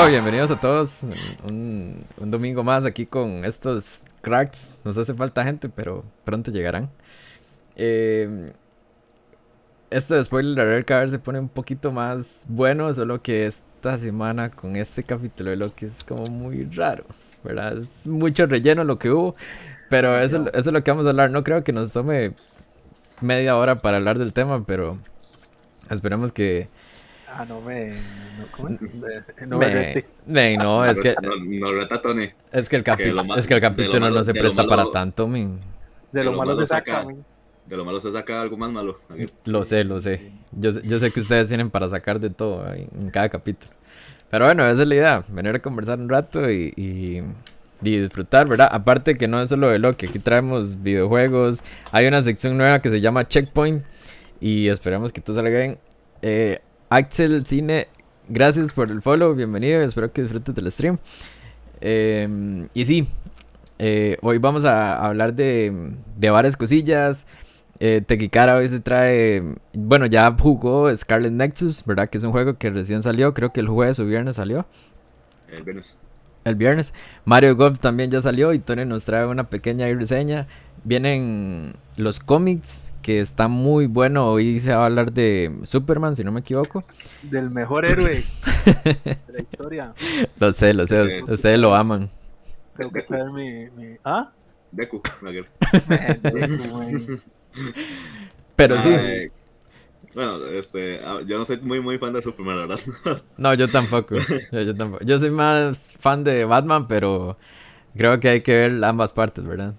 No, bienvenidos a todos. Un, un domingo más aquí con estos cracks. Nos hace falta gente, pero pronto llegarán. Eh, este de spoiler alert cada vez se pone un poquito más bueno, solo que esta semana con este capítulo de Loki es como muy raro, ¿verdad? Es mucho relleno lo que hubo, pero eso, eso es lo que vamos a hablar. No creo que nos tome media hora para hablar del tema, pero esperemos que... Ah, no me. No, ¿cómo es? No Me- me rete. me- no, es que, No, no reta Tony. es que el, Que capi- lo ma- es que el capítulo malo- no se presta malo- para tanto, men. De lo lo malo malo se saca. De lo malo se saca algo más malo. Lo sé, lo sé. Yo, sé- yo sé que ustedes tienen para sacar de todo ahí en cada capítulo. Pero bueno, esa es la idea. Venir a conversar un rato y, y- y disfrutar, ¿verdad? Aparte que no es solo de lo que aquí traemos videojuegos. Hay una sección nueva que se llama Checkpoint. Y esperamos que todo salga bien. Eh, Axel Cine, gracias por el follow. Bienvenido. Espero que disfrutes del stream. Eh, y sí, eh, hoy vamos a hablar de, de varias cosillas. Eh, Tequikara hoy se trae. Bueno, ya jugó Scarlet Nexus, ¿verdad? Que es un juego que recién salió. Creo que el jueves o viernes salió. El viernes. El viernes. Mario Golf también ya salió. Y Tony nos trae una pequeña reseña. Vienen los cómics. Que está muy bueno. Hoy se va a hablar de Superman, si no me equivoco. Del mejor héroe de la historia. Lo sé, lo sé. Eh, Ustedes lo aman. Tengo que traer mi. mi... ¿Ah? Deku. Pero sí. Eh, bueno, este, ah, yo no soy muy muy fan de Superman, la verdad. No, yo tampoco. Yo, yo tampoco. Yo soy más fan de Batman, pero creo que hay que ver ambas partes, ¿verdad?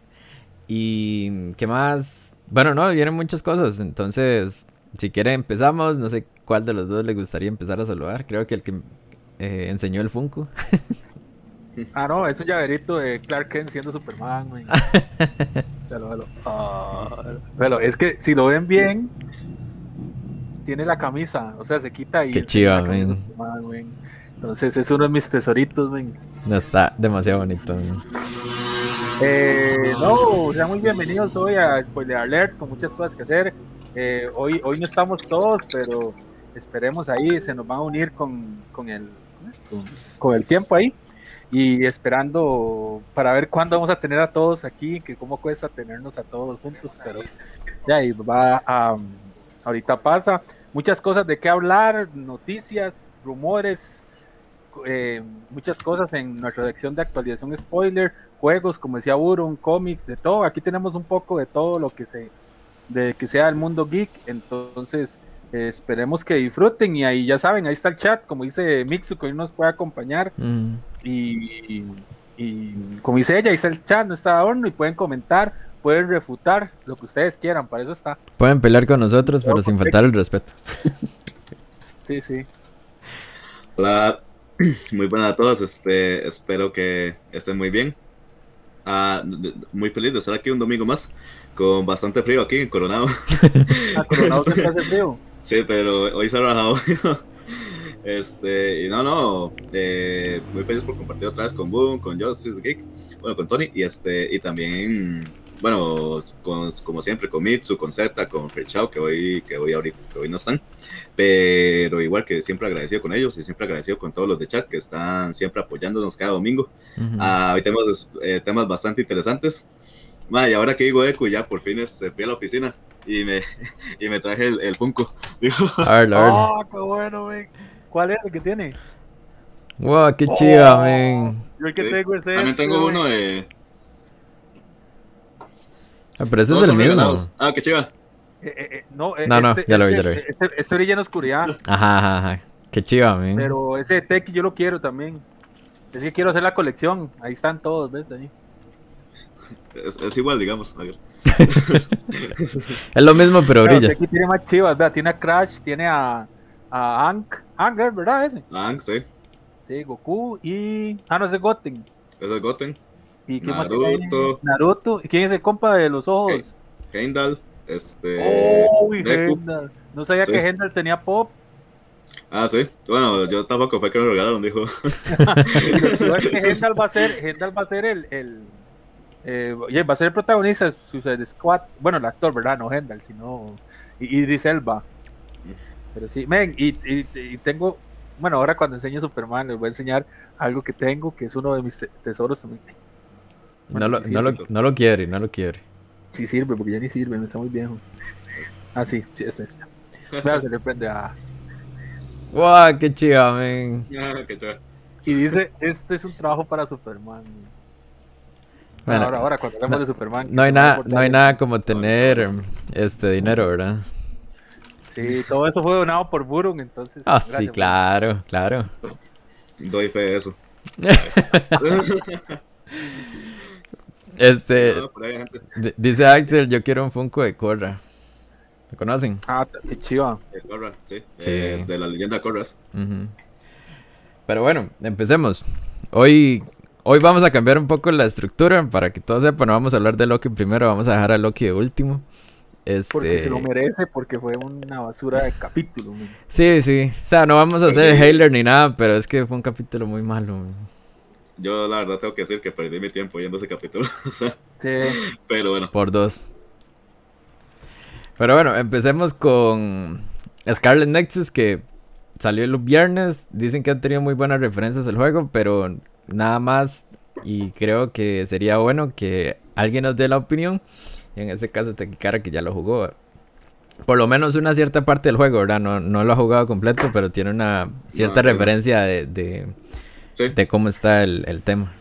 Y qué más. Bueno, no, vienen muchas cosas. Entonces, si quiere empezamos. No sé cuál de los dos le gustaría empezar a saludar. Creo que el que eh, enseñó el Funko. Ah, no, es un llaverito de Clark Kent siendo Superman, güey. Velo, velo. Velo, es que si lo ven bien, tiene la camisa, o sea, se quita y. Qué chiva, de Superman, güey. Entonces es uno de mis tesoritos, güey. No está demasiado bonito. ¿no? Eh, no, sean muy bienvenidos hoy a Spoiler Alert con muchas cosas que hacer. Eh, hoy, hoy no estamos todos, pero esperemos ahí, se nos va a unir con, con, el, con, con el tiempo ahí y esperando para ver cuándo vamos a tener a todos aquí, que cómo cuesta tenernos a todos juntos, pero ya ahí va a, ahorita pasa. Muchas cosas de qué hablar, noticias, rumores, eh, muchas cosas en nuestra sección de actualización spoiler, juegos, como decía Buron, cómics, de todo. Aquí tenemos un poco de todo lo que se, de que sea el mundo geek. Entonces, eh, esperemos que disfruten. Y ahí ya saben, ahí está el chat, como dice Mixu, que hoy nos puede acompañar. Mm. Y, y como dice ella, ahí está el chat, no está adorno, y pueden comentar, pueden refutar lo que ustedes quieran, para eso está. Pueden pelear con nosotros, pero sin faltar el respeto. Sí, sí. Hola, muy buenas a todos. Este, espero que estén muy bien. Ah, muy feliz de estar aquí un domingo más, con bastante frío aquí en Coronado. Ah, Coronado siempre hace frío. Sí, pero hoy se ha. Este, y no, no, eh, muy feliz por compartir otra vez con Boom, con Justice Geek, bueno, con Tony, y este, y también, bueno, con- como siempre, con Mitsu, con Z, con Frechao, que hoy, que hoy ahorita, que hoy no están, pero igual que siempre agradecido con ellos y siempre agradecido con todos los de chat que están siempre apoyándonos cada domingo. Ujú. Ah, hoy tenemos eh, temas bastante interesantes. Ma, y ahora que digo Eco, ya por fin este, fui a la oficina y me, y me traje el, el Funko. Dijo, A ver, a ver. Ah, qué bueno, güey. ¿Cuál es el que tiene? Wow, qué chiva, Oh. men. Yo el que Sí, tengo es También este, tengo güey. uno de. Ah, pero ese es el mismo. Ah, qué chiva. Eh, eh, eh, no, eh, No, no, este, ya lo vi, este- ya lo vi. Este, este brilla en oscuridad, Ajá, ajá, ajá. Qué chiva, men. pero ese tech yo lo quiero también. Es que quiero hacer la colección. Ahí están todos, ¿ves? Ahí. Es, es igual, digamos. A ver. Es lo mismo, pero brilla. Teki tiene más chivas, vea, tiene a Crash, tiene a, a Ank, Ank, ¿es ¿verdad ese? Ah, sí. Sí, Goku y... Ah, no, ese es Goten. Eso es Goten. ¿Y quién más tiene ahí? Naruto. Naruto. ¿Y quién es el compa de los ojos? Heimdall. Este. Uy. No sabía Sí. que Hendal tenía pop. Ah, sí. Bueno, yo tampoco fue que me lo regalaron, dijo. Pero es que Hendal va a ser, Hendal va a ser el, el eh, va a ser el protagonista de Suicide Squad. Bueno, el actor, ¿verdad? No Hendal, sino Idris Elba. Pero sí, men, y, y, y tengo bueno, ahora cuando enseñe Superman les voy a enseñar algo que tengo, que es uno de mis tesoros también. No, lo, no, lo, no lo quiere, no lo quiere. Sí sirve, porque ya ni sirve, me está muy viejo. Ah, sí, sí, este es. Se le prende a... ¡Wow! ¡Qué chiva, men! Ah. Y dice, este es un trabajo para Superman. Bueno, ahora, ahora, cuando hablamos no, de Superman... No hay, nada, no hay nada como tener este dinero, ¿verdad? Sí, todo eso fue donado por Burung, entonces... Ah, sí, claro, claro. Doy fe de eso. este... No, por ahí, gente. Dice Axel, yo quiero un Funko de Korra. ¿Lo conocen? Ah, qué chiva. De Korra, sí. Sí. Eh, de la leyenda Korras. Ujú. Pero bueno, empecemos. Hoy, hoy vamos a cambiar un poco la estructura para que todos sepan. No vamos a hablar de Loki primero, vamos a dejar a Loki de último. Este... Porque se lo merece, porque fue una basura de capítulo. man. Sí, sí. O sea, no vamos a hacer Sí. Hailer ni nada, pero es que fue un capítulo muy malo. man. Yo la verdad tengo que decir que perdí mi tiempo viendo ese capítulo. Sí. pero bueno. Por dos. Pero bueno, empecemos con Scarlet Nexus, que salió el viernes. Dicen que han tenido muy buenas referencias al juego, pero nada más. Y creo que sería bueno que alguien nos dé la opinión. Y en ese caso, Tequicara, que ya lo jugó. Por lo menos una cierta parte del juego, ¿verdad? No, no lo ha jugado completo, pero tiene una cierta No, no. referencia de, de, Sí. de cómo está el, el tema.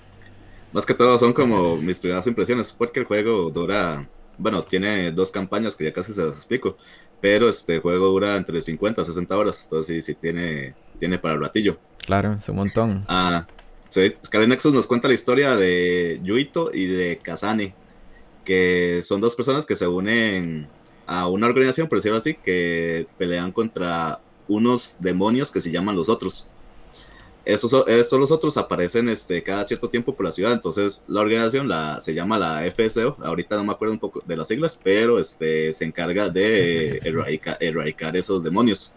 Más que todo son como mis primeras impresiones, porque el juego dura, bueno, tiene dos campañas que ya casi se las explico, pero este juego dura entre 50 a 60 horas, entonces sí, sí tiene, tiene para el ratillo. Claro, es un montón. Ah, sí, Scarlet Nexus nos cuenta la historia de Yuito y de Kazane, que son dos personas que se unen a una organización, por decirlo así, que pelean contra unos demonios que se llaman los otros. Estos, estos los otros aparecen este, cada cierto tiempo por la ciudad, entonces la organización la, se llama la FSO, ahorita no me acuerdo un poco de las siglas, pero este, se encarga de erradica- erradicar esos demonios.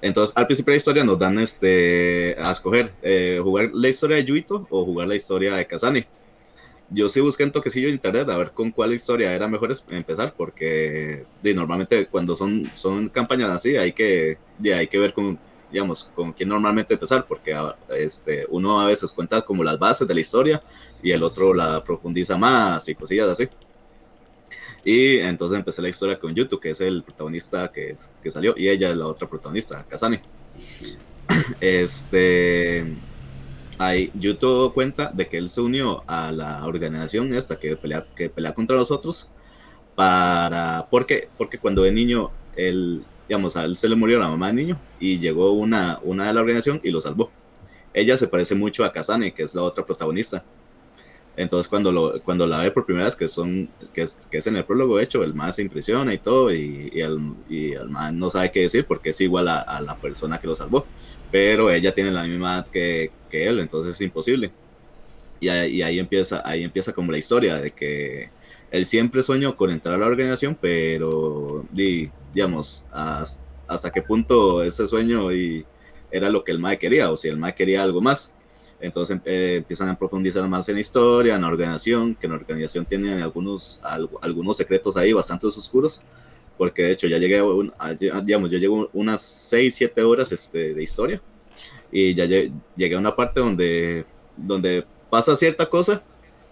Entonces, al principio de la historia nos dan este, a escoger eh, jugar la historia de Yuito o jugar la historia de Kazane. Yo sí busqué un toquecillo en internet a ver con cuál historia era mejor empezar, porque normalmente cuando son, son campañas así hay que, hay que ver con, digamos, con quién normalmente empezar, porque a- este, uno a veces cuenta como las bases de la historia y el otro la profundiza más y cosillas así. Y entonces empecé la historia con Yuto, que es el protagonista que, que salió, y ella es la otra protagonista, Kazane. Este. Ahí Yuto cuenta de que él se unió a la organización esta que pelea, que pelea contra los otros. Para. Porque, porque cuando de niño, él, digamos, a él se le murió la mamá del niño y llegó una, una de la organización y lo salvó. Ella se parece mucho a Kazane, que es la otra protagonista. Entonces cuando, lo, cuando la ve por primera vez, que, son, que, es, que es en el prólogo hecho, el man se impresiona y todo, y, y, el, y el man no sabe qué decir porque es igual a, a la persona que lo salvó, pero ella tiene la misma edad que, que él, entonces es imposible. Y ahí, y ahí, empieza, ahí empieza como la historia de que él siempre soñó con entrar a la organización, pero di- digamos, hasta, hasta qué punto ese sueño y era lo que el MAE quería, o si el MAE quería algo más. Entonces eh, empiezan a profundizar más en la historia, en la organización, que en la organización tienen algunos, algo- algunos secretos ahí bastante oscuros, porque de hecho ya llegué, a un- a- digamos, yo llego unas 6, 7 horas este, de historia, y ya lle- llegué a una parte donde, donde pasa cierta cosa,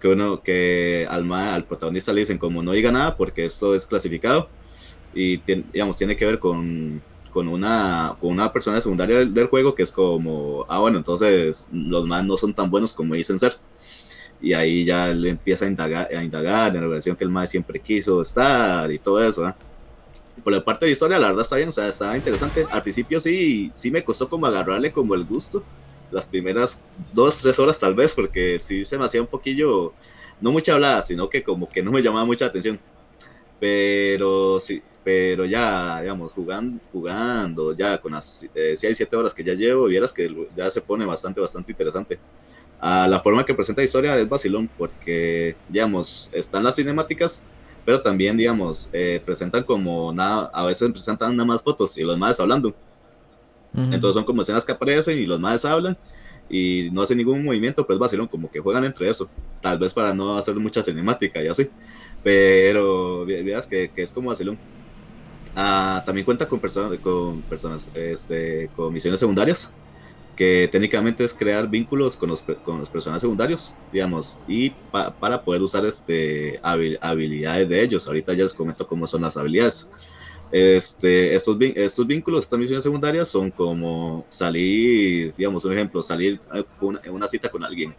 que uno, que al, al protagonista le dicen como no diga nada porque esto es clasificado, y digamos, tiene que ver con, con una, con una persona secundaria del, del juego que es como, ah, bueno, entonces los más no son tan buenos como dicen ser. Y ahí ya le empieza a indagar, a indagar en la relación que el más siempre quiso estar y todo eso. ¿eh? Por la parte de historia, la verdad está bien, o sea, está interesante. Al principio sí, sí me costó como agarrarle como el gusto. Las primeras dos, tres horas tal vez, porque sí se me hacía un poquillo, no mucha hablada, sino que como que no me llamaba mucha atención. Pero sí, pero ya, digamos, jugando, jugando ya con las 6, 7 horas que ya llevo, vieras que ya se pone bastante, bastante interesante. Ah, la forma que presenta la historia es vacilón, porque, digamos, están las cinemáticas, pero también, digamos, eh, presentan como nada, a veces presentan nada más fotos y los más hablando. Ujú. Entonces son como escenas que aparecen y los más hablan y no hacen ningún movimiento, pues vacilón, como que juegan entre eso, tal vez para no hacer mucha cinemática y así, pero vieras que, que es como vacilón. Ah, también cuenta con, personas con personas, este, con misiones secundarias, que técnicamente es crear vínculos con los, con los personajes secundarios, digamos, y para poder usar este, habilidades de ellos. Ahorita ya les comento cómo son las habilidades. Este, estos, estos vínculos, estas misiones secundarias son como salir, digamos, un ejemplo, salir en una cita con alguien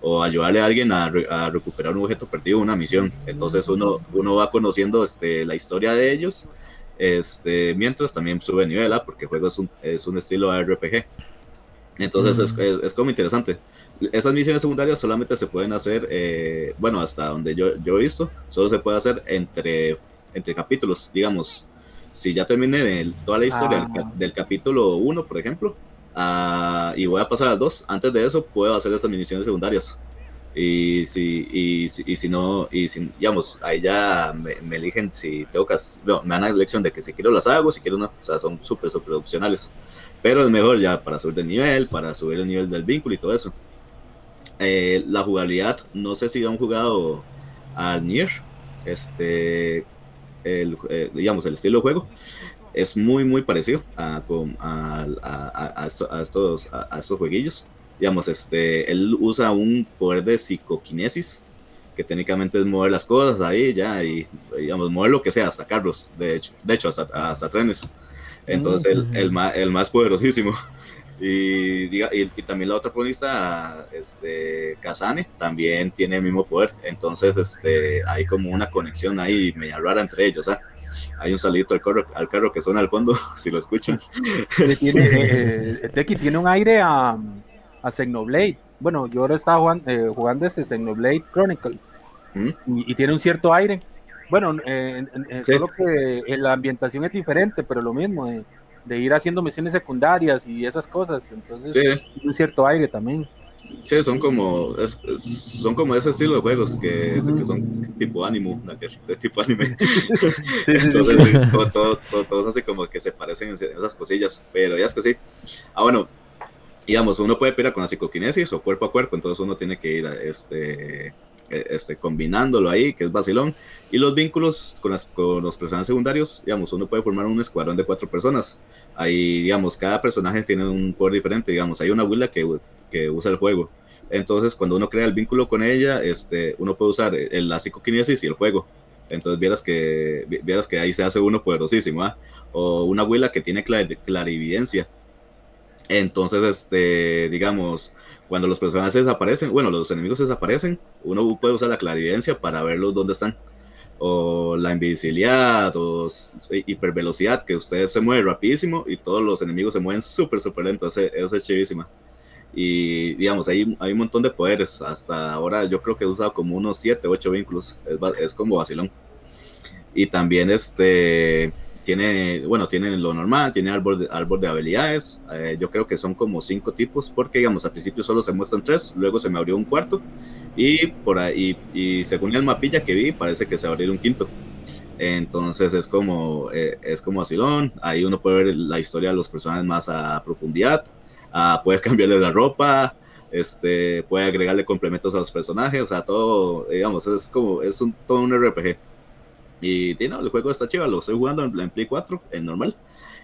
o ayudarle a alguien a, a, recuperar un objeto perdido, una misión. Entonces uno, uno va conociendo este, la historia de ellos, este, mientras también sube nivel, ¿ah? porque el juego es un, es un estilo RPG. Entonces es, es, como interesante. Esas misiones secundarias solamente se pueden hacer, eh, bueno, hasta donde yo, yo he visto, solo se puede hacer entre, entre capítulos. Digamos, si ya terminé toda la historia del, ah. capítulo 1, por ejemplo, uh, y voy a pasar al 2, antes de eso puedo hacer esas misiones secundarias. Y si, y, y, si no, y si, digamos, ahí ya me, eligen si tengo que, no, me dan la elección de que si quiero las hago, si quiero no, o sea, son súper, súper opcionales. Pero es mejor ya para subir de nivel, para subir el nivel del vínculo y todo eso. Eh, la jugabilidad, no sé si han jugado al Nier, este, el, eh, digamos, el estilo de juego es muy, muy parecido a, a, a, a estos, a, estos jueguillos. Digamos, este, él usa un poder de psicoquinesis, que técnicamente es mover las cosas ahí ya, y digamos, mover lo que sea, hasta carros, de hecho, de hecho hasta, hasta trenes. Entonces, el, el, más, el más poderosísimo. Y, diga, y, también la otra protagonista, este, Kazane, también tiene el mismo poder. Entonces, este, hay como una conexión ahí media rara entre ellos. ¿ah? Hay un salidito al carro, al carro que suena al fondo, si lo escuchan. Tiene, eh, Teki tiene un aire a, a Xenoblade. Bueno, yo ahora estaba jugando, eh, jugando este Xenoblade Chronicles. ¿Mm? Y, tiene un cierto aire. Bueno, eh, solo que la ambientación es diferente, pero lo mismo de ir haciendo misiones secundarias y esas cosas. Entonces, sí. un cierto aire también. Sí, son como, son como ese estilo de juegos que, son tipo ánimo, de tipo anime. Entonces, todo, todo, todo, todo, así como que se parecen en esas cosillas, pero ya es que sí. Ah, bueno, digamos, uno puede pelear con la psicoquinesis o cuerpo a cuerpo, entonces uno tiene que ir a este eh, este, combinándolo ahí, que es vacilón. Y los vínculos con, las, con los personajes secundarios, digamos, uno puede formar un escuadrón de cuatro personas. Ahí, digamos, cada personaje tiene un poder diferente, digamos, hay una abuela que, que usa el fuego. Entonces, cuando uno crea el vínculo con ella, este, uno puede usar el, la psicoquinesis y el fuego. Entonces, vieras que, vieras que ahí se hace uno poderosísimo. ¿ah? O una abuela que tiene clarividencia. Entonces, este, digamos, cuando los personajes desaparecen, bueno, los enemigos desaparecen, uno puede usar la clarividencia para verlos dónde están. O la invisibilidad, o hipervelocidad, que usted se mueve rapidísimo y todos los enemigos se mueven súper, súper lento. Eso es chivísima. Y digamos, hay, hay un montón de poderes. Hasta ahora yo creo que he usado como unos 7, 8 vínculos. Es, es como vacilón. Y también este tiene, bueno, tiene lo normal, tiene árbol de, árbol de habilidades. Eh, yo creo que son como cinco tipos, porque digamos, al principio solo se muestran tres, luego se me abrió un cuarto, y por ahí, y según el mapilla que vi, parece que se abrió un quinto. Entonces es como, eh, es como asilón, ahí uno puede ver la historia de los personajes más a profundidad, uh, puede cambiarle la ropa, este, puede agregarle complementos a los personajes, o sea, todo, digamos, es como, es un, todo un RPG. Y, no, el juego está chido, lo estoy jugando en, Play 4, en normal.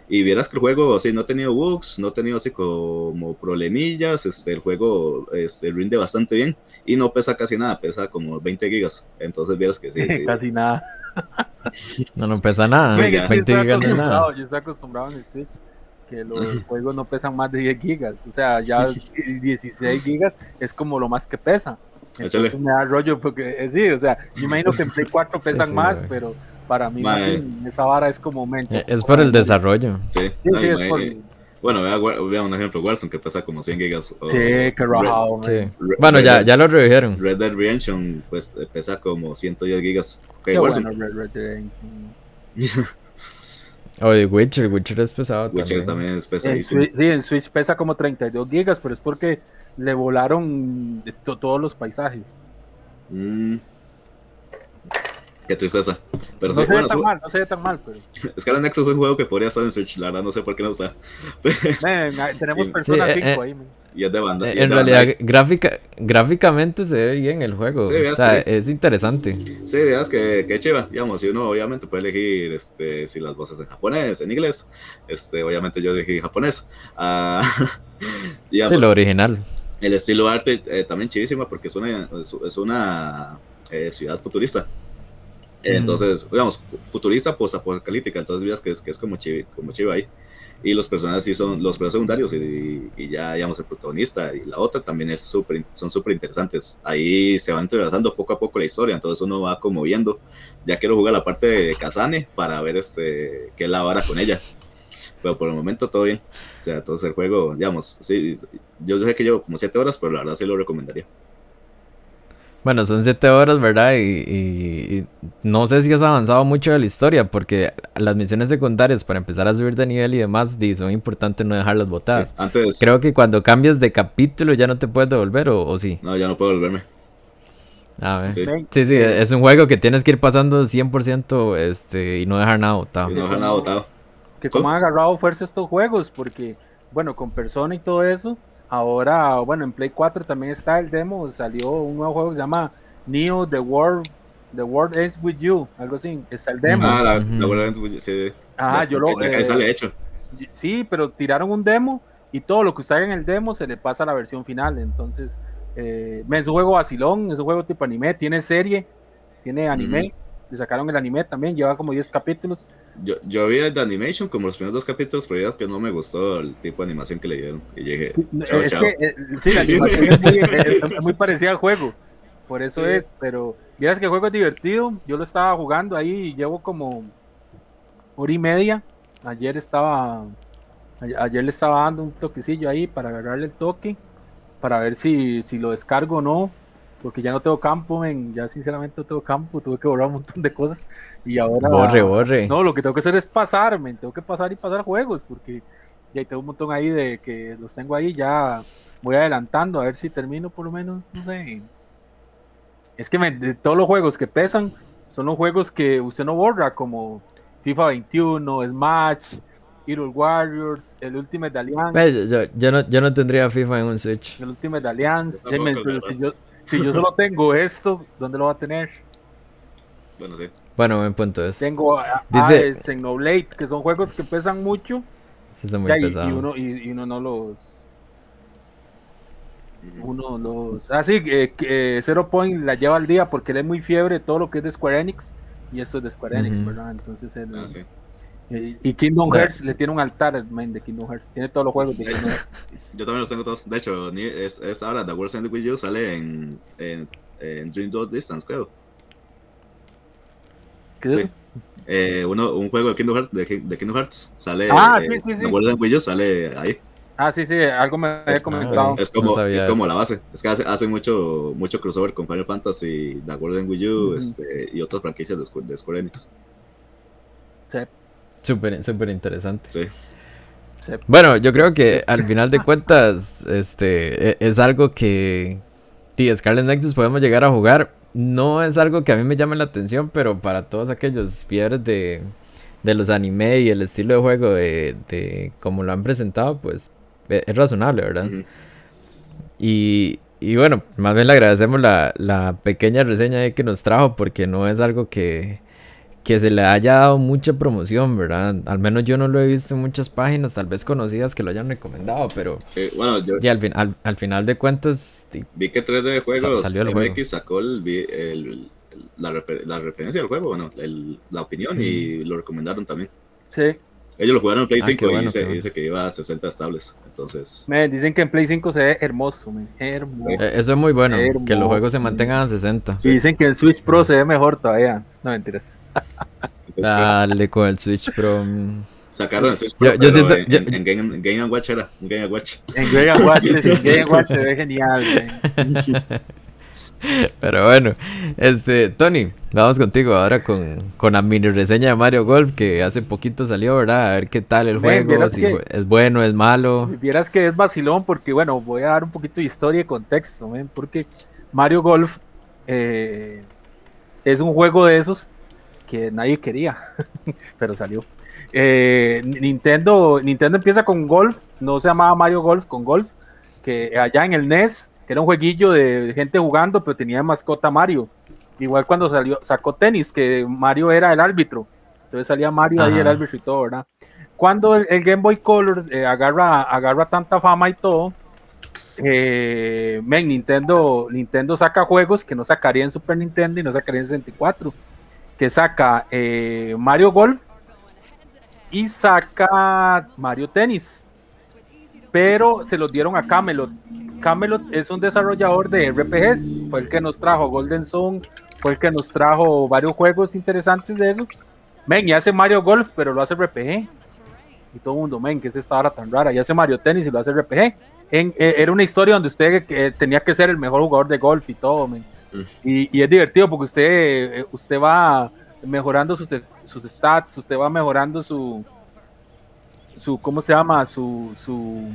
Y vieras que el juego, sí, no ha tenido bugs, no ha tenido así como problemillas, este, el juego este, rinde bastante bien y no pesa casi nada, pesa como 20 gigas. Entonces vieras que sí. sí casi nada. no, no pesa nada. 20 gigas no nada. Yo estoy acostumbrado en Switch que los juegos no pesan más de 10 gigas. O sea, ya 16 gigas es como lo más que pesa. Entonces me da rollo porque eh, sí, o sea, yo imagino que en Play 4 pesan más, pero para mí esa vara es como mente. Eh, es por el desarrollo. Sí, sí, es por... Bueno, vea, vea, un ejemplo, Warzone que pesa como 100 gigas. sí, que rajado, sí. Bueno, ya, ya lo redujeron. Red Dead Redemption pues pesa como 110 gigas. Okay, Warzone. Bueno, Red Dead Redemption. Oye, Witcher, Witcher es pesado Witcher también, es pesadísimo. sí, en Switch pesa como 32 gigas, pero es porque le volaron todos los paisajes. Mm. Qué tristeza. Pero no sí, se ve bueno, tan su- mal, no se ve tan mal, pero. Scarlet Nexus es un juego que podría estar en Switch, la verdad no sé por qué no está. Men, tenemos Sí, Persona eh, 5 eh, ahí, men. y es de banda. y es En de realidad, Bandai. gráfica, gráficamente se ve bien el juego. Sí, veas o sea, que es interesante. Sí, digamos que, que chiva, digamos, si uno obviamente puede elegir este, si las voces en japonés, en inglés, este, obviamente yo elegí japonés. Ah, digamos, Sí, lo original. El estilo de arte eh, también chivísima porque es una, es, una eh, ciudad futurista. Entonces, digamos, futurista post-apocalíptica, entonces veas que es, que es como, chiva, como chiva ahí. Y los personajes sí son los personajes secundarios y, y ya, digamos, el protagonista y la otra también es súper, son súper interesantes. Ahí se va entrelazando poco a poco la historia, entonces uno va como viendo. Ya quiero jugar la parte de Kazane para ver este qué es la vara con ella. Pero por el momento todo bien. O sea, entonces el juego, digamos, sí, yo sé que llevo como 7 horas, pero la verdad sí lo recomendaría. Bueno, son siete horas, ¿verdad? Y, y- y no sé si has avanzado mucho de la historia, porque las misiones secundarias para empezar a subir de nivel y demás, son importantes no dejarlas botadas. Sí, antes, Creo que cuando cambias de capítulo ya no te puedes devolver, ¿o, o sí? no, ya no puedo volverme. A ver. Sí, sí, es un juego que tienes que ir pasando 100% este, y no dejar nada botado. Y no dejar nada botado. Que como han agarrado fuerza estos juegos, porque, bueno, con Persona y todo eso, ahora, bueno, en Play 4 también está el demo, salió un nuevo juego que se llama Neo The World, The World is With You, algo así, está el demo. Ah, la, la verdad, pues, sí, Ajá, la- yo lo... la eh, cabeza le he hecho. Sí, pero tiraron un demo y todo lo que usted haga en el demo se le pasa a la versión final. Entonces, eh, es un juego vacilón, es un juego tipo anime, tiene serie, tiene anime. Le sacaron el anime también, lleva como 10 capítulos. Yo, yo vi el de Animation como los primeros dos capítulos, pero ya es que no me gustó el tipo de animación que le dieron. Y llegué, chao, es chao. que, eh, sí, la animación es muy, es- es muy parecida al juego. Por eso Sí. es, pero vieras que el juego es divertido. Yo lo estaba jugando ahí y llevo como hora y media. Ayer estaba, ayer le estaba dando un toquecillo ahí para agarrarle el toque, para ver si, si lo descargo o no, porque ya no tengo campo, men, ya sinceramente no tengo campo, tuve que borrar un montón de cosas y ahora Borre, borre. no, lo que tengo que hacer es pasar, men, tengo que pasar y pasar juegos, porque ya tengo un montón ahí de que los tengo ahí, ya voy adelantando a ver si termino por lo menos, no sé. Es que men, de todos los juegos que pesan, son los juegos que usted no borra, como FIFA 21, Smash, Hero Warriors, el Ultimate de Alliance, Ve, yo, yo no, yo no tendría FIFA en un Switch. el Ultimate de Alliance. Tampoco, yo, si yo solo tengo esto, ¿dónde lo va a tener? Bueno, sí. Bueno, buen punto es. Tengo a- Dice- Hades, Xenoblade, que son juegos que pesan mucho. Sí, son muy y, y pesados. uno, y, y uno no los. Uno los. Ah, sí, eh, que, eh, Zero Point la lleva al día porque él es muy fiebre todo lo que es de Square Enix. Y esto es de Square Enix. ¿verdad? Entonces él. Ah, sí. Y Kingdom. Hearts le tiene un altar al man de Kingdom Hearts. Tiene todos los juegos de Kingdom Hearts. Yo también los tengo todos. De hecho, es, esta hora, The World's End With You, sale en, en, en Dream Dog Distance, creo. ¿Qué es Sí. Eh, uno, un juego de Kingdom Hearts, de, Ki- de Kingdom Hearts sale. Ah, sí, sí, sí. The World's End With You sale ahí. Ah, sí, sí, algo me había Es, comentado. es- es como, No es como la base. Es que hace, hace mucho, mucho crossover con Final Fantasy, The World End With You Ujú. este, y otras franquicias de, Square- de Square Enix. Sí, Súper, súper interesante. Sí. Bueno, yo creo que al final de cuentas, este, e- es algo que, sí, Scarlet Nexus podemos llegar a jugar. No es algo que a mí me llame la atención, pero para todos aquellos fiebres de, de los anime y el estilo de juego de, de como lo han presentado, pues e- es razonable, ¿verdad? Y, y bueno, más bien le agradecemos la, la pequeña reseña que nos trajo porque no es algo que, que se le haya dado mucha promoción, ¿verdad? Al menos yo no lo he visto en muchas páginas, tal vez conocidas que lo hayan recomendado, pero Sí, bueno, yo y al, fin, al, al final de cuentas, sí, vi que 3D Juegos Sa- salió el MX juego. sacó el, el- el- la, refer- la referencia del juego, bueno, el- la opinión y lo recomendaron también. Sí. Ellos lo jugaron en Play Ah, 5 qué bueno, y dice, qué bueno. dice que iba a 60 estables. Entonces, Me dicen que en Play 5 se ve hermoso, man, hermoso. eh, eso es muy bueno, que los juegos se mantengan a 60. Y dicen que el Switch Pro se ve mejor todavía. No mentiras. Dale con el Switch Pro. sacaron el Switch Pro, yo pero siento- en, yo- en- en Game, Game Watch era, un Game Watch. En Game Watch, en Game Watch se ve genial, man. Pero bueno, este, Tony, vamos contigo ahora con, con la mini reseña de Mario Golf que hace poquito salió, ¿verdad? A ver qué tal el Ven, juego, si que- es bueno, es malo. Vieras que es vacilón porque, bueno, voy a dar un poquito de historia y contexto, porque Mario Golf eh, es un juego de esos que nadie quería, pero salió. Eh, Nintendo, Nintendo empieza con Golf, no se llamaba Mario Golf, con Golf, que allá en el NES, que era un jueguillo de gente jugando, pero tenía mascota Mario. Igual cuando salió, sacó tenis, que Mario era el árbitro. Entonces salía Mario ahí el árbitro y todo, ¿verdad? Cuando el, Game Boy Color eh, agarra, agarra tanta fama y todo, eh, Nintendo, Nintendo saca juegos que no sacaría en Super Nintendo y no sacaría en 64. Que saca eh, Mario Golf y saca Mario Tennis. Pero se los dieron a Camelot. Camelot es un desarrollador de RPGs. Fue el que nos trajo Golden Zone. Fue el que nos trajo varios juegos interesantes de eso. Men, y hace Mario Golf, pero lo hace RPG. Y todo el mundo, men, que es esta hora tan rara. Y hace Mario Tennis y lo hace RPG. Eh, era una historia donde usted eh, tenía que ser el mejor jugador de golf y todo, mm. y, es divertido porque usted, eh, usted va mejorando sus, sus stats, usted va mejorando su, su ¿cómo se llama? Su, su,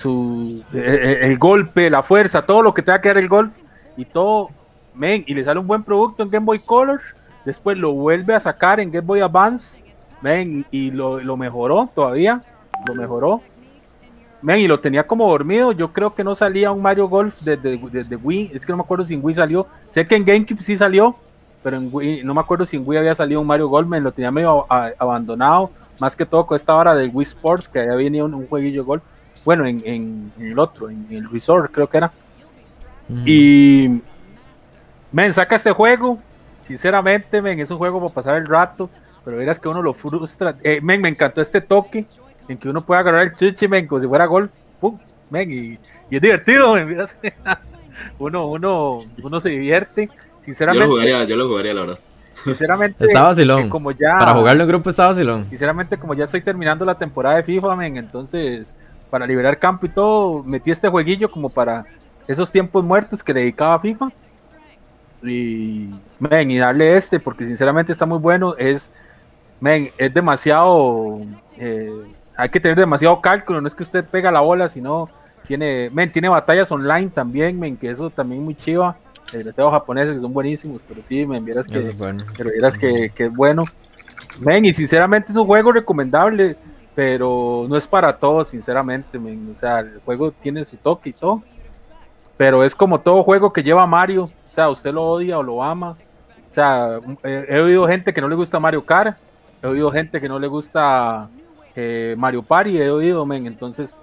su el, golpe, la fuerza, todo lo que tenga que dar el golf y todo, men, y le sale un buen producto en Game Boy Color, después lo vuelve a sacar en Game Boy Advance, men, y lo, lo mejoró todavía, lo mejoró y lo tenía como dormido. Yo creo que no salía un Mario Golf desde, desde, Wii. Es que no me acuerdo si en Wii salió. Sé que en GameCube sí salió, pero en Wii, no me acuerdo si Wii había salido un Mario Golf. Me lo tenía medio abandonado. Más que todo con esta hora del Wii Sports, que había venido un, jueguillo golf. Bueno, en, el otro, en el Resort, creo que era. Y. Men, saca este juego. Sinceramente, men, es un juego para pasar el rato. Pero verás que uno lo frustra. Eh, men, me encantó este toque en que uno puede agarrar el chuchi, como si fuera golf, pum, y, es divertido, uno, uno, uno se divierte, sinceramente. Yo lo jugaría, yo lo jugaría, la verdad. Sinceramente, está vacilón. Como ya, para jugarlo en grupo está vacilón. Sinceramente, como ya estoy terminando la temporada de FIFA, men, entonces, para liberar campo y todo, metí este jueguillo como para esos tiempos muertos que dedicaba a FIFA. Y, men, y darle este, porque sinceramente está muy bueno. Es, men, es demasiado. Eh, hay que tener demasiado cálculo, no es que usted pega la bola, sino tiene, men, tiene batallas online también, men, que eso también muy chiva. Los japoneses que son buenísimos, pero sí, men, vieras que, es bueno. pero vieras que, que, es bueno. Men, y sinceramente es un juego recomendable, pero no es para todos, sinceramente, men. O sea, el juego tiene su toque y todo. Pero es como todo juego que lleva Mario. O sea, usted lo odia o lo ama. O sea, he oído gente que no le gusta Mario Kart. He oído gente que no le gusta eh, Mario Party he oído, men. Entonces,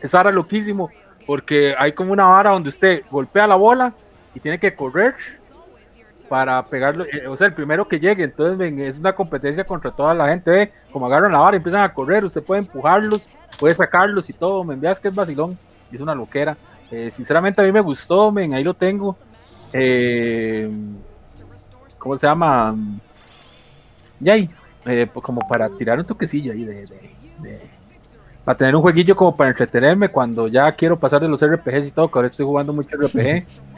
es ahora loquísimo porque hay como una vara donde usted golpea la bola y tiene que correr para pegarlo, eh, o sea, el primero que llegue, entonces es una competencia contra toda la gente, ve, como agarran la vara y empiezan a correr, usted puede empujarlos, puede sacarlos y todo, me envías que es vacilón, es una loquera, eh, sinceramente a mí me gustó, men, ahí lo tengo, ¿cómo se llama? Yay, eh, pues, como para tirar un toquecillo ahí de, para tener un jueguillo como para entretenerme cuando ya quiero pasar de los RPGs y todo, que ahora estoy jugando mucho RPG.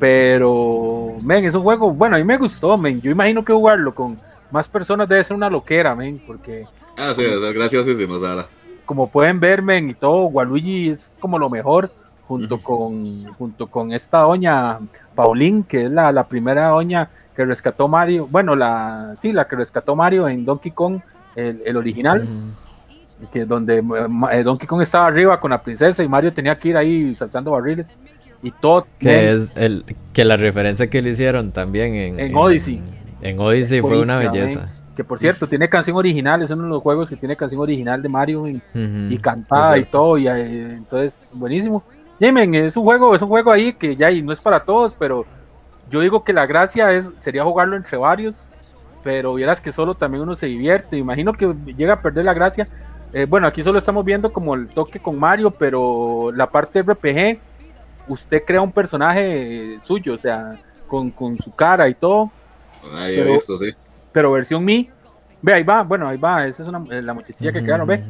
Pero, men, es un juego, bueno, a mí me gustó, men. Yo imagino que jugarlo con más personas debe ser una loquera, men, porque. Ah, sí, gracias Como pueden ver, men, y todo, Waluigi es como lo mejor, junto con junto con esta doña Paulín, que es la, la primera doña que rescató Mario, bueno, la sí, la que rescató Mario en Donkey Kong, el, original, que donde eh, eh, Donkey Kong estaba arriba con la princesa y Mario tenía que ir ahí saltando barriles y todo. Que es el que la referencia que le hicieron también en, en Odyssey. En, Odyssey fue una belleza. Que por cierto, tiene canción original, es uno de los juegos que tiene canción original de Mario y, cantada y todo, y eh, entonces buenísimo. Yemen, es un juego, es un juego ahí que ya y no es para todos, pero yo digo que la gracia es sería jugarlo entre varios, pero vieras que solo también uno se divierte. Imagino que llega a perder la gracia. Eh, bueno, aquí solo estamos viendo como el toque con Mario, pero la parte RPG, usted crea un personaje suyo, o sea, con, su cara y todo. pero, sí. pero versión Mi, ve ahí va, bueno, ahí va, esa es una, eh, la muchachilla que quedaron, ve.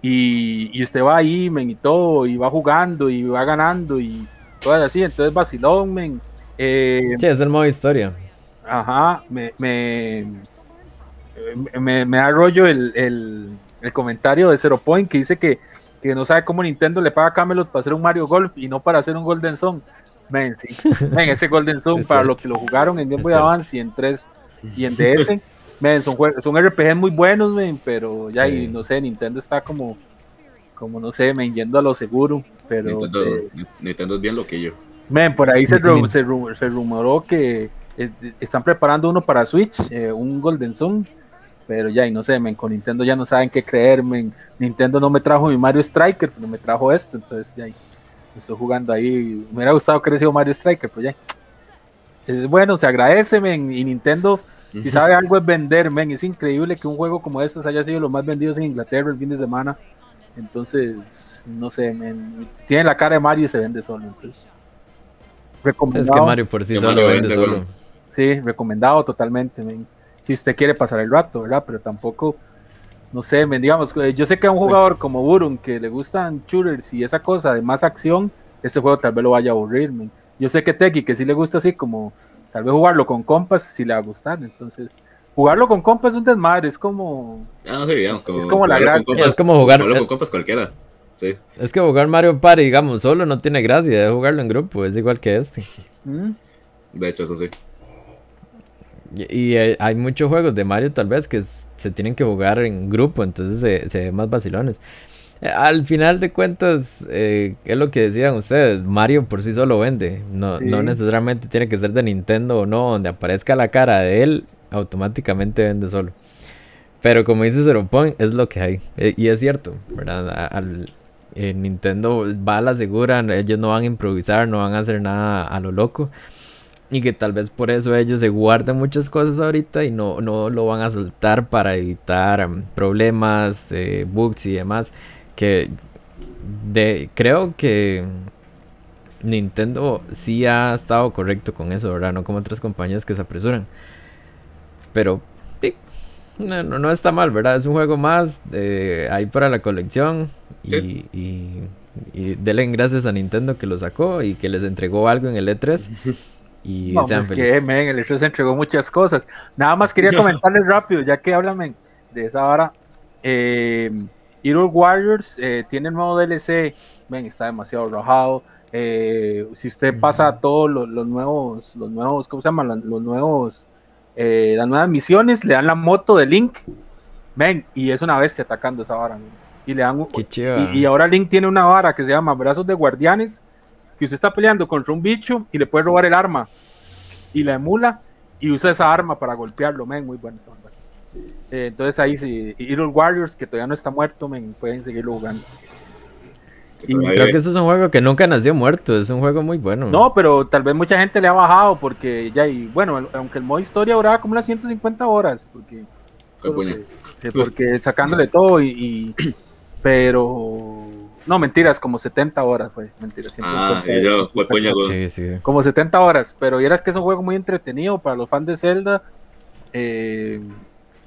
Y, y, usted va ahí, men, y todo, y va jugando, y va ganando, y todo así, entonces vacilón, men. Eh, sí, es el modo historia. Ajá, me, me, me, me da rollo el, el, el, comentario de Zero Point que dice que, que, no sabe cómo Nintendo le paga a Camelot para hacer un Mario Golf y no para hacer un Golden Zone. Men, sí. ese Golden Zone para los que lo jugaron en Game Boy Advance y en 3 y en DS. men, son, son RPGs muy buenos, men, pero ya, y no sé, Nintendo está como, como no sé, men, yendo a lo seguro. Pero, Nintendo, eh, Nintendo es bien loquillo. men, por ahí se, Ni- ru- ni- se, ru- se rumoró que eh, están preparando uno para Switch, eh, un Golden Sun. Pero ya, y no sé, men, con Nintendo ya no saben qué creer, men. Nintendo no me trajo mi Mario Striker, pero me trajo esto, entonces ya, estoy jugando ahí. Me hubiera gustado que hubiera sido Mario Striker, pues ya. Es bueno, se agradece, men, y Nintendo, si sabe algo es vender, men. Es increíble que un juego como estos haya sido los más vendidos en Inglaterra el fin de semana. Entonces, no sé, men, tiene la cara de Mario y se vende solo. Entonces, Es recomendado. que Mario por sí solo vende vende, solo. Sí, recomendado totalmente, men. Si usted quiere pasar el rato, ¿verdad? Pero tampoco, no sé, men, digamos, eh, yo sé que a un jugador como Burun que le gustan shooters y esa cosa de más acción, este juego tal vez lo vaya a aburrir, men. Yo sé que Teki, que sí le gusta así como, tal vez jugarlo con compas, sí le va a gustar, entonces, jugarlo con compas es un desmadre, es como, Ah, no sé, digamos, como, Es como la con gracia. Es como jugar- jugarlo con compas cualquiera. Sí. Es que jugar Mario Party, digamos, solo no tiene gracia, debe jugarlo en grupo, es igual que este. ¿mm? De hecho, eso sí. Y, y, eh, hay muchos juegos de Mario tal vez que se tienen que jugar en grupo, entonces se, se ven más vacilones. Eh, Al final de cuentas, eh, es lo que decían ustedes, Mario por sí solo vende, no, no Sí. necesariamente tiene que ser de Nintendo o no, donde aparezca la cara de él, automáticamente vende solo. Pero como dice Zero Point, es lo que hay, eh, y es cierto, ¿verdad? Al, eh, Nintendo va a la segura, ellos no van a improvisar, no van a hacer nada a lo loco. Y que tal vez por eso ellos se guardan muchas cosas ahorita y no, no lo van a soltar para evitar um, problemas, eh, bugs y demás. Que de, creo que Nintendo sí ha estado correcto con eso, ¿verdad? No como otras compañías que se apresuran. Pero no, no, no está mal, ¿verdad? Es un juego más eh, ahí para la colección. Y, Sí. y, y denle gracias a Nintendo que lo sacó y que les entregó algo en el E3. Y No, sean pues que, men, el E3 se entregó muchas cosas. Nada más quería comentarles rápido, ya que hablan men, de esa hora. Eh, Hero Warriors eh, tiene nuevo DLC. Ven, está demasiado rajado. Eh, si usted pasa a todos los, los nuevos, los nuevos, ¿cómo se llaman? Los, los nuevos, eh, las nuevas misiones, le dan la moto de Link. Ven, y es una bestia atacando esa vara. men. Y le dan un- y, y ahora Link tiene una vara que se llama Brazos de Guardianes, que usted está peleando contra un bicho y le puede robar el arma. Y la emula y usa esa arma para golpearlo, men, muy bueno. Eh, entonces ahí sí, Hero Warriors, que todavía no está muerto, men, pueden seguirlo jugando. Y- Creo que eso es un juego que nunca nació muerto. Es un juego muy bueno. no, pero tal vez mucha gente le ha bajado porque ya, y bueno, el- aunque el modo historia duraba como unas 150 horas, porque, porque, porque sacándole todo y, y- pero no mentiras, como 70 horas fue, mentiras. Ah, 150 y yo, güey. Sí, sí. como 70 horas, pero vieras que es un juego muy entretenido para los fans de Zelda. Eh,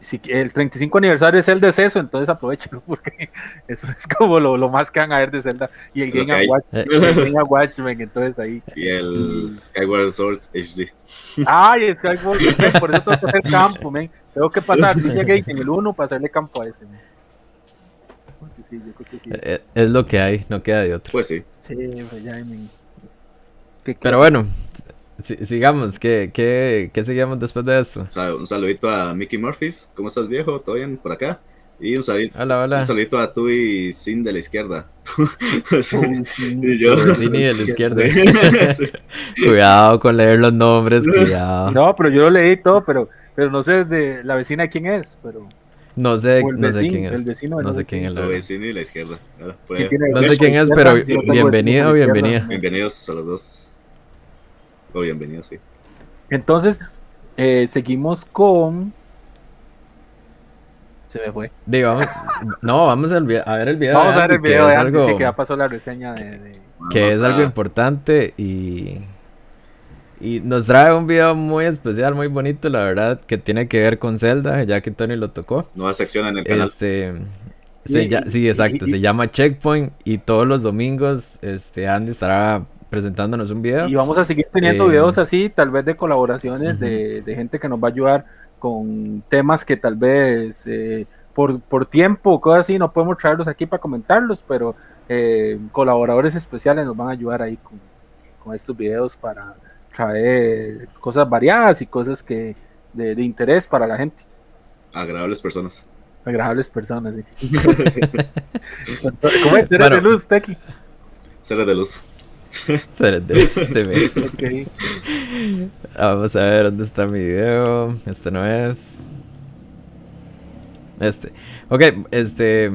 si el 35 aniversario es el deceso, entonces aprovechenlo porque eso es como lo, lo más que van a ver de Zelda. Y el Lo que Game. Watch, Eh, el Game Watch, men, entonces ahí. Y el Skyward Sword HD. Ay, es que hay por eso tengo que hacer campo, men. Tengo que pasar Ninja Gate en el 1 para hacerle campo a ese. men. Creo que sí, yo creo que sí. Eh, Es lo que hay, no queda de otro. Pues sí. Sí, pues ya, men. ¿Qué- qué- Pero bueno, si- sigamos. ¿Qué, qué, ¿Qué seguimos después de esto? Un saludito a Mickey Murphys. ¿Cómo estás, viejo? ¿Todo bien por acá? Y un saludito, Hola, hola. un saludito a tú y Sin de la izquierda. Y yo. Cine de la izquierda. Sí. Cuidado con leer los nombres, cuidado. No, pero yo lo leí todo, pero, pero no sé de la vecina de quién es, pero No sé, el no sé vecino, quién el es. vecino de No sé quién es verdad. vecino y la izquierda. No sé quién es, pero bienvenido o bienvenida. Bienvenidos a los dos. O bienvenidos, sí. Entonces, eh, seguimos con. Se me fue. Digo, vamos- no, vamos a, olvi- a ver el video. Vamos de a ver el video que de algo, sí, que ya pasó la reseña de. de- que Vamos es algo importante y, y nos trae un video muy especial, muy bonito, la verdad, que tiene que ver con Zelda, ya que Tony lo tocó. Nueva sección en el canal. Este, Sí, se y- sí, exacto, y- se llama Checkpoint y todos los domingos este, Andy estará presentándonos un video. Y vamos a seguir teniendo Eh, videos así, tal vez de colaboraciones ujú. de, de gente que nos va a ayudar con temas que tal vez eh, por, por tiempo o cosas así no podemos traerlos aquí para comentarlos, pero eh, colaboradores especiales nos van a ayudar ahí con, con estos videos para traer cosas variadas y cosas que de, interés para la gente. Agradables personas. Agradables personas, sí. ¿Cómo es? ¿Seres de luz, Tequi? Seres de luz. Seres de luz, okay. Vamos a ver dónde está mi video. Este no es. Este. Ok, este.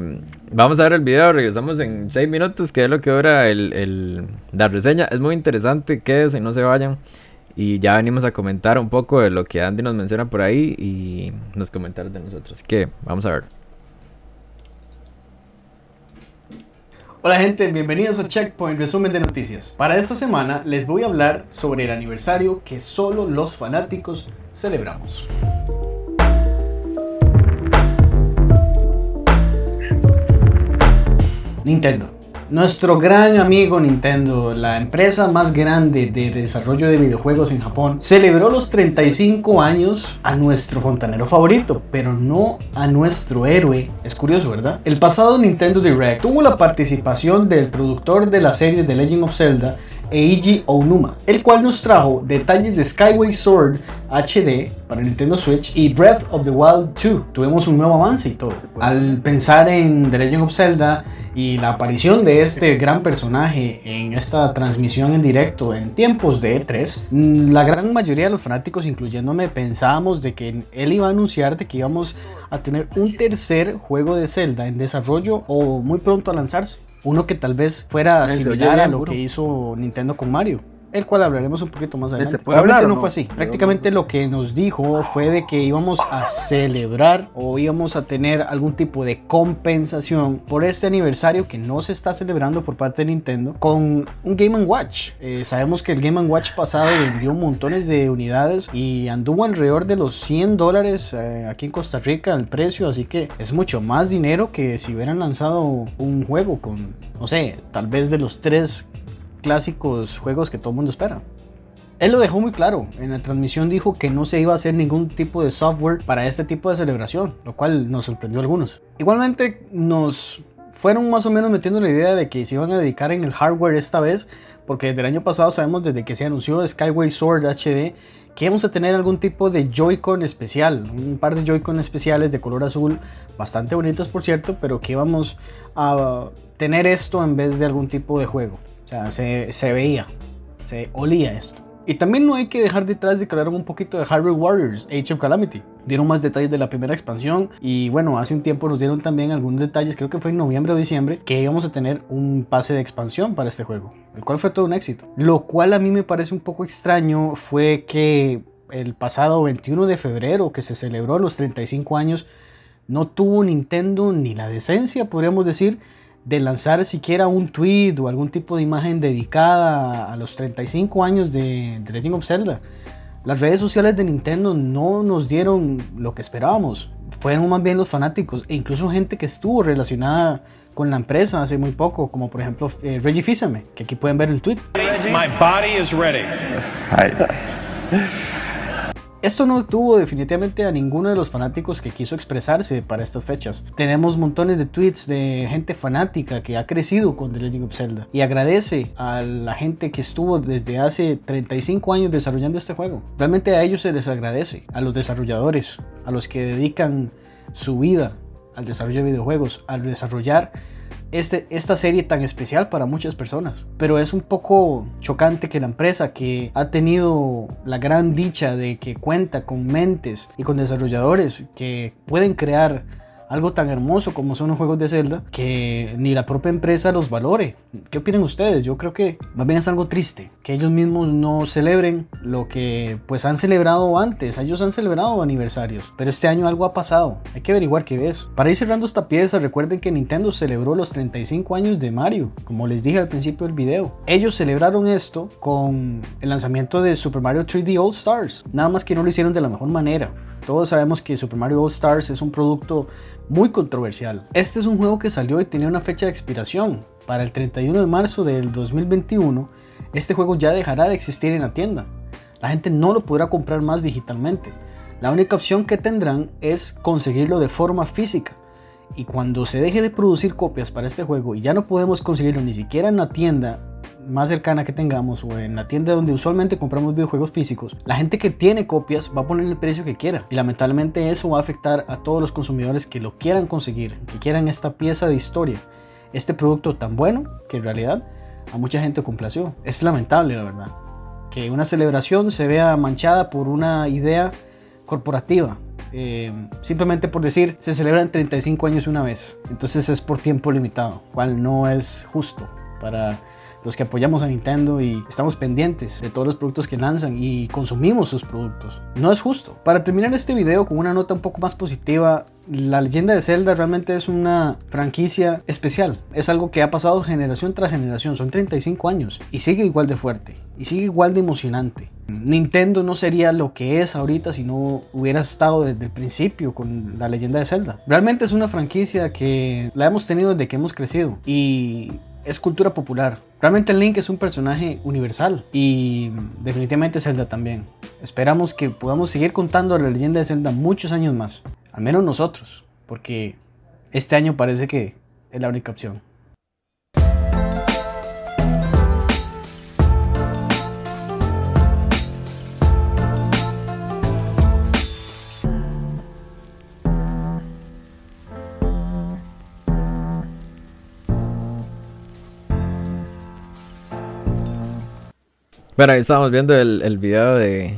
Vamos a ver el video, regresamos en 6 minutos, que es lo que dura el, el, la reseña. Es muy interesante, quédense y no se vayan. Y ya venimos a comentar un poco de lo que Andy nos menciona por ahí y nos comentar de nosotros. Que vamos a ver. Hola gente, bienvenidos a Checkpoint Resumen de Noticias. Para esta semana les voy a hablar sobre el aniversario que solo los fanáticos celebramos. Nintendo. Nuestro gran amigo Nintendo, la empresa más grande de desarrollo de videojuegos en Japón, celebró los 35 años a nuestro fontanero favorito, pero no a nuestro héroe. Es curioso, ¿verdad? El pasado Nintendo Direct tuvo la participación del productor de la serie The Legend of Zelda, Eiji Onuma, el cual nos trajo detalles de Skyway Sword HD para Nintendo Switch y Breath of the Wild 2. Tuvimos un nuevo avance y todo. Al pensar en The Legend of Zelda y la aparición de este gran personaje en esta transmisión en directo en tiempos de E3, mm, la gran mayoría de los fanáticos, incluyéndome, pensábamos de que él iba a anunciar de que íbamos a tener un tercer juego de Zelda en desarrollo o muy pronto a lanzarse. Uno que tal vez fuera similar a lo que hizo Nintendo con Mario el cual hablaremos un poquito más adelante. Realmente no, fue así. Prácticamente lo que nos dijo fue de que íbamos a celebrar o íbamos a tener algún tipo de compensación por este aniversario que no se está celebrando por parte de Nintendo con un Game Watch. Eh, sabemos que el Game Watch pasado vendió montones de unidades y anduvo alrededor de los 100 dólares eh, aquí en Costa Rica el precio, así que es mucho más dinero que si hubieran lanzado un juego con, no sé, tal vez de los tres clásicos juegos que todo el mundo espera. Él lo dejó muy claro. En la transmisión dijo que no se iba a hacer ningún tipo de software para este tipo de celebración, lo cual nos sorprendió a algunos. Igualmente nos fueron más o menos metiendo la idea de que se iban a dedicar en el hardware esta vez, porque desde el año pasado sabemos desde que se anunció Skyway Sword HD que íbamos a tener algún tipo de Joy-Con especial, un par de Joy-Con especiales de color azul, bastante bonitos por cierto, pero que íbamos a tener esto en vez de algún tipo de juego. Sea, se, veía, se olía esto. Y también no hay que dejar detrás de hablaron un poquito de Hyrule Warriors, Age of Calamity. Dieron más detalles de la primera expansión y bueno, hace un tiempo nos dieron también algunos detalles, creo que fue en noviembre o diciembre, que íbamos a tener un pase de expansión para este juego, el cual fue todo un éxito. Lo cual a mí me parece un poco extraño fue que el pasado 21 de febrero, que se celebró los 35 años, no tuvo Nintendo ni la decencia, podríamos decir, de lanzar siquiera un tweet o algún tipo de imagen dedicada a los 35 años de, The Legend of Zelda. Las redes sociales de Nintendo no nos dieron lo que esperábamos. Fueron más bien los fanáticos e incluso gente que estuvo relacionada con la empresa hace muy poco, como por ejemplo eh, Reggie Fils-Aimé, que aquí pueden ver el tweet. My body is ready. Esto no tuvo definitivamente a ninguno de los fanáticos que quiso expresarse para estas fechas. Tenemos montones de tweets de gente fanática que ha crecido con The Legend of Zelda y agradece a la gente que estuvo desde hace 35 años desarrollando este juego. Realmente a ellos se les agradece, a los desarrolladores, a los que dedican su vida al desarrollo de videojuegos, al desarrollar este, esta serie tan especial para muchas personas. Pero es un poco chocante que la empresa que ha tenido la gran dicha de que cuenta con mentes y con desarrolladores que pueden crear algo tan hermoso como son los juegos de Zelda, que ni la propia empresa los valore. ¿Qué opinan ustedes? Yo creo que más bien es algo triste, que ellos mismos no celebren lo que pues han celebrado antes. Ellos han celebrado aniversarios, pero este año algo ha pasado. Hay que averiguar qué es. Para ir cerrando esta pieza, recuerden que Nintendo celebró los 35 años de Mario, como les dije al principio del video. Ellos celebraron esto con el lanzamiento de Super Mario 3D All Stars, nada más que no lo hicieron de la mejor manera. Todos sabemos que Super Mario All Stars es un producto muy controversial. Este es un juego que salió y tenía una fecha de expiración. Para el 31 de marzo del 2021, este juego ya dejará de existir en la tienda. La gente no lo podrá comprar más digitalmente. La única opción que tendrán es conseguirlo de forma física. Y cuando se deje de producir copias para este juego y ya no podemos conseguirlo ni siquiera en la tienda más cercana que tengamos o en la tienda donde usualmente compramos videojuegos físicos, la gente que tiene copias va a poner el precio que quiera. Y lamentablemente eso va a afectar a todos los consumidores que lo quieran conseguir, que quieran esta pieza de historia, este producto tan bueno que en realidad a mucha gente complació. Es lamentable, la verdad, que una celebración se vea manchada por una idea corporativa. Eh, simplemente por decir, se celebran 35 años una vez. Entonces es por tiempo limitado, cual no es justo para los que apoyamos a Nintendo y estamos pendientes de todos los productos que lanzan y consumimos sus productos. No es justo. Para terminar este video con una nota un poco más positiva, la leyenda de Zelda realmente es una franquicia especial. Es algo que ha pasado generación tras generación. Son 35 años y sigue igual de fuerte y sigue igual de emocionante. Nintendo no sería lo que es ahorita si no hubiera estado desde el principio con la leyenda de Zelda. Realmente es una franquicia que la hemos tenido desde que hemos crecido y es cultura popular. Realmente Link es un personaje universal y definitivamente Zelda también. Esperamos que podamos seguir contando la leyenda de Zelda muchos años más, al menos nosotros, porque este año parece que es la única opción. Bueno, ahí estábamos viendo el, el video de,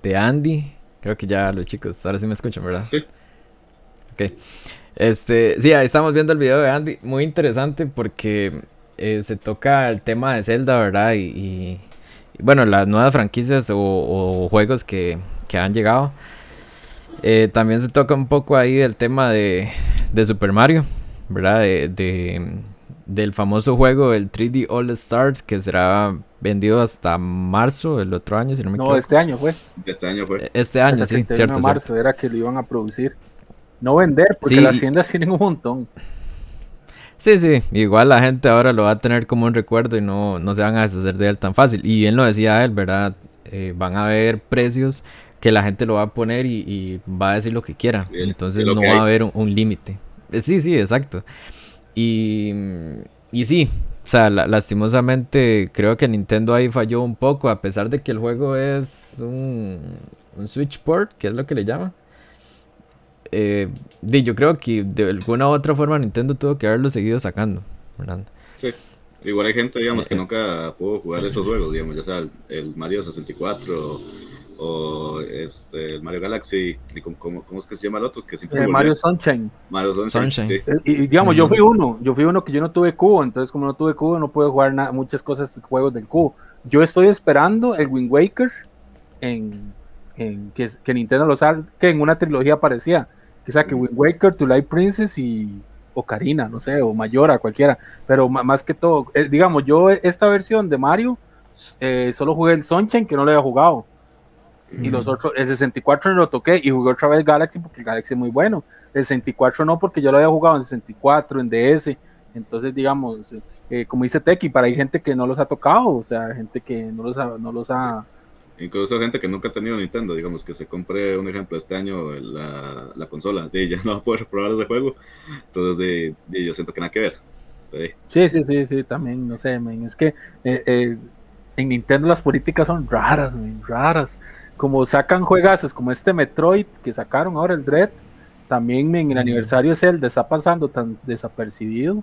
de Andy. Creo que ya los chicos, ahora sí me escuchan, ¿verdad? Sí. Ok. Este, sí, ahí estamos viendo el video de Andy. Muy interesante porque eh, se toca el tema de Zelda, ¿verdad? Y, y- y, bueno, las nuevas franquicias o, o juegos que, que han llegado. Eh, también se toca un poco ahí del tema de, de Super Mario, ¿verdad? De, de- del famoso juego, el 3D All Stars, que será vendido hasta marzo del otro año, si no me No, equivoco. este año fue. Este año fue. Este año, Hasta sí, 31 cierto, marzo era que lo iban a producir. No vender, porque Sí, las tiendas tienen un montón. Sí, sí, igual la gente ahora lo va a tener como un recuerdo y no, no se van a deshacer de él tan fácil. Y bien lo decía él, ¿verdad? Eh, van a haber precios que la gente lo va a poner y, y va a decir lo que quiera. Entonces no va a haber un, un límite. Eh, Sí, sí, exacto. Y, y sí, o sea, la- lastimosamente creo que Nintendo ahí falló un poco, a pesar de que el juego es un, un Switch port, que es lo que le llaman. Eh, yo creo que de alguna u otra forma Nintendo tuvo que haberlo seguido sacando, ¿verdad? Sí. Igual hay gente, digamos, que Eh, nunca pudo jugar esos juegos, digamos, ya sea el, el Mario 64 o este, el Mario Galaxy, y cómo, cómo- cómo es que se llama el otro, que siempre Eh. Mario Sunshine. Mario Sunshine, Sunshine. sí. Eh, Y, y digamos, yo fui uno, yo fui uno que yo no tuve cubo, entonces como no tuve cubo no pude jugar muchas cosas, juegos del cubo. Yo estoy esperando el Wind Waker en, en que, que Nintendo lo saque en una trilogía parecida, que saque Wind Waker, Twilight Princess y Ocarina, no sé, o Mayora, cualquiera, pero más que todo, eh, digamos, yo esta versión de Mario eh, solo jugué el Sunshine que no lo había jugado. Y los otros, el 64 no lo toqué y jugué otra vez Galaxy porque el Galaxy es muy bueno. El 64 no, porque yo lo había jugado en 64, en DS. Entonces, digamos, eh, como dice Teki, para hay gente que no los ha tocado, o sea, gente que no los ha, no los ha. Incluso gente que nunca ha tenido Nintendo, digamos, que se compre, un ejemplo, este año la, la consola, de ya no va a poder probar ese juego. Entonces, de, de- yo siento que nada que ver. Sí. Sí, sí, sí, sí, también, no sé, men, es que eh, eh, en Nintendo las políticas son raras, men, raras. Como sacan juegazos como este Metroid que sacaron ahora el Dread, también men, el aniversario de Zelda está pasando tan desapercibido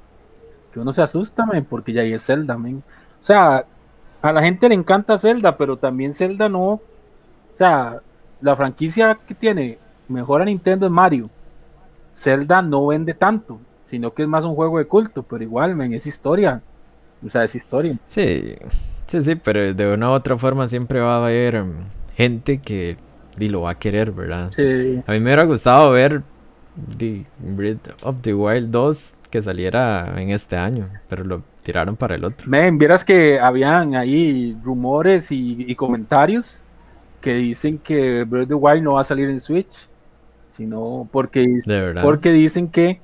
que uno se asusta, men, porque ya ahí es Zelda, men. O sea, a la gente le encanta Zelda, pero también Zelda no. O sea, la franquicia que tiene mejor a Nintendo es Mario. Zelda no vende tanto, sino que es más un juego de culto, pero igual, men, es historia. O sea, es historia. Sí, sí, sí, pero de una u otra forma siempre va a haber mm, gente que di, lo va a querer, ¿verdad? Sí. A mí me hubiera gustado ver The Breath of the Wild 2 que saliera en este año, pero lo tiraron para el otro. Men, vieras que habían ahí rumores y, y comentarios que dicen que Breath of the Wild no va a salir en Switch, sino porque, porque dicen que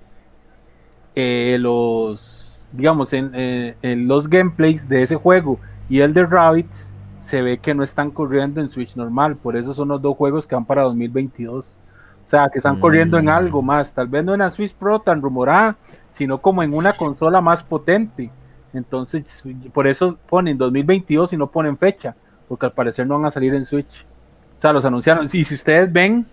eh, los, digamos, en, eh, en los gameplays de ese juego y el de Rabbits se ve que no están corriendo en Switch normal, por eso son los dos juegos que van para 2022. O sea, que están corriendo en Mm. algo más, tal vez no en la Switch Pro tan rumorada, sino como en una consola más potente. Entonces, por eso ponen 2022 y no ponen fecha, porque al parecer no van a salir en Switch. O sea, los anunciaron. Sí, si ustedes ven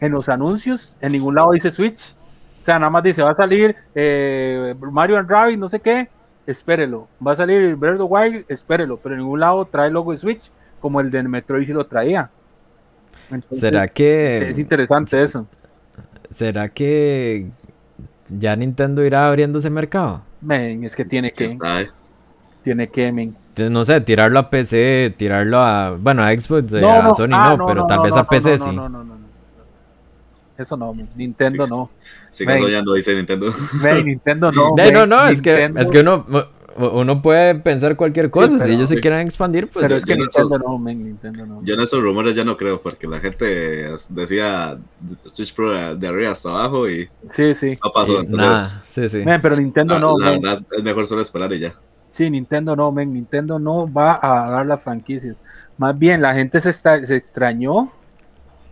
en los anuncios, en ningún lado dice Switch. O sea, nada más dice, va a salir eh, Mario and Rabbit, no sé qué, espérelo. Va a salir Breath of the Wild, espérelo. Pero en ningún lado trae logo de Switch, como el de Metroid sí lo traía. Entonces, ¿Será que Es interesante eso. será que ya Nintendo irá abriendo ese mercado? Men, es que tiene que, tiene que, men. No sé, tirarlo a PC, tirarlo a, bueno, a Xbox, No, a no, Sony ah, no, pero no, tal no, vez no, a PC no, sí. No, no, no. Eso no, Nintendo Sí. no. Sigan soñando, dice Nintendo. Men, Nintendo no. Men, no, no, es que, es que uno, uno puede pensar cualquier cosa. si pero- ellos se sí. quieren expandir, pues. Pero es que Nintendo no, men, Nintendo no. Yo en esos rumores ya no creo, porque la gente decía Switch Pro de arriba hasta abajo y Sí, sí. no pasó. Entonces, sí, sí. Men, pero Nintendo la, no, la men. verdad es mejor solo esperar y ya. Sí, Nintendo no, men. Nintendo no va a dar las franquicias. Más bien, la gente se, está, se extrañó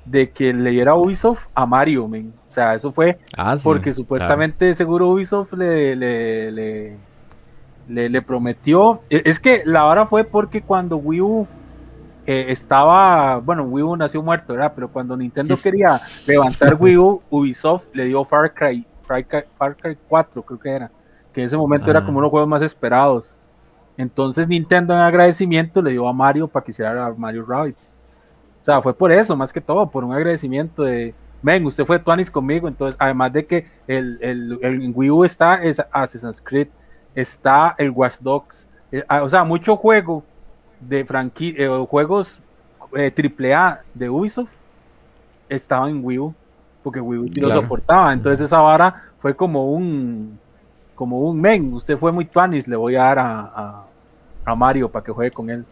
de que le diera Ubisoft a Mario, men. O sea, eso fue Ah, sí, porque claro. supuestamente seguro Ubisoft le, le, le, le- le prometió. e- Es que la hora fue porque cuando Wii U eh, estaba, bueno, Wii U nació muerto, ¿verdad? Pero cuando Nintendo quería levantar Wii U, Ubisoft le dio Far Cry, Far Cry, Far Cry 4, creo que era, que en ese momento era Ah. como uno de los juegos más esperados. Entonces Nintendo en agradecimiento le dio a Mario para que hiciera a Mario Rabbids. O sea, fue por eso, más que todo, por un agradecimiento de, ven, usted fue Tuanis conmigo, entonces, además de que el, el, el Wii U está es Assassin's Creed, está el Watch Dogs, eh, ah, o sea, mucho juego de franquicia, juegos eh, AAA de Ubisoft estaban en Wii U, porque Wii U sí lo Claro. soportaba, entonces esa vara fue como un, como un, men, usted fue muy Tuanis, le voy a dar a, a, a Mario para que juegue con él.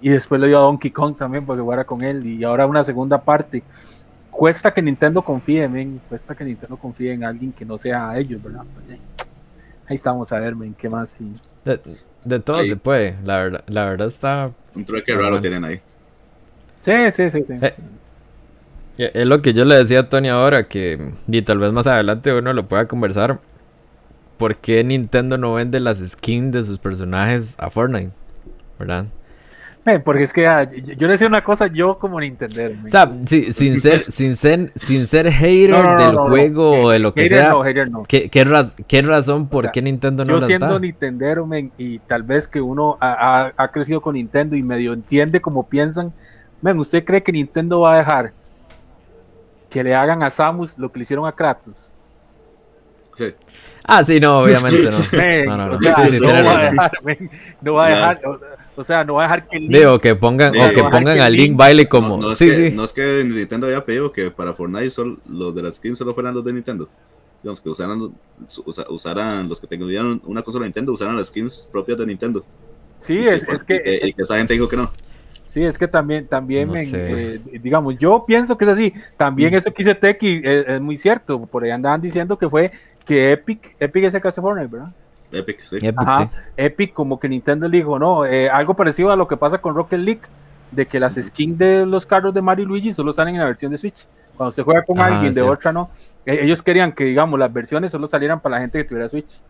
Y después le dio a Donkey Kong también para que jugara con él. Y ahora una segunda parte. Cuesta que Nintendo confíe, men. Cuesta que Nintendo confíe en alguien que no sea ellos, ¿verdad? Pues, eh, ahí estamos a ver, men. ¿Qué más? Sí. De, de todo Ahí. se puede. La verdad, la verdad está. Un truque raro bueno. tienen ahí. Sí, sí, sí. sí. Eh, eh, Es lo que yo le decía a Tony ahora, que y tal vez más adelante uno lo pueda conversar. ¿Por qué Nintendo no vende las skins de sus personajes a Fortnite? ¿Verdad? Men, porque es que ah, yo, yo le decía una cosa, yo como Nintendo. O sea, sí, sin ser, sin ser, sin ser hater No, no, no, del no, no. juego o de lo que Hater sea, no, hater no. ¿qué, qué, raz- qué razón por sea, qué Nintendo no yo las siendo da? Nintendero, men, y tal vez que uno ha, ha- ha crecido con Nintendo y medio entiende cómo piensan, men, ¿usted cree que Nintendo va a dejar que le hagan a Samus lo que le hicieron a Kratos? Sí. Ah, sí, no, obviamente no. No, no, no. O sea, Sí, sí, no, tiene va a razón. dejar, no va a dejar, o, sea, no va a dejar que Digo, que pongan, o Eh, que pongan que al Link- Link baile como. No, no es sí, que, sí. no es que Nintendo había pedido que para Fortnite solo, los de las skins solo fueran los de Nintendo. Digamos, que usaran, usa- usaran los que tuvieran una consola Nintendo, usaran las skins propias de Nintendo. Sí, Y es, que- es que, y que, y que esa gente dijo que no. sí, es que también, también, No eh, digamos, yo pienso que es así. También eso que dice Teki es, es muy cierto. Por ahí andaban diciendo que fue que Epic, Epic es el que hace Fortnite, ¿verdad? Epic, sí. Epic, Ajá, sí. Epic como que Nintendo le dijo, no, eh, algo parecido a lo que pasa con Rocket League, de que las skins de los carros de Mario y Luigi solo salen en la versión de Switch. Cuando se juega con Ah, alguien de cierto. otra, no. E- Ellos querían que, digamos, las versiones solo salieran para la gente que tuviera Switch.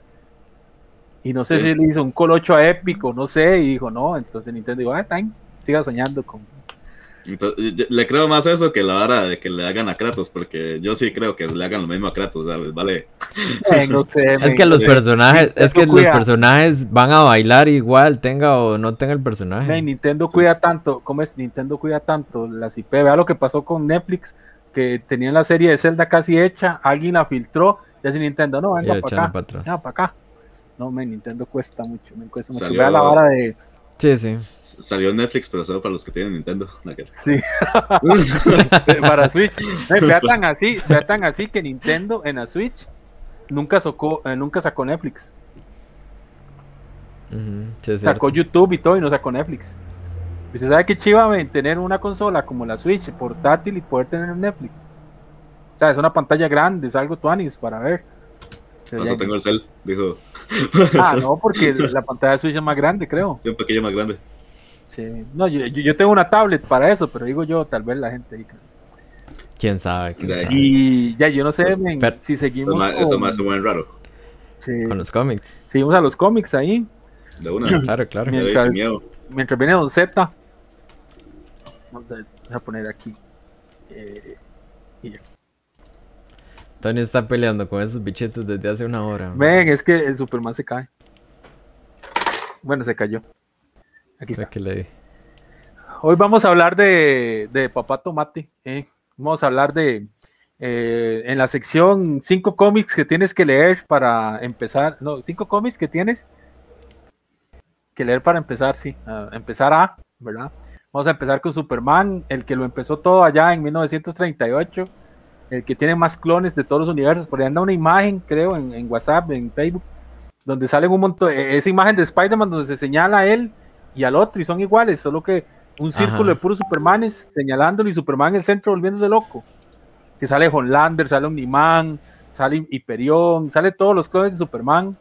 Y no sé Sí. si le hizo un colocho a Epic o no sé, y dijo, no, entonces Nintendo dijo, ah, time, siga soñando con... Entonces, le creo más eso que la hora de que le hagan a Kratos, porque yo sí creo que le hagan lo mismo a Kratos, ¿sabes? Vale. Eh, no sé, Es que los sí. personajes, es que Nintendo los cuida. personajes van a bailar igual, tenga o no tenga el personaje. men, Nintendo cuida tanto, ¿cómo es? Nintendo cuida tanto las IP, vea lo que pasó con Netflix, que tenían la serie de Zelda casi hecha, alguien la filtró, y así Nintendo, no, venga para acá. para atrás. Ya, para acá. No, men, Nintendo cuesta mucho, me cuesta mucho. Salió- Vea la vara de. Sí, sí. Salió Netflix, pero solo para los que tienen Nintendo. Sí, para Switch. Tan así, vea tan así que Nintendo en la Switch nunca sacó, eh, nunca sacó Netflix. Sí, Sacó. YouTube y todo y no sacó Netflix. Y ¿Usted sabe que chiva tener una consola como la Switch portátil y poder tener Netflix? O sea, es una pantalla grande, es algo tuanis para ver. Por eso tengo el cel, dijo. Ah, no, porque la pantalla de Switch es más grande, creo. Sí, un pequeño más grande. Sí. No, yo, yo- tengo una tablet para eso, pero digo yo, tal vez la gente diga. Quién sabe, quién ahí. sabe. Y ya, yo no sé, Pues, men, pero- si Eso seguimos eso con- más se mueve raro. sí, Con los cómics. seguimos a los cómics ahí. de una. Claro, claro. Lo Mientras-. Mientras viene Don Z, vamos a, vamos a poner aquí. eh, y aquí. Tony está peleando con esos bichitos desde hace una hora. Ven, es que el Superman se cae. Bueno, se cayó. Aquí está. le- Hoy vamos a hablar de, de Papá Tomate. ¿eh? Vamos a hablar de, eh, en la sección, cinco cómics que tienes que leer para empezar. No, cinco cómics que tienes que leer para empezar, sí. a empezar a, ¿verdad? Vamos a empezar con Superman, el que lo empezó todo allá en 1938. El que tiene más clones de todos los universos. Por ahí anda una imagen, creo, en, en WhatsApp, en Facebook, donde salen un montón. e- Esa imagen de Spider-Man donde se señala a él y al otro y son iguales, solo que un círculo Ajá. de puros Supermanes señalándolo y Superman en el centro volviéndose loco. Que sale Homelander, sale Omniman, sale Hyperion, sale todos los clones de Superman.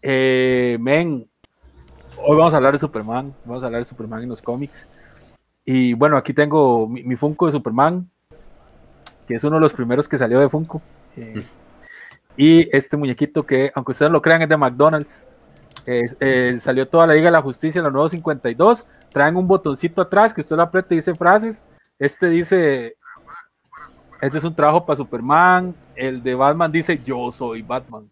Eh, men, hoy vamos a hablar de Superman, vamos a hablar de Superman en los cómics. Y bueno, aquí tengo mi, mi Funko de Superman, que es uno de los primeros que salió de Funko. Eh, y este muñequito que, aunque ustedes lo crean, es de McDonald's. Eh, salió toda la Liga de la Justicia, la nuevo 52. Traen un botoncito atrás que usted lo aprieta y dice frases. Este dice: Este es un trabajo para Superman. El de Batman dice: Yo soy Batman.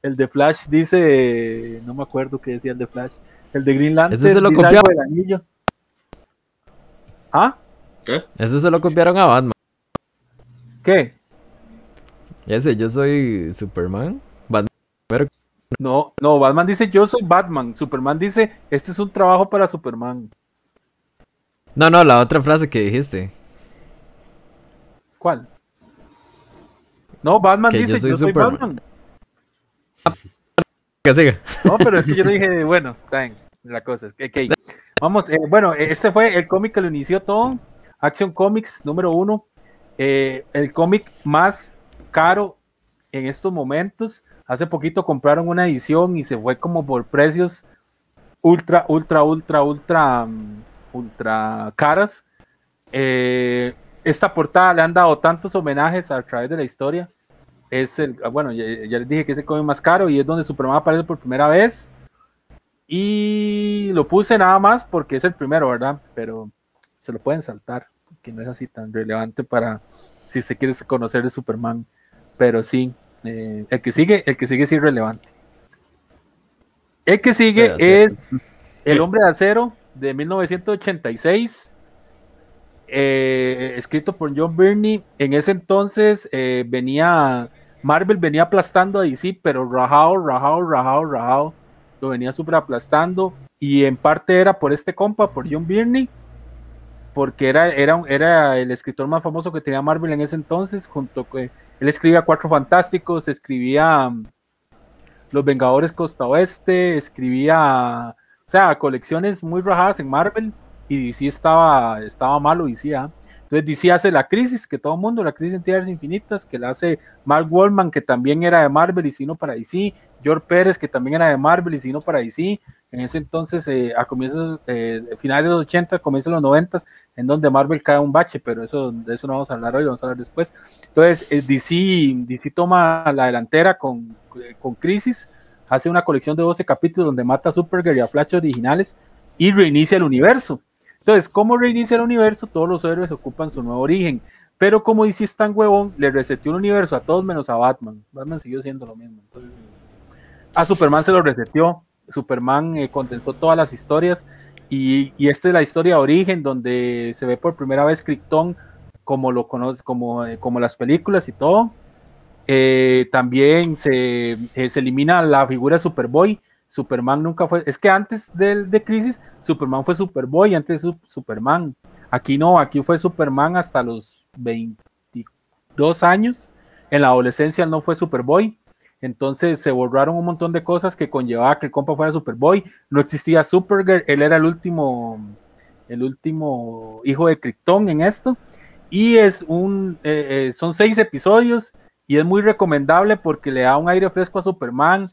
El de Flash dice: No me acuerdo qué decía el de Flash. El de Green Lantern Ese se lo anillo. ¿Ah? ¿Qué? Ese se lo copiaron a Batman. ¿Qué? Ese, yo soy Superman. Batman. No, no, Batman dice: Yo soy Batman. Superman dice: Este es un trabajo para Superman. No, no, la otra frase que dijiste. ¿Cuál? No, Batman Que yo dice: soy Yo soy Superman. Batman. Que siga. No, pero es que yo le dije, bueno, está bien, la cosa es que, ok. Vamos, eh, bueno, este fue el cómic que lo inició todo, Action Comics número uno, eh, el cómic más caro en estos momentos. Hace poquito compraron una edición y se fue como por precios ultra, ultra, ultra, ultra, mm, ultra caras. Eh, esta portada le han dado tantos homenajes a través de la historia es el, ah, bueno, ya, ya les dije que es el cómic más caro y es donde Superman aparece por primera vez. Y lo puse nada más porque es el primero, ¿verdad? Pero se lo pueden saltar, que no es así tan relevante para si se quiere conocer de Superman. Pero sí, eh, el que sigue, el que sigue es relevante. El que sigue es El Hombre de Acero de 1986 eh, escrito por John Byrne. En ese entonces eh, venía, Marvel venía aplastando a DC, pero rajado, rajado, rajado, rajado. Lo venía super aplastando. Y en parte era por este compa, por John Byrne, porque era, era, era el escritor más famoso que tenía Marvel en ese entonces. Junto con, él escribía Cuatro Fantásticos, escribía um, Los Vengadores Costa Oeste, escribía, o sea, colecciones muy rajadas en Marvel y DC estaba, estaba malo, DC, ¿ah? Entonces DC hace la crisis, que todo el mundo, la crisis en Tierras Infinitas, que la hace Mark Wallman, que también era de Marvel y sino para DC, George Pérez, que también era de Marvel y sino para DC, en ese entonces, eh, a comienzos, eh, finales de los 80, comienzos de los 90, en donde Marvel cae un bache, pero eso, de eso no vamos a hablar hoy, vamos a hablar después. Entonces, eh, DC, DC toma la delantera con, eh, con Crisis, hace una colección de 12 capítulos donde mata a Supergirl y a Flash originales y reinicia el universo. Entonces, ¿cómo reinicia el universo? Todos los héroes ocupan su nuevo origen. Pero como DC es tan huevón, le reseteó el universo a todos menos a Batman. Batman siguió siendo lo mismo. A Superman se lo reseteó. Superman eh, condensó todas las historias. Y, y esta es la historia de origen, donde se ve por primera vez Krypton como lo conoce, como, eh, como las películas y todo. Eh, también se, eh, se elimina la figura de Superboy. Superman nunca fue. Es que antes del de Crisis, Superman fue Superboy, antes de Sup- Superman. Aquí no, aquí fue Superman hasta los 22 años. En la adolescencia no fue Superboy. Entonces se borraron un montón de cosas que conllevaba que el compa fuera Superboy. No existía Supergirl, él era el último, el último hijo de Krypton en esto. Y es un, eh, eh, son seis episodios y es muy recomendable porque le da un aire fresco a Superman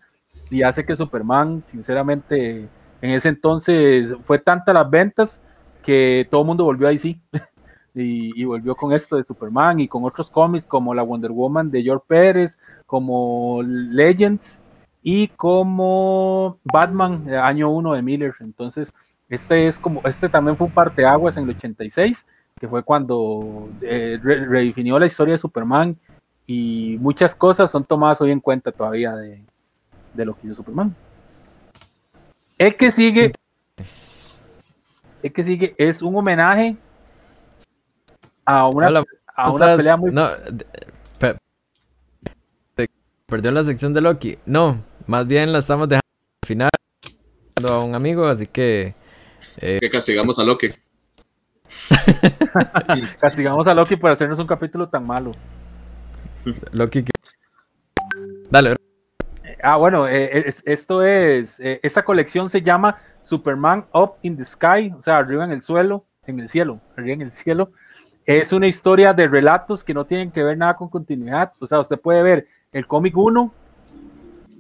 y hace que Superman, sinceramente, en ese entonces fue tanta las ventas que todo el mundo volvió ahí sí. Y, volvió con esto de Superman y con otros cómics como la Wonder Woman de George Pérez, como Legends, y como Batman, eh, año 1 de Miller. Entonces, este es como, este también fue un parteaguas en el 86, que fue cuando eh, redefinió la historia de Superman y muchas cosas son tomadas hoy en cuenta todavía de, lo que hizo Superman. El que sigue, el que sigue es un homenaje a una, a una pelea muy. No, perdió la sección de Loki. No, más bien la estamos dejando al final a un amigo, así que. Eh, que castigamos a Loki. castigamos a Loki por hacernos un capítulo tan malo. Loki. Dale. Ah, bueno, eh, esto es. Eh, esta colección se llama Superman Up in the Sky, o sea, arriba en el suelo, en el cielo, arriba en el cielo. Es una historia de relatos que no tienen que ver nada con continuidad. O sea, usted puede ver el cómic 1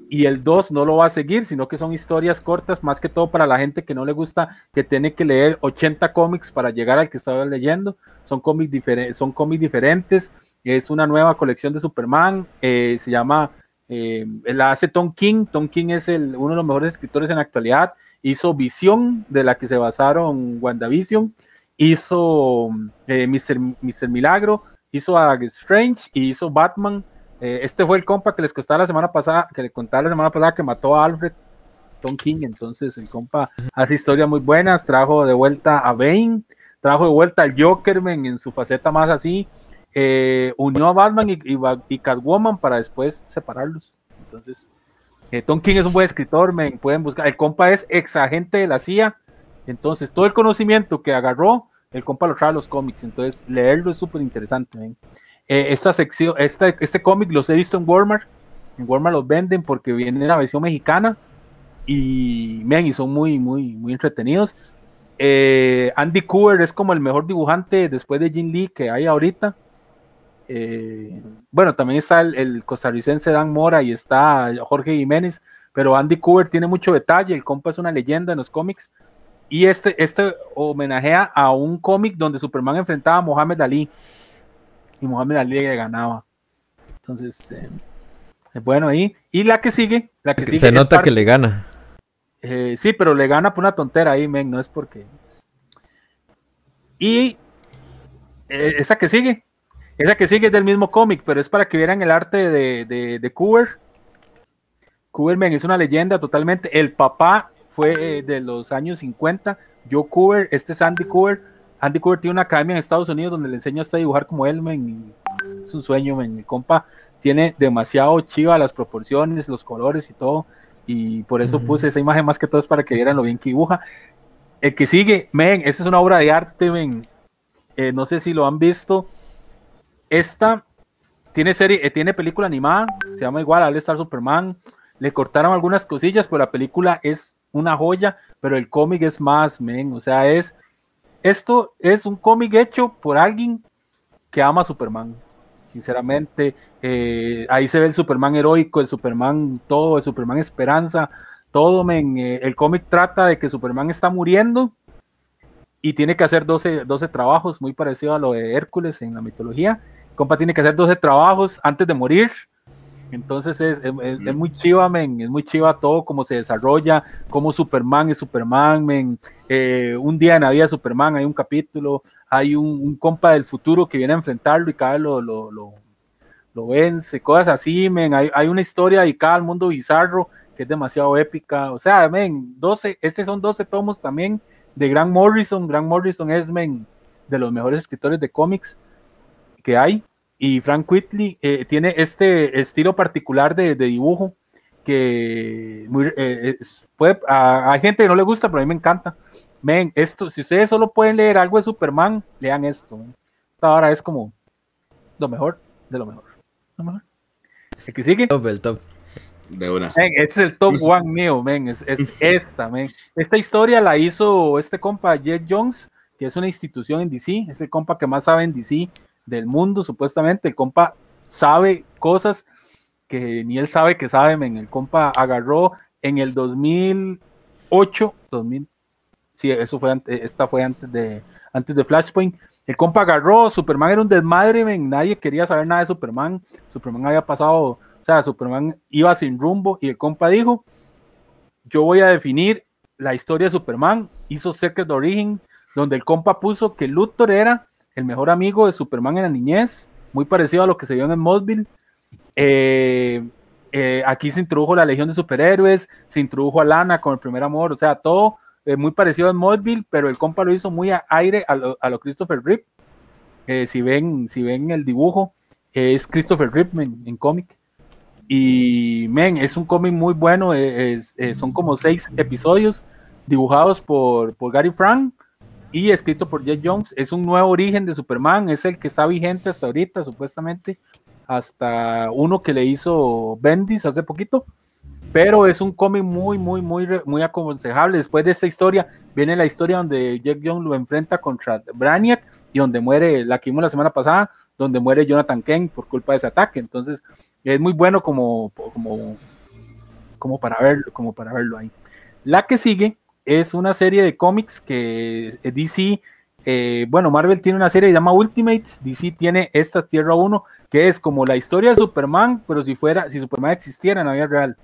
y el 2 no lo va a seguir, sino que son historias cortas, más que todo para la gente que no le gusta, que tiene que leer 80 cómics para llegar al que estaba leyendo. Son cómics, diferentes son cómics diferentes. Es una nueva colección de Superman. Eh, se llama, eh, la hace Tom King. Tom King es el, uno de los mejores escritores en la actualidad. Hizo Visión, de la que se basaron WandaVision. Hizo eh, Mr. Milagro. Hizo a Strange y hizo Batman eh, este fue el compa que les contaba la semana pasada, que le contaba la semana pasada que mató a Alfred Tom King. Entonces el compa hace historias muy buenas, trajo de vuelta a Bane, trajo de vuelta al Jokerman en su faceta más así, eh, unió a Batman y, Catwoman para después separarlos. Entonces, eh, Tom King es un buen escritor, men, pueden buscar. El compa es ex agente de la CIA, entonces todo el conocimiento que agarró, el compa lo trae a los cómics. Entonces, leerlo es súper interesante. Eh, esta sección, este, este cómic los he visto en Walmart. En Walmart los venden porque viene la versión mexicana y, men, y son muy, muy, muy entretenidos. Eh, Andy Cooper es como el mejor dibujante después de Jim Lee que hay ahorita. Eh, bueno, también está el, costarricense Dan Mora y está Jorge Jiménez, pero Andy Cooper tiene mucho detalle, el compa es una leyenda en los cómics. Y este, este homenajea a un cómic donde Superman enfrentaba a Mohamed Ali y Mohamed Ali le ganaba. Entonces, eh, bueno ahí. Y la que sigue, la que sigue Se nota que le gana. Eh, sí, pero le gana por una tontera ahí, men, no es porque. Y eh, esa que sigue, esa que sigue es del mismo cómic, pero es para que vieran el arte de, de, de Cooper. men, es una leyenda totalmente. El papá fue de los años 50. Joe Cooper, este es Andy Cooper Andy Cooper tiene una academia en Estados Unidos donde le enseña a dibujar como él, men, es un sueño, men. Mi compa tiene demasiado chiva las proporciones, los colores y todo, y por eso puse esa imagen más que todo es para que vieran lo bien que dibuja. El que sigue, men, esta es una obra de arte, men. Eh, no sé si lo han visto. Esta tiene serie, eh, tiene película animada, se llama igual All Star Superman. Le cortaron algunas cosillas, pero la película es una joya, pero el cómic es más, men, o sea, es esto es un cómic hecho por alguien que ama a Superman. Sinceramente, eh, ahí se ve el Superman heroico, el Superman todo, el Superman esperanza, todo. Men, eh, el cómic trata de que Superman está muriendo y tiene que hacer 12, 12 trabajos, muy parecido a lo de Hércules en la mitología. compa tiene que hacer 12 trabajos antes de morir entonces es, muy chiva, men, es muy chiva todo, cómo se desarrolla, cómo Superman es Superman, men. Eh, un día en la vida de Superman hay un capítulo, hay un, compa del futuro que viene a enfrentarlo y cada vez lo, lo, lo, vence, cosas así, men. Hay, hay, una historia dedicada al mundo bizarro que es demasiado épica. O sea, men, 12, estos son 12 tomos también de Grant Morrison. Grant Morrison es, men, de los mejores escritores de cómics que hay y Frank Whitley eh, tiene este estilo particular de, dibujo que eh, puede, hay gente que no le gusta, pero a mí me encanta. Men, esto, si ustedes solo pueden leer algo de Superman, lean esto. Esta ahora es como lo mejor de lo mejor. Lo mejor. El que sigue. Top, el top. De una. este es el top one mío, men. Es, esta, men. Esta historia la hizo este compa Jet Jones, que es una institución en DC. Es el compa que más sabe en DC del mundo, supuestamente. El compa sabe cosas que ni él sabe que sabe, El compa agarró en el 2008, 2000, sí, eso fue antes, esta fue antes de, antes de Flashpoint. El compa agarró, Superman era un desmadre, men, nadie quería saber nada de Superman. Superman había pasado, o sea, Superman iba sin rumbo y el compa dijo, yo voy a definir la historia de Superman, hizo Secret Origin, donde el compa puso que Luthor era el mejor amigo de Superman en la niñez, muy parecido a lo que se vio en Smallville. Eh, eh, aquí se introdujo la Legión de Superhéroes, se introdujo a Lana con el primer amor, o sea, todo eh, muy parecido a Smallville, pero el compa lo hizo muy a aire a lo, Christopher Rip. si, ven, si ven el dibujo, es Christopher Rip en, cómic. Y, men, es un cómic muy bueno, son como seis episodios dibujados por, por Gary Frank y escrito por Jeff Jones. Es un nuevo origen de Superman, es el que está vigente hasta ahorita, supuestamente, hasta uno que le hizo Bendis hace poquito. Pero es un cómic muy, muy, muy, muy aconsejable. Después de esta historia, viene la historia donde Jeff Jones lo enfrenta contra Brainiac y donde muere, la que vimos la semana pasada, donde muere Jonathan Kent por culpa de ese ataque. Entonces, es muy bueno como, como, como, para, verlo, como para verlo ahí. La que sigue es una serie de cómics que eh, DC, eh, bueno, Marvel tiene una serie que se llama Ultimates, DC tiene esta Tierra 1, que es como la historia de Superman, pero si fuera, si Superman existiera en la vida real.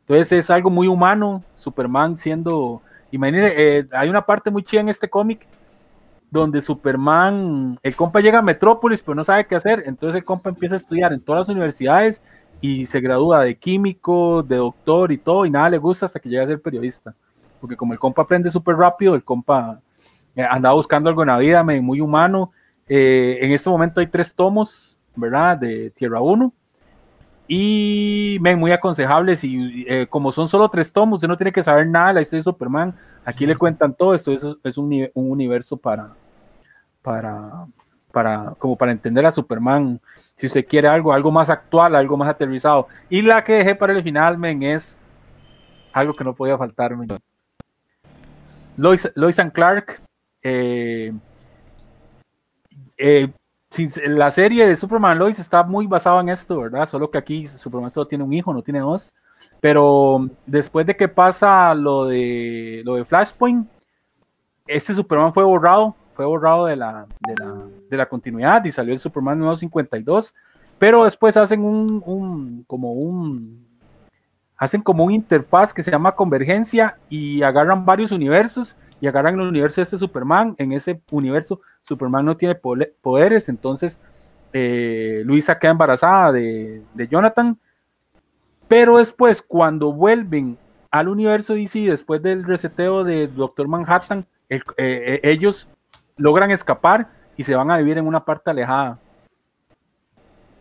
Entonces es algo muy humano, Superman siendo, imagínense, eh, hay una parte muy chida en este cómic donde Superman, el compa llega a Metrópolis, pero no sabe qué hacer, entonces el compa empieza a estudiar en todas las universidades y se gradúa de químico, de doctor y todo, y nada le gusta hasta que llega a ser periodista porque como el compa aprende súper rápido, el compa eh, andaba buscando algo en la vida, muy humano. Eh, en este momento hay tres tomos, ¿verdad? De Tierra 1. Y ven, muy aconsejables. Y eh, como son solo tres tomos, usted no tiene que saber nada de la historia de Superman. Aquí le cuentan todo esto. Eso es un, un universo para, para, para, como para entender a Superman. Si usted quiere algo, algo más actual, algo más aterrizado. Y la que dejé para el final, men, es algo que no podía faltarme. Lois, and Clark. Eh, eh, la serie de Superman Lois está muy basada en esto, ¿verdad? Solo que aquí Superman solo tiene un hijo, no tiene dos. Pero después de que pasa lo de lo de Flashpoint, este Superman fue borrado, fue borrado de la, de la, continuidad y salió el Superman nuevo 52. Pero después hacen un como un hacen como un interfaz que se llama convergencia y agarran varios universos y agarran el universo de este Superman. En ese universo, Superman no tiene poderes, entonces eh, Luisa queda embarazada de, Jonathan. Pero después, cuando vuelven al universo DC, después del reseteo de Doctor Manhattan, eh, eh, ellos logran escapar y se van a vivir en una parte alejada.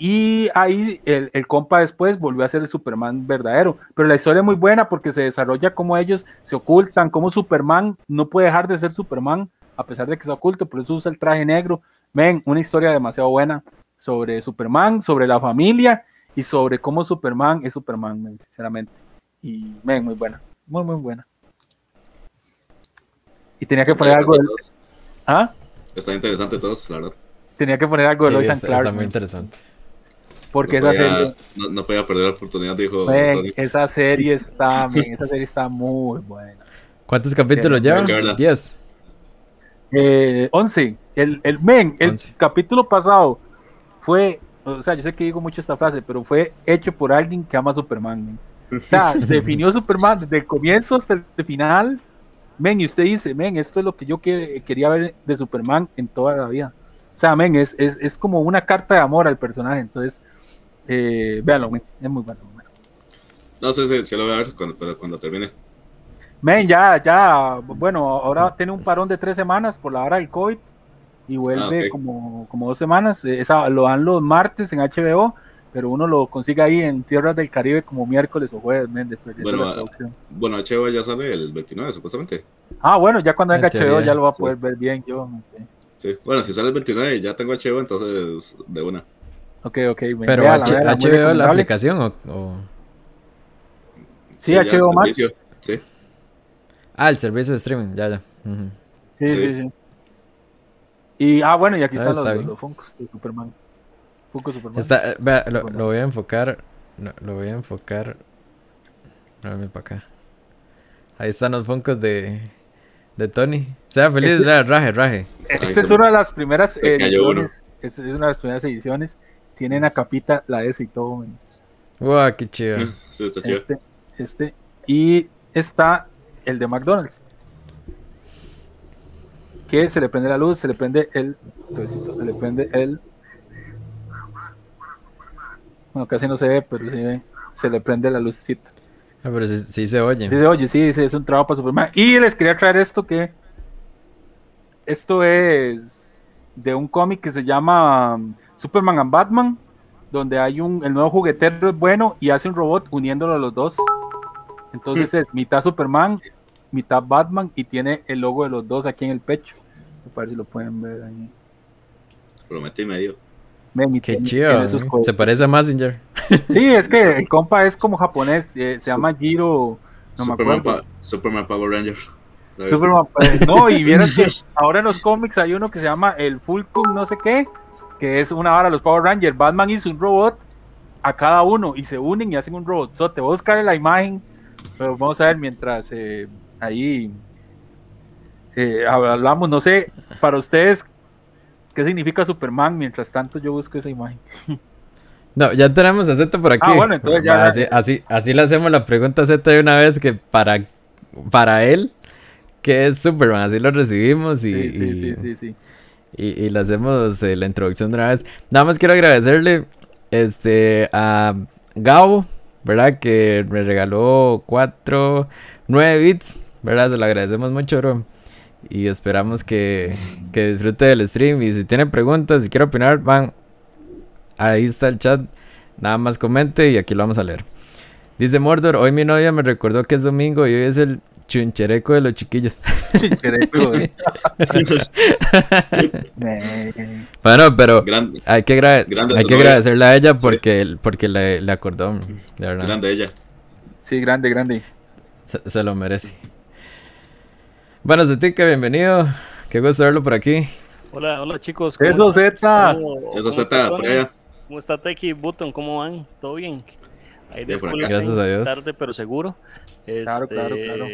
Y ahí el, el, compa después volvió a ser el Superman verdadero. Pero la historia es muy buena porque se desarrolla como ellos se ocultan, como Superman no puede dejar de ser Superman a pesar de que está oculto, por eso usa el traje negro. Ven, una historia demasiado buena sobre Superman, sobre la familia y sobre cómo Superman es Superman, sinceramente. Y ven, muy buena, muy, muy buena. Y tenía que poner algo de... ¿Ah? Está interesante todos, claro. Tenía que poner algo de Lois Clark. Está muy interesante. Porque no esa podía, serie. No, podía perder la oportunidad, dijo. esa serie está, esa serie está muy buena. ¿Cuántos capítulos llevan? 10. Eh, 11. El, el, men, el capítulo pasado fue. O sea, yo sé que digo mucho esta frase, pero fue hecho por alguien que ama a Superman. O sea, definió Superman desde el comienzo hasta el final. Men, y usted dice, men, esto es lo que yo quería ver de Superman en toda la vida. O sea, men, es, es, es como una carta de amor al personaje. Entonces, eh, véanlo, es muy bueno. No sé si, lo voy a ver cuando, pero cuando termine. Men, ya, ya, bueno, ahora tiene un parón de tres semanas por la hora del COVID y vuelve ah, como, como dos semanas. Esa, lo dan los martes en HBO, pero uno lo consigue ahí en Tierras del Caribe como miércoles o jueves, men, después de bueno, la producción. Bueno, HBO ya sale el 29, supuestamente. Ah, bueno, ya cuando venga HBO ya lo va a poder ver bien yo. Sí, bueno, si sale el 29 ya tengo HBO, entonces de una. Ok, ok. Pero HBO la aplicación o, Sí, HBO Max. Sí. Ah, el servicio de streaming, ya, ya. sí, sí, sí, Y, ah, bueno, y aquí ah, están los, los, Funkos de Superman. Funko Superman. Está, eh, vea, lo, lo, voy a enfocar. lo voy a enfocar. No, para acá. Ahí están los Funkos de, de Tony. Sea feliz, este, raje, raje. Esta es una de las primeras ediciones. Esta es una de las primeras ediciones tienen a capita la S y todo. Wow, qué chido. Sí, está chido. Este, este. Y está el de McDonald's. Que se le prende la luz, se le prende el. Se le prende el. Bueno, casi no se ve, pero sí ve. Se le prende la lucecita. Ah, pero sí, sí se oye. Sí, oye, sí, sí, es un trabajo para Superman. Y les quería traer esto que. Esto es de un cómic que se llama Superman and Batman, donde hay un. El nuevo juguetero es bueno y hace un robot uniéndolo a los dos. Entonces es mitad Superman, mitad Batman y tiene el logo de los dos aquí en el pecho. A ver si lo pueden ver ahí. Prometí medio. Ven, y Qué tiene- chido. Se parece a Messenger. Sí, es que el compa es como japonés, eh, se llama Giro. No Superman. Pa- Superman Power Ranger. Superman, no, y vieron que ahora en los cómics hay uno que se llama el Fulcrum no sé qué, que es una hora los Power Rangers. Batman hizo un robot a cada uno y se unen y hacen un robot. So, te voy a buscar la imagen, pero vamos a ver mientras eh, ahí eh, hablamos. No sé, para ustedes, ¿qué significa Superman? Mientras tanto, yo busco esa imagen. No, ya tenemos a Z por aquí. Ah, bueno, entonces ya- Así, así, así le hacemos la pregunta a Z de una vez que para, para él, que es Superman, así lo recibimos y, Sí, sí, y- sí, sí, sí. Y- y le hacemos eh, la introducción de una vez. Nada más quiero agradecerle este, a Gabo, ¿verdad? Que me regaló 4, 9 bits, ¿verdad? Se lo agradecemos mucho, bro. Y esperamos que, que disfrute del stream. Y si tiene preguntas, si quiere opinar, van. Ahí está el chat. Nada más comente y aquí lo vamos a leer. Dice Mordor, hoy mi novia me recordó que es domingo y hoy es el chunchereco de los chiquillos. Chinchereco. Eh, bueno, pero Grande, hay que, Grande hay que agradecerle a ella Sí. porque, porque le, le acordó, de verdad. grande ella. Sí, grande, grande. Se, se lo merece. Bueno, Zetica, bienvenido. Qué gusto verlo por aquí. Hola, hola chicos. ¿cómo Eso? Z. ¿Cómo- Eso allá. ¿Cómo está Teki Button? ¿Cómo van? ¿Todo bien? Ahí Gracias a Dios. Tarde, pero seguro. Claro, claro, Este, claro.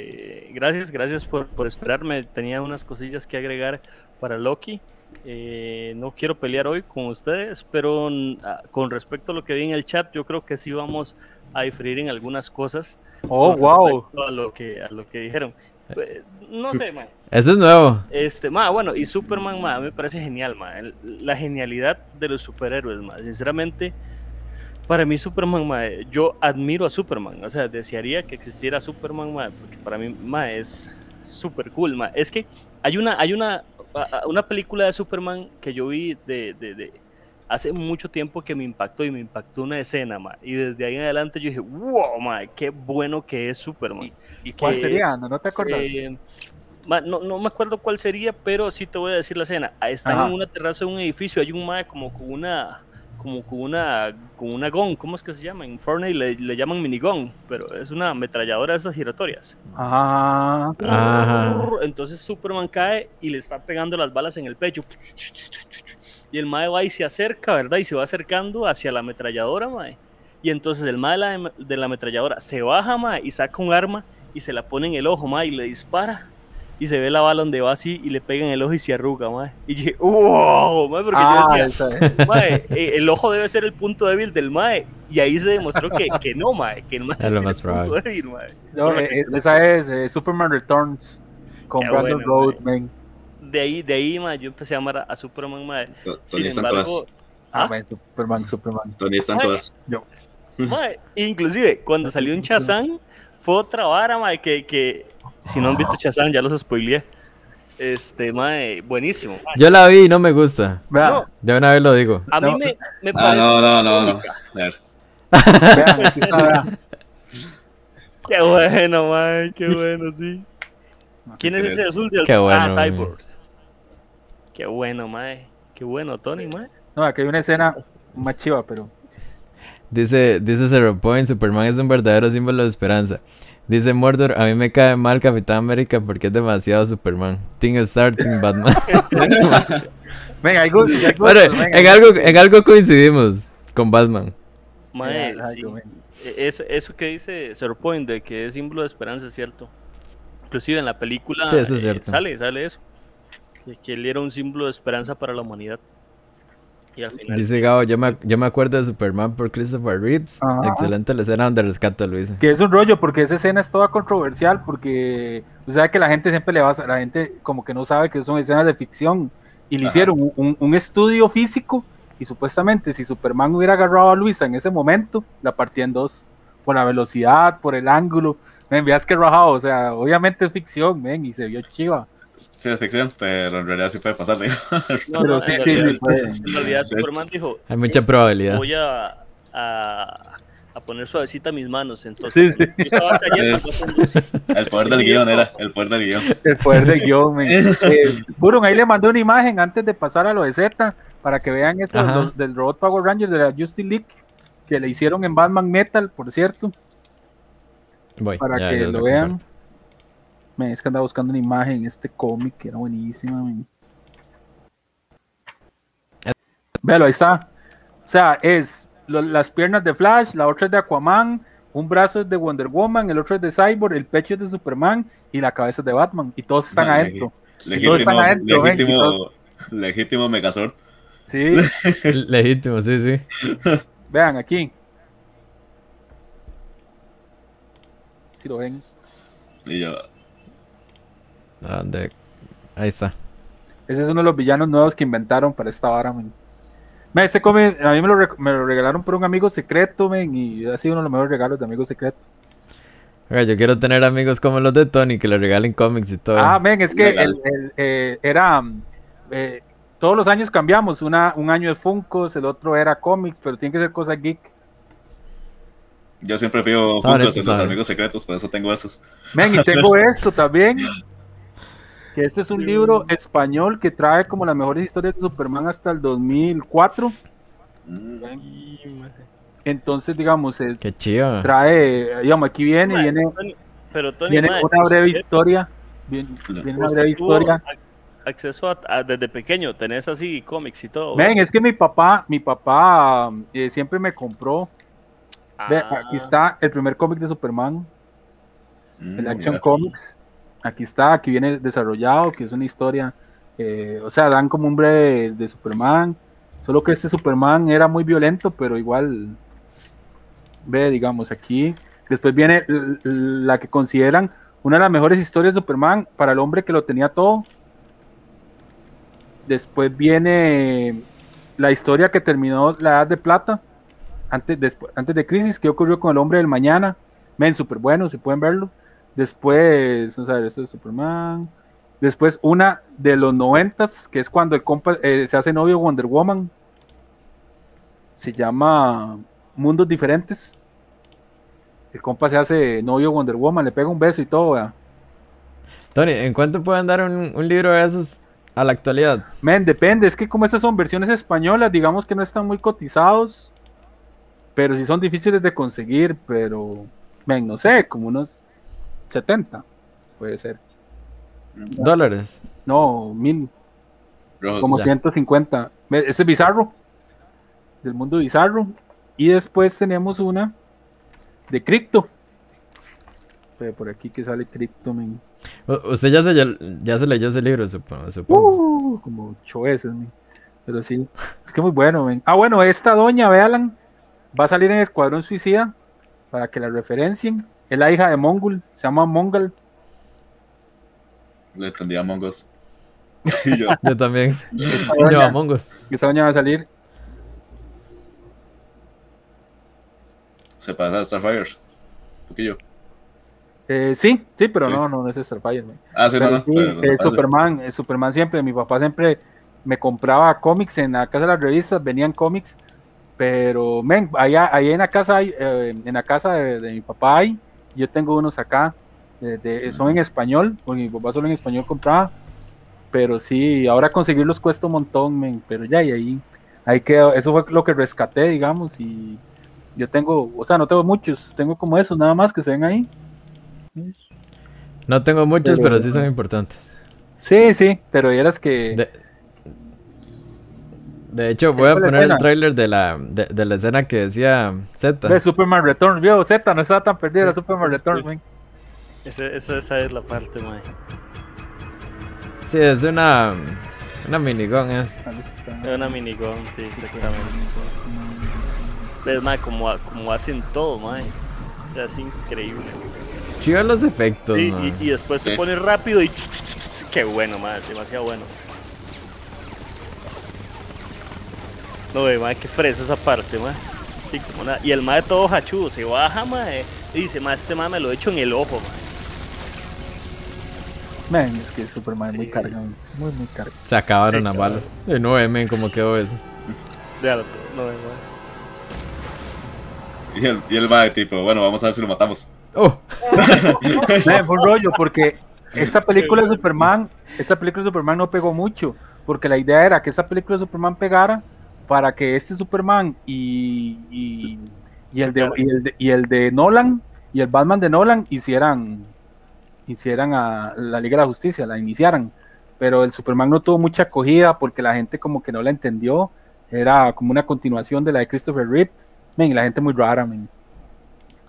Gracias, gracias por, por esperarme. Tenía unas cosillas que agregar para Loki. Eh, no quiero pelear hoy con ustedes, pero ah, con respecto a lo que vi en el chat, yo creo que sí vamos a diferir en algunas cosas. Oh, con wow. respecto A lo que, a lo que dijeron. Eh, No sé, man. Eso es nuevo. Este, ma, bueno, y Superman, ma, me parece genial, ma. La genialidad de los superhéroes, ma. Sinceramente, para mí Superman, ma, yo admiro a Superman. O sea, desearía que existiera Superman, ma, porque para mí, ma, es súper cool, ma. Es que hay una, hay una, una película de Superman que yo vi de, de, de- hace mucho tiempo que me impactó y me impactó una escena, ma. Y desde ahí en adelante yo dije, wow, ma, qué bueno que es Superman. ¿Y cuál sería? es, No, te acuerdas. Eh, ma, no, no me acuerdo cuál sería, pero sí te voy a decir la escena. Están Ajá. en una terraza de un edificio, hay un mae como con una como con una con una gon, ¿cómo es que se llama? En Fortnite le, le llaman minigón, pero es una ametralladora de esas giratorias. Ajá. Entonces Superman cae y le está pegando las balas en el pecho. Y el mae va y se acerca, ¿verdad? Y se va acercando hacia la ametralladora, mae. Y entonces el mae de la, de la ametralladora se baja, mae, y saca un arma y se la pone en el ojo, mae, y le dispara. Y se ve la bala donde va así y le pega en el ojo y se arruga, mae. Y dije, wow, mae, porque Ah, yo decía, es. mae, eh, el ojo debe ser el punto débil del mae. Y ahí se demostró que, que no, mae, que el mae Es lo más probable. débil, mae. No, eh, esa es eh, Superman Returns con Qué Brandon buena, Road, man. De ahí, de ahí, mae, yo empecé a amar a, a Superman, mae. Sin embargo, todas. Ah, ¿Ah? man, Superman, Superman. Tony están todas. Mae, inclusive cuando salió en Chazán fue otra vara, mae, que, que si no han visto Chazán ya los spoileé. Este, mae, buenísimo. mae. Yo la vi y no me gusta. No, De una vez lo digo. a mí No. me, me Ah, parece no, no, no, no. ver. vean, aquí está, vean. Qué bueno, mae, qué bueno, sí. ¿Quién es ese azul de Qué bueno, Ah. Cyborg. Qué bueno, mae. Qué bueno, Tony, mae. No, aquí hay una escena más chiva, pero. Dice, dice Zero Point, Superman es un verdadero símbolo de esperanza. Dice Mordor, a mí me cae mal Capitán América porque es demasiado Superman. Team Star, Team Batman. Venga, hay gustos, hay bueno, gustos, venga. en algo, en algo coincidimos con Batman. Mae, sí. E- Eso, eso que dice Zero Point de que es símbolo de esperanza es cierto. Inclusive en la película Sí, eso es eh, sale, sale eso. Que, que él era un símbolo de esperanza para la humanidad. Y al final. Dice Gabo, yo me, yo me acuerdo de Superman por Christopher Reeves. Ajá. Excelente la escena donde rescata a Luisa. Que es un rollo, porque esa escena es toda controversial, porque sabes que la gente siempre le va a... La gente como que no sabe que son escenas de ficción. Y le Ajá. hicieron un, un- un estudio físico y supuestamente si Superman hubiera agarrado a Luisa en ese momento, la partía en dos. Por la velocidad, por el ángulo. Men, veas que rajado, o sea, obviamente es ficción, men, y se vio chiva. Sí, es ficción, pero en realidad sí puede pasar, digo. No, Pero no, sí, en sí, realidad, sí, puede. en realidad Sí. Superman dijo: Hay mucha probabilidad. Voy a, a, a poner suavecita mis manos. Entonces, Sí, sí. yo estaba cayendo. El poder del guion era, el poder del guion. El poder del guion, men. Eh, Burun, ahí le mandé una imagen antes de pasar a lo de Z para que vean eso del robot Power Ranger de la Justice League que le hicieron en Batman Metal, por cierto, Voy, para ya, que lo vean. Men, es que andaba buscando una imagen, este cómic que era buenísima. men. Véalo, ahí está. O sea, es lo- las piernas de Flash, la otra es de Aquaman, un brazo es de Wonder Woman, el otro es de Cyborg, el pecho es de Superman y la cabeza es de Batman. Y todos están Vale. adentro. Todos Legítimo, están adentro, legítimo, todos- legítimo Megazord. Sí, Legítimo, sí, sí. vean aquí. Si lo ven. Y yo, ¿A dónde? Ahí está. Ese es uno de los villanos nuevos que inventaron para esta vara, men. Men, este cómic, a mí me lo, me lo regalaron por un amigo secreto, men, y ha sido uno de los mejores regalos de amigo secreto. Oiga, yo quiero tener amigos como los de Tony que le regalen cómics y todo. Ah, men, es que Legal. el- el, eh, era. mm, eh, todos los años cambiamos. Una, un año es Funkos, el otro era cómics, pero tiene que ser cosa geek. yo siempre pido Funkos en los amigos secretos, por eso tengo esos. Men, y tengo esto también. Que este es un libro español que trae como las mejores historias de Superman hasta el 2004. Mm. Entonces, digamos, Qué chido. trae, digamos, aquí viene, viene, Tony- pero Tony, viene mae, una breve usted- historia. Viene, viene una breve historia. ac- Acceso a, a- desde pequeño, tenés así cómics y todo. Ven, es que mi papá, mi papá eh, siempre me compró. Ve, Ah, aquí está el primer cómic de Superman, mm, el Action mira. Comics. Aquí está, aquí viene desarrollado, que es una historia. eh, o sea, dan como un breve de Superman. Solo que este Superman era muy violento, pero igual. Ve, digamos, aquí. Después viene la que consideran una de las mejores historias de Superman para el hombre que lo tenía todo. Después viene la historia que terminó la Edad de Plata, antes, antes de Crisis, que ocurrió con el hombre del mañana. Men, súper bueno, si pueden verlo. Después, vamos a ver, esto es Superman. Después una de los noventas, que es cuando el compa eh, se hace novio de Wonder Woman. Se llama Mundos Diferentes. El compa se hace novio de Wonder Woman, le pega un beso y todo. ¿verdad? Tony, ¿en cuánto pueden dar un, un libro de esos a la actualidad? Men, depende, es que como estas son versiones españolas, digamos que no están muy cotizados, pero sí son difíciles de conseguir, pero, men, no sé, como unos 70, puede ser. Dólares. No, mil, como Ya. 150. Ve, Ese es bizarro, del mundo bizarro. Y después tenemos una de Crypto. Ve Por aquí que sale. U- Usted ya se, ya se leyó ese libro, supongo. supongo. Uh, como ocho veces. Pero sí, es que muy bueno. Ah, bueno, esta doña, véanla, va a salir en Escuadrón Suicida para que la referencien. Es la hija de Mongol, se llama Mongol. Le entendí a Mongos. Yo, Yo también. Esta Yo doña, esta doña va a salir. se pasa a Starfire. Un poquillo. Eh, sí, sí, pero Sí. no, no, no es Starfire. Ah, sí, Pero no, no. sí, pero- eh, Superman, eh, Superman siempre, mi papá siempre me compraba cómics en la casa de las revistas, venían cómics, pero men, allá, allá en la casa hay, eh, en la casa de, de mi papá hay, yo tengo unos acá, eh, de- son en español, porque mi papá solo en español compraba, pero sí, ahora conseguirlos cuesta un montón, men, pero ya, y ahí, ahí quedó, eso fue lo que rescaté, digamos, y yo tengo, o sea, no tengo muchos, tengo como esos nada más que se ven ahí. No tengo muchos, Pero- pero sí son importantes. Sí, sí, pero eras que... De, de hecho, voy a poner el tráiler de la, de, de la escena que decía Z. Ve Superman Returns, vio Z, no estaba tan perdida Superman Returns, men. ese- esa, esa es la parte, mae. Sí, es una, Una minigón es. Es una minigón, sí, exactamente. Ves, mae, como, como hacen todo, mae. Es increíble. Chido los efectos, Sí, y, y después se Sí. pone rápido y. Qué bueno, mae, demasiado bueno. No, ve, mae, qué fresa esa parte, mae. Sí, como nada. Y el mae todo hachudo, se baja, mae. Y dice, mae, este mae me lo he hecho en el ojo, mae. Men, es que Superman es muy cargado. Muy, muy cargado. Se acabaron las balas. Y no men, cómo quedó eso. Déjalo, no, ve, mae. Y el, y el mae, tipo, bueno, vamos a ver si lo matamos. Oh, Men, fue un rollo porque esta película de Superman, esta película de Superman no pegó mucho, porque la idea era que esta película de Superman pegara para que este Superman y, y, y el, de, y, el de, y el de Nolan y el Batman de Nolan hicieran hicieran a la Liga de la Justicia, la iniciaran, pero el Superman no tuvo mucha acogida porque la gente como que no la entendió, era como una continuación de la de Christopher Reeve, men, la gente muy rara, men.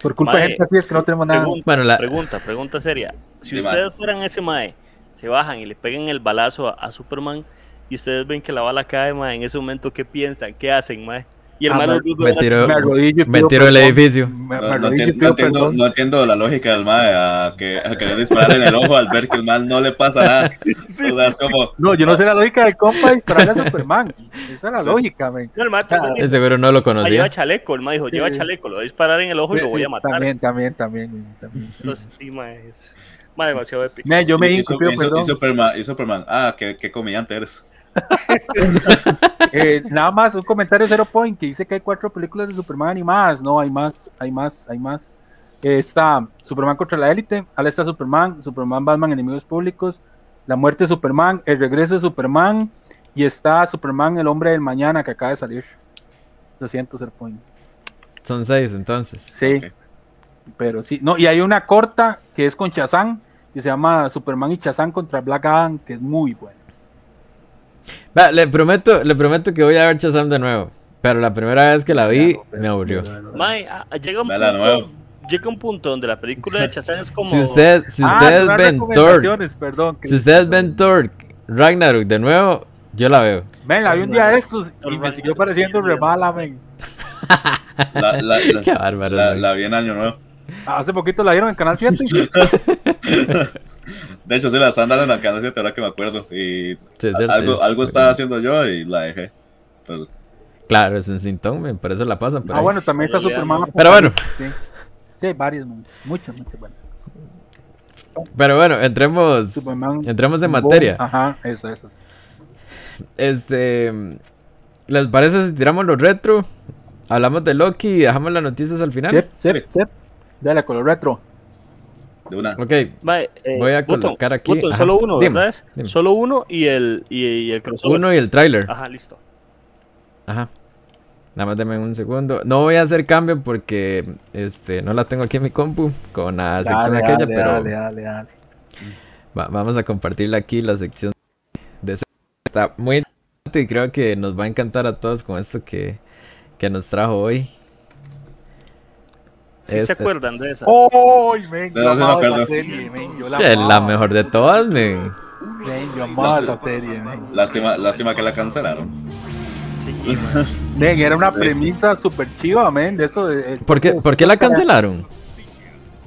Por culpa de Mae, gente así es que no tenemos nada. Pregunta, Bueno, la- pregunta, pregunta seria. Si Sí, ustedes mae. fueran ese mae, se bajan y le pegan el balazo a, a Superman y ustedes ven que la bala cae, mae, en ese momento, ¿qué piensan? ¿Qué hacen, mae? Y el Ah, mae me- tiró- me arrodillo y me pido tiró el edificio. Me, me No, entiendo, no entiendo- no entiendo la lógica del mae a, que, a querer disparar en el ojo al ver que el mal no le pasa nada. o sea, es como, No, yo no sé la lógica del compa dispararle a Superman. Esa es la lógica, men. No, el mae Ah, seguro no lo Ah, lleva conocía. chaleco, el mae dijo, Sí. lleva chaleco, lo voy a disparar en el ojo y lo Sí, voy a sí, matar. También, también, también. también. Entonces, sí, mae, es mae, demasiado épico. Yo me Su- perdón. y Superman, Superman, ah, qué, qué comediante eres. Eh, nada más un comentario Zero Point que dice que hay cuatro películas de Superman animadas. No, hay más, hay más, hay más. Eh, está Superman contra la élite, está Superman, Superman Batman Enemigos Públicos, La muerte de Superman, El regreso de Superman y está Superman el hombre del mañana que acaba de salir. Lo siento, Zero Point. Son seis entonces. Sí, pero sí. No, y hay una corta que es con Chazán, que se llama Superman y Chazán contra Black Adam, que es muy buena. Va, le prometo, le prometo que voy a ver Shazam de nuevo. Pero la primera vez que la vi, Claro, pero- me aburrió. Ah, llega un punto, llega un punto donde la película de Chazán es como... Si, usted, si Ah, ustedes ven perdón. si ustedes ven Thor Ragnarok de nuevo, yo la veo. Men, había un día de estos y me Ragnarok. siguió pareciendo re mala, men. La, la, la, Qué bárbaro. la, la vi en Año Nuevo. Hace poquito la dieron en Canal 7. De hecho, sí, la están dando en el canal 7, ahora que me acuerdo. Y Sí, es cierto, algo, es- algo estaba haciendo yo y la dejé. Pero, Claro, es en Sintón, por eso la pasan. por ah, ahí. bueno, también está Superman. ¿no? Pero bueno. Sí, sí varios. Muchos, muchos. Bueno. Pero bueno, entremos, Superman. entremos en Boom, materia. Ajá, eso, eso. Este, ¿les parece si tiramos los retro? Hablamos de Loki y dejamos las noticias al final. Sep, sep, sep. Dale con lo retro. de una. Ok, Mae, eh, Voy a Button, colocar aquí- Button, solo uno, dime, ¿verdad? dime. Solo uno y el, y, y el crossover. uno y el tráiler. Ajá, listo. Ajá. Nada más denme un segundo. No voy a hacer cambio porque este no la tengo aquí en mi compu con la sección Dale, aquella, dale, pero dale, dale, dale. va- vamos a compartirla aquí la sección de está muy interesante y creo que nos va a encantar a todos con esto que, que nos trajo hoy. ¿Sí Es- se es- acuerdan de esa? ¡Ay, men! No, Yo amaba esa serie, men. Yo la es la mejor de todas, men. men, Yo amaba La- esa serie, men. Lástima, lástima que la cancelaron. Sí, Men, era una Sí. premisa súper chiva, men. De eso. De, de- ¿Por qué, por qué la cancelaron?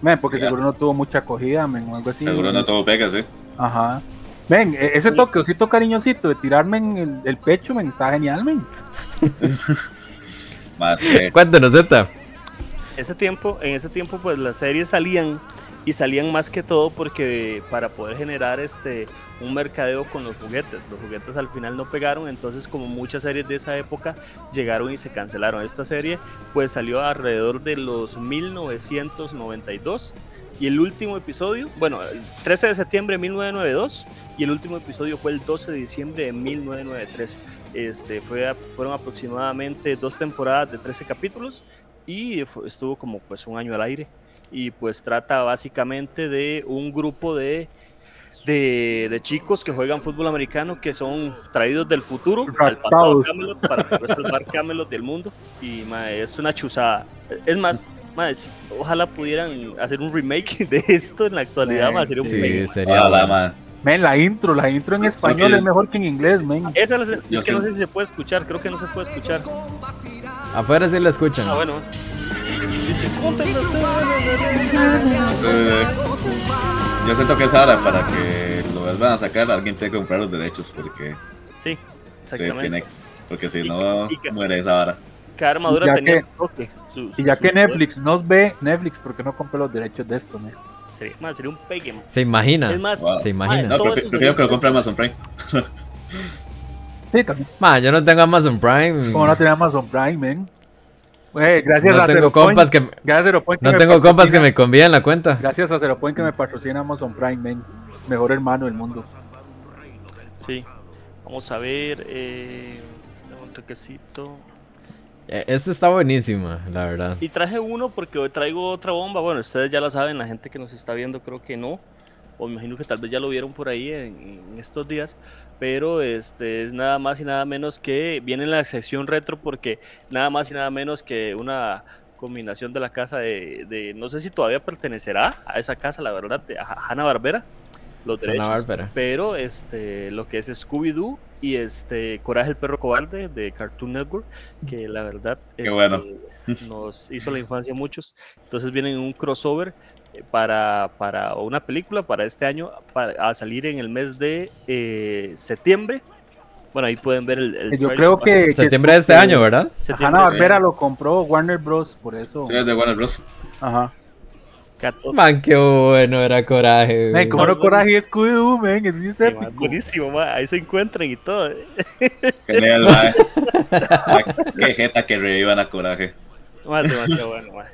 Men, porque Ya. seguro no tuvo mucha acogida, men, o algo así. Seguro no todo pega, sí. Ajá. Ven, e- ese toque, osito cariñosito de tirarme en el, el pecho, men, está genial, men. Más que. Cuéntanos, Zeta. Ese tiempo, en ese tiempo pues las series salían y salían más que todo porque para poder generar este un mercadeo con los juguetes. Los juguetes al final no pegaron, entonces como muchas series de esa época llegaron y se cancelaron. Esta serie pues salió alrededor de los 1992 y el último episodio, bueno, el 13 de septiembre de 1992 y el último episodio fue el 12 de diciembre de 1993. Este, fue, fueron aproximadamente dos temporadas de 13 capítulos y estuvo como pues un año al aire y pues trata básicamente de un grupo de, de, de chicos que juegan fútbol americano que son traídos del futuro al pasado. Camelot para poder salvar Camelot del mundo y es una chuzada es más si- ojalá pudieran hacer un remake de esto en la actualidad sería un Sí, remake. sería. Bueno. Men, la intro, la intro en español que- es mejor que en inglés, men. Esa es, es que no sé. si se puede escuchar, creo que no se puede escuchar. Afuera sí la escuchan. Ah, bueno. Yo siento que es ahora para que lo vuelvan a sacar, alguien tiene que comprar los derechos porque Sí, sí, exactamente. tiene, porque si no muere esa hora. Cada armadura tenía que- su toque. su- su- Y ya su que poder. Netflix nos ve, Netflix, ¿por qué no compré los derechos de esto, men? Sería, man, sería un pegue, man. Se imagina. Es más, Wow. Se imagina. No, todo prefi- eso prefiero que lo compre Amazon Prime. Sí, también. Ma, yo no tengo Amazon Prime. Como no tiene Amazon Prime, men. Eh, gracias No a tengo Zero compas Point, que gracias a Zero Point que no me tengo compas que me convíen la cuenta. Gracias a Zero Point que me patrocina Amazon Prime, men. Mejor hermano del mundo. Sí. Vamos a ver. Eh, un toquecito. Eh, Este está buenísima, la verdad. Y traje uno porque hoy traigo otra bomba. Bueno, ustedes ya la saben, la gente que nos está viendo creo que no. O imagino que tal vez ya lo vieron por ahí en, estos días. Pero este es nada más y nada menos que viene en la sección retro porque nada más y nada menos que una combinación de la casa de, de- no sé si todavía pertenecerá a esa casa, la verdad, de Hanna Barbera. Los derechos. Pero este lo que es Scooby-Doo y este Coraje el perro cobarde de Cartoon Network, que la verdad Qué este, bueno. nos hizo la infancia a muchos. Entonces vienen un crossover eh, para, para o una película para este año para, a salir en el mes de eh, septiembre. Bueno, ahí pueden ver el, el Yo creo que. que- Septiembre de este que año, ¿verdad? Hanna Barbera lo compró Warner Bros. Por eso. Sí, es de Warner Bros. Ajá. 14. Man, qué bueno era Coraje. Güey. como no coraje es Scooby-Doo, men. Es bien Sí, épico. buenísimo, ma, ahí se encuentran y todo. eh. Genial, mae. Mae, Qué jeta que revivan a Coraje. Ma, demasiado bueno, ma.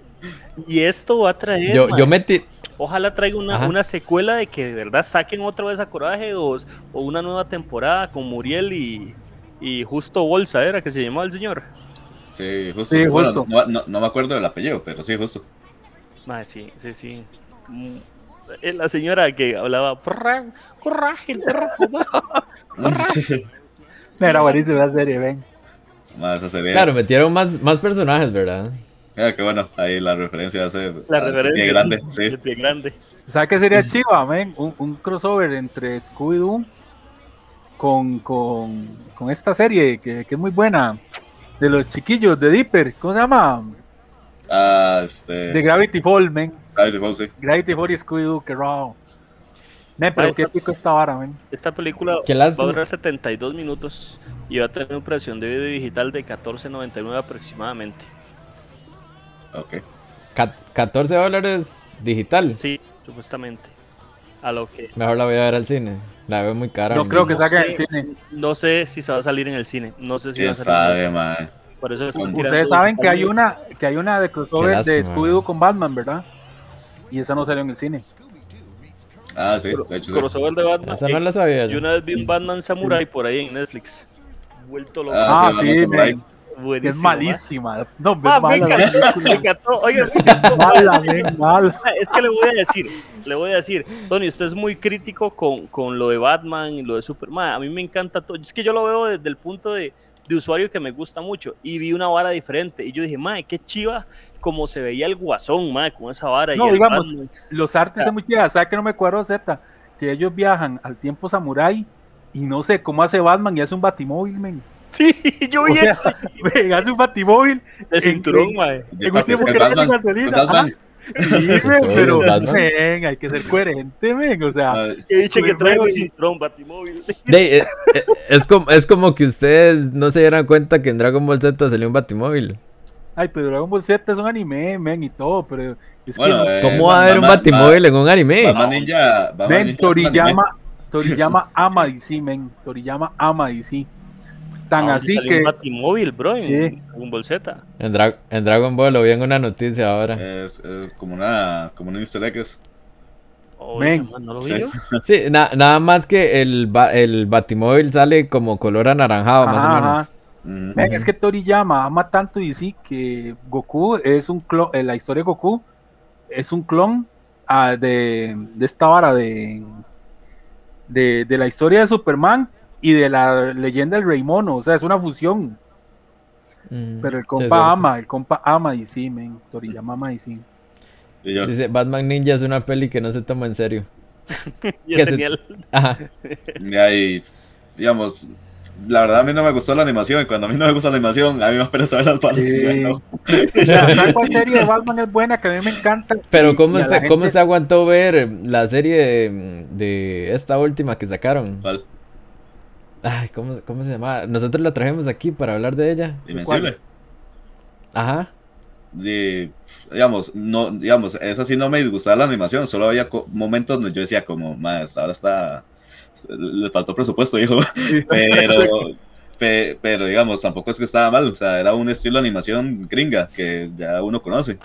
Y esto va a traer. Yo, yo metí. Ojalá traiga una, una secuela de que de verdad saquen otra vez a Coraje o, o una nueva temporada con Muriel y, y Justo Bolsa, ¿era que se llamaba el señor? Sí, justo. Sí, Bueno, no- no me acuerdo del apellido, pero sí, justo. Madre, sí, sí, sí. Mm, eh, La señora que hablaba "Corra- coraje, el perro cobarde". Era buenísima la serie, ven. Claro, metieron más, más personajes, ¿verdad? Mira, qué bueno. Ahí la referencia hace. La referencia. pie grande, sí, sí. el pie grande. ¿Sabes qué sería chiva, men? Un, un crossover entre Scooby-Doo con, con, con esta serie que, que es muy buena. De los chiquillos de Dipper. ¿Cómo se llama? Ah, este. De Gravity Falls, men. Gravity Falls, sí. Gravity Falls y Scooby-Doo, qué raro. Men, pero Ahí qué pico esta vara, men. Esta película Qué va a durar 72 minutos y va a tener una operación de video digital de 14.99 aproximadamente. Ok. Ca- 14 dólares digital. Sí, supuestamente. A lo que Mejor la voy a ver al cine. La veo muy cara. No creo que no sé. el cine. no sé si se va a salir en el cine. No sé si va ¿Quién a salir. en el sabe, cine. Mae? Por eso están Ustedes saben que hay una, que hay una de crossover de Scooby-Doo con Batman, ¿verdad? Y esa no salió en el cine. Ah, sí, de hecho. crossover de Batman. Esa no la sabía Yo una vez vi un Batman Samurai por ahí en Netflix. Vuelto loco. Ah, Ah, sí, men. Buenísimo. Es malísima. No. Ah, me encantó, me encantó. Oiga, me encantó. Mala, mala. Es que le voy a decir, le voy a decir, Tony, usted es muy crítico con, con lo de Batman y lo de Superman. A mí me encanta todo. Es que yo lo veo desde el punto de, de usuario que me gusta mucho. Y vi una vara diferente. Y yo dije, madre, qué chiva como se veía el guasón, madre, con esa vara. y No, el digamos. Los artes son muy chidas. ¿Sabes que no me cuadro Z? Que ellos viajan al tiempo samurai y no sé cómo hace Batman y hace un batimóvil, men. Sí, yo O vi sea, eso. hace un batimóvil De cinturón, en- madre. Y en un es tiempo que es no gasolina. Sí, Sí, men, pero men, hay que ser coherente, men. O sea, Ah, Que dice que y- cinturón, batimóvil. De- eh, eh, es, como, es como que ustedes no se dieran cuenta que en Dragon Ball Z salió un batimóvil. ay, pero Dragon Ball Z es un anime, men, y todo, pero es Bueno, que eh, ¿Cómo va a haber un batimóvil en un anime? Batman Ninja. Batman men. Toriyama, Toriyama ama DC, men. Toriyama ama DC. Tan Ah, así salió que un batimóvil, bro, en Sí. un bolseta. En, Dra- en Dragon Ball lo vi en una noticia ahora. Es, es como una. Como un easter egg. es- Men. no lo vi Sí. yo. Sí, na- nada más que el, ba- el batimóvil sale como color anaranjado, más o Ajá, menos. ajá. Mm. Es que Toriyama ama tanto DC que Goku es un clon, eh, la historia de Goku es un clon ah, de, de esta vara de, de, de la historia de Superman y de la leyenda del Rey Mono, o sea, es una fusión, Mm, pero el sí, compa cierto. ama, el compa ama DC, men, Toriyama ama. Y yo, Dice, Batman Ninja es una peli que no se toma en serio. Yo Que se- tenía el- Ajá. Y ahí, digamos, la verdad a mí no me gustó la animación. Y cuando a mí no me gusta la animación, a mí me da pereza ver las balas. Sí. y no. ¿Sabes cuál serie de Batman es buena? Que a mí me encanta. Pero Y- ¿cómo, y la se, ¿cómo gente- se aguantó ver la serie de, de esta última que sacaron? ¿Cuál? Ay, ¿cómo, ¿cómo se llama? Nosotros la trajimos aquí para hablar de ella. Invencible. Ajá. Y, digamos, no, digamos, esa sí no me disgustaba la animación, solo había momentos donde yo decía como, más, ahora está, le faltó presupuesto, hijo, pero, pe- pero digamos, tampoco es que estaba mal, o sea, era un estilo de animación gringa que ya uno conoce,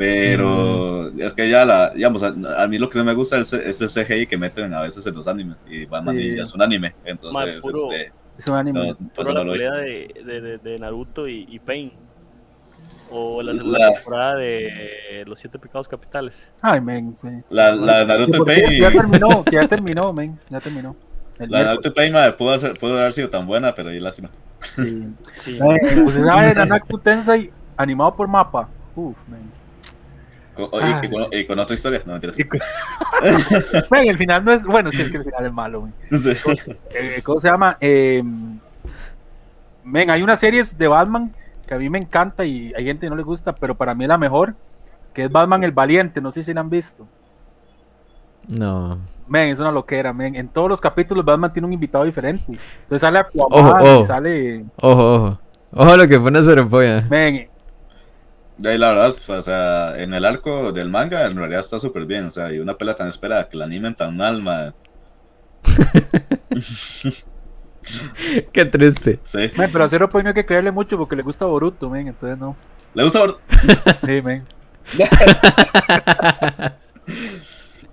pero es que ya la, digamos, a, a mí lo que no me gusta es, es el CGI que meten a veces en los animes, y Batman Sí. ya es un anime, entonces, puro- este, Es un anime. no, pues no la lo vi. pelea de, de, de, Naruto y, y Pain. O la segunda La- temporada de Los Siete Pecados Capitales. Ay, men. men. La, la de Naruto Pain cierto, Ya terminó, que ya terminó, men. Ya terminó. El La de. Naruto Pain, madre, pudo, hacer- pudo haber sido tan buena, pero y lástima. Sí. Sí. Eh, ¿Usted sabe Nanatsu Tensei animado por mapa? Uf, men. Con- y- Ah. y, con, y con otra historia, no mentiras. Men, el final no es. Bueno, sí, es que el final es malo. Sí. Eh, ¿Cómo se llama? Eh, men, hay unas series de Batman que a mí me encanta y hay gente que no le gusta, pero para mí es la mejor, que es Batman el Valiente. No sé si la han visto. No. Men, es una loquera, men. En todos los capítulos Batman tiene un invitado diferente. Entonces sale Aquaman, Ojo, ojo. sale... Ojo, ojo. Ojo lo que fue una ceropolla. Men, De ahí, la verdad, o sea, en el arco del manga en realidad está súper bien, o sea, y una pelea tan esperada que la animen tan mal, madre. Qué triste. Sí. pero a Zero Point no hay que creerle mucho porque le gusta Boruto, men. Entonces no. ¿Le gusta? Bor- Sí, men.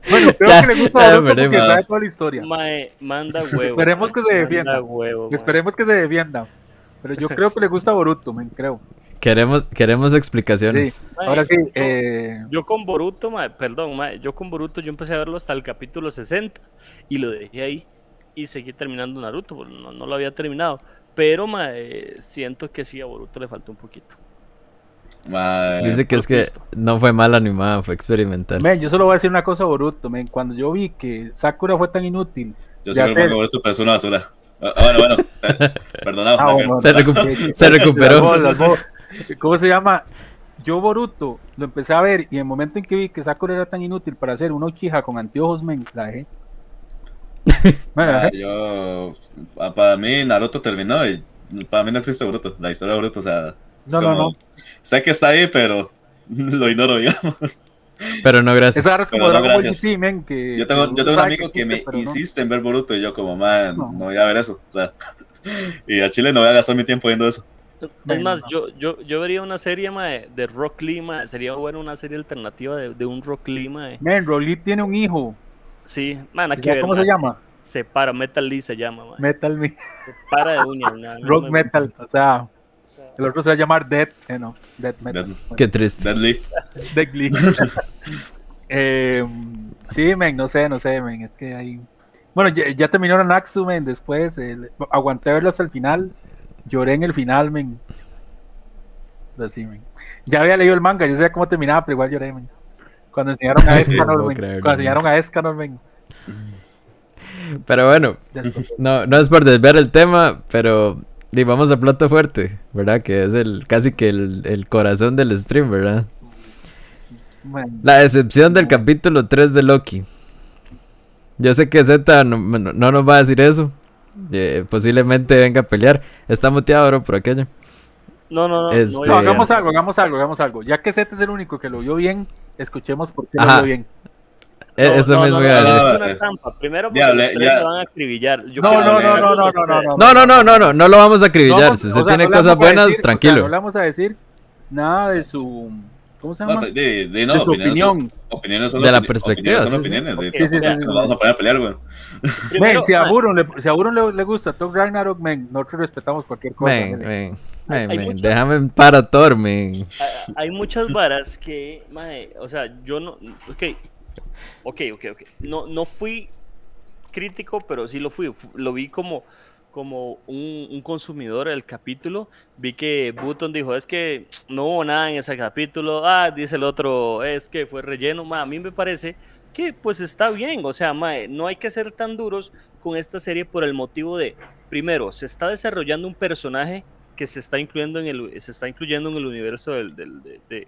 bueno, creo Ya, que le gusta Boruto porque sabe toda la historia. Mae, manda huevo. Esperemos que se defienda. Manda huevo. Esperemos que se defienda. Pero yo creo que le gusta Boruto, men, creo. Queremos, queremos explicaciones. Sí. Mae, Ahora sí, yo- eh, Yo con Boruto, mae, perdón, mae, yo con Boruto yo empecé a verlo hasta el capítulo 60 y lo dejé ahí y seguí terminando Naruto, porque no, no lo había terminado. Pero mae, siento que sí a Boruto le faltó un poquito. Madre. Dice que es que no fue mal animada, fue experimental. men, yo solo voy a decir una cosa a Boruto, men. Cuando yo vi que Sakura fue tan inútil. Yo sé. manga Boruto, pero es una basura. Ah, bueno, bueno, perdonado. Ah, bueno, Se, recu- se recuperó. ¿Cómo se llama? Yo Boruto lo empecé a ver y en el momento en que vi que Sakura era tan inútil para hacer una Uchiha con anteojos. Bueno, la Ah, yo, ah, para mí Naruto terminó y para mí no existe Boruto, la historia de Boruto, o sea, es No, no, como, no. sé que está ahí, pero lo ignoro, digamos. Pero no, gracias. Es como Pero no, gracias. GT, men, que... Yo tengo, que yo tengo un amigo que me existe, pero no. insiste en ver Boruto y yo como, man, No. no voy a ver eso, o sea, y a Chile no voy a gastar mi tiempo viendo eso. Es Bueno, más, no. yo, yo, yo vería una serie mae, de Rock Lee, mae, sería bueno una serie alternativa de, de un Rock Lee, mae. Men, Broly tiene un hijo. Sí, man, hay que ¿Sabes ver, ¿Cómo se llama? Se para, Metal Lee se llama. Metal Me- Se para de uñas, no Rock me- Metal. O sea, el otro se va a llamar Dead. Eh, no, Dead Metal. Dead- Qué triste. Deadly. Dead Glee. Eh, sí, men, no sé, no sé, men. Es que hay. Bueno, ya, ya terminó Naxu, men. Después el- aguanté verlo hasta el final. Lloré en el final, men. Así, men. Ya había leído el manga, yo sabía cómo terminaba, pero igual lloré, men. Cuando enseñaron a No Escanor, men. Cuando enseñaron a Escanor, men. Pero bueno, no, no es por desviar el tema, pero vamos a plato fuerte, ¿verdad? Que es el casi que el, el corazón del stream, ¿verdad? La decepción del capítulo 3 de Loki. Yo sé que Z no- no nos va a decir eso. Eh, posiblemente venga a pelear. Está muteado, bro, por aquello. No, no, no. Este- no, No, hagamos algo, hagamos algo, hagamos algo. Ya que Zeta es el único que lo vio bien, escuchemos por qué lo Ajá. vio bien. Eh, no, eso no, mismo no, iba a no, decir. Es una trampa. Primero porque ya los tres ya. me van a acribillar. Yo No, no, no, no, no, no, no, no. No, no, no, no, no, no lo vamos a acribillar. vamos- si o usted sea, tiene no cosas buenas, decir- o sea, tranquilo. no le vamos a decir nada de su. ¿Cómo se llama? de, de, de- no, de su opiniones son- opinión. opiniones son De la opini- perspectiva, opiniones son sí, sí. opiniones, de- Sí, sí, tampoco sí, nos sí. vamos a poner a pelear, güey. Men, si a Buron le, si a Buron le, le gusta Thor Ragnarok, men, nosotros respetamos cualquier cosa. Men, men. men, Hay- men, muchas- déjame en para Thor, men. hay muchas varas que, mae, o sea, yo no, ok, ok, ok, ok, no, no fui crítico, pero sí lo fui, fu- lo vi como, como un, consumidor del capítulo, vi que Button dijo, es que no hubo nada en ese capítulo, ah, dice el otro, es que fue relleno, ma, a mí me parece que pues está bien, o sea, no hay que ser tan duros con esta serie por el motivo de, primero, se está desarrollando un personaje que se está incluyendo en el, se está incluyendo en el universo del, del, de, de,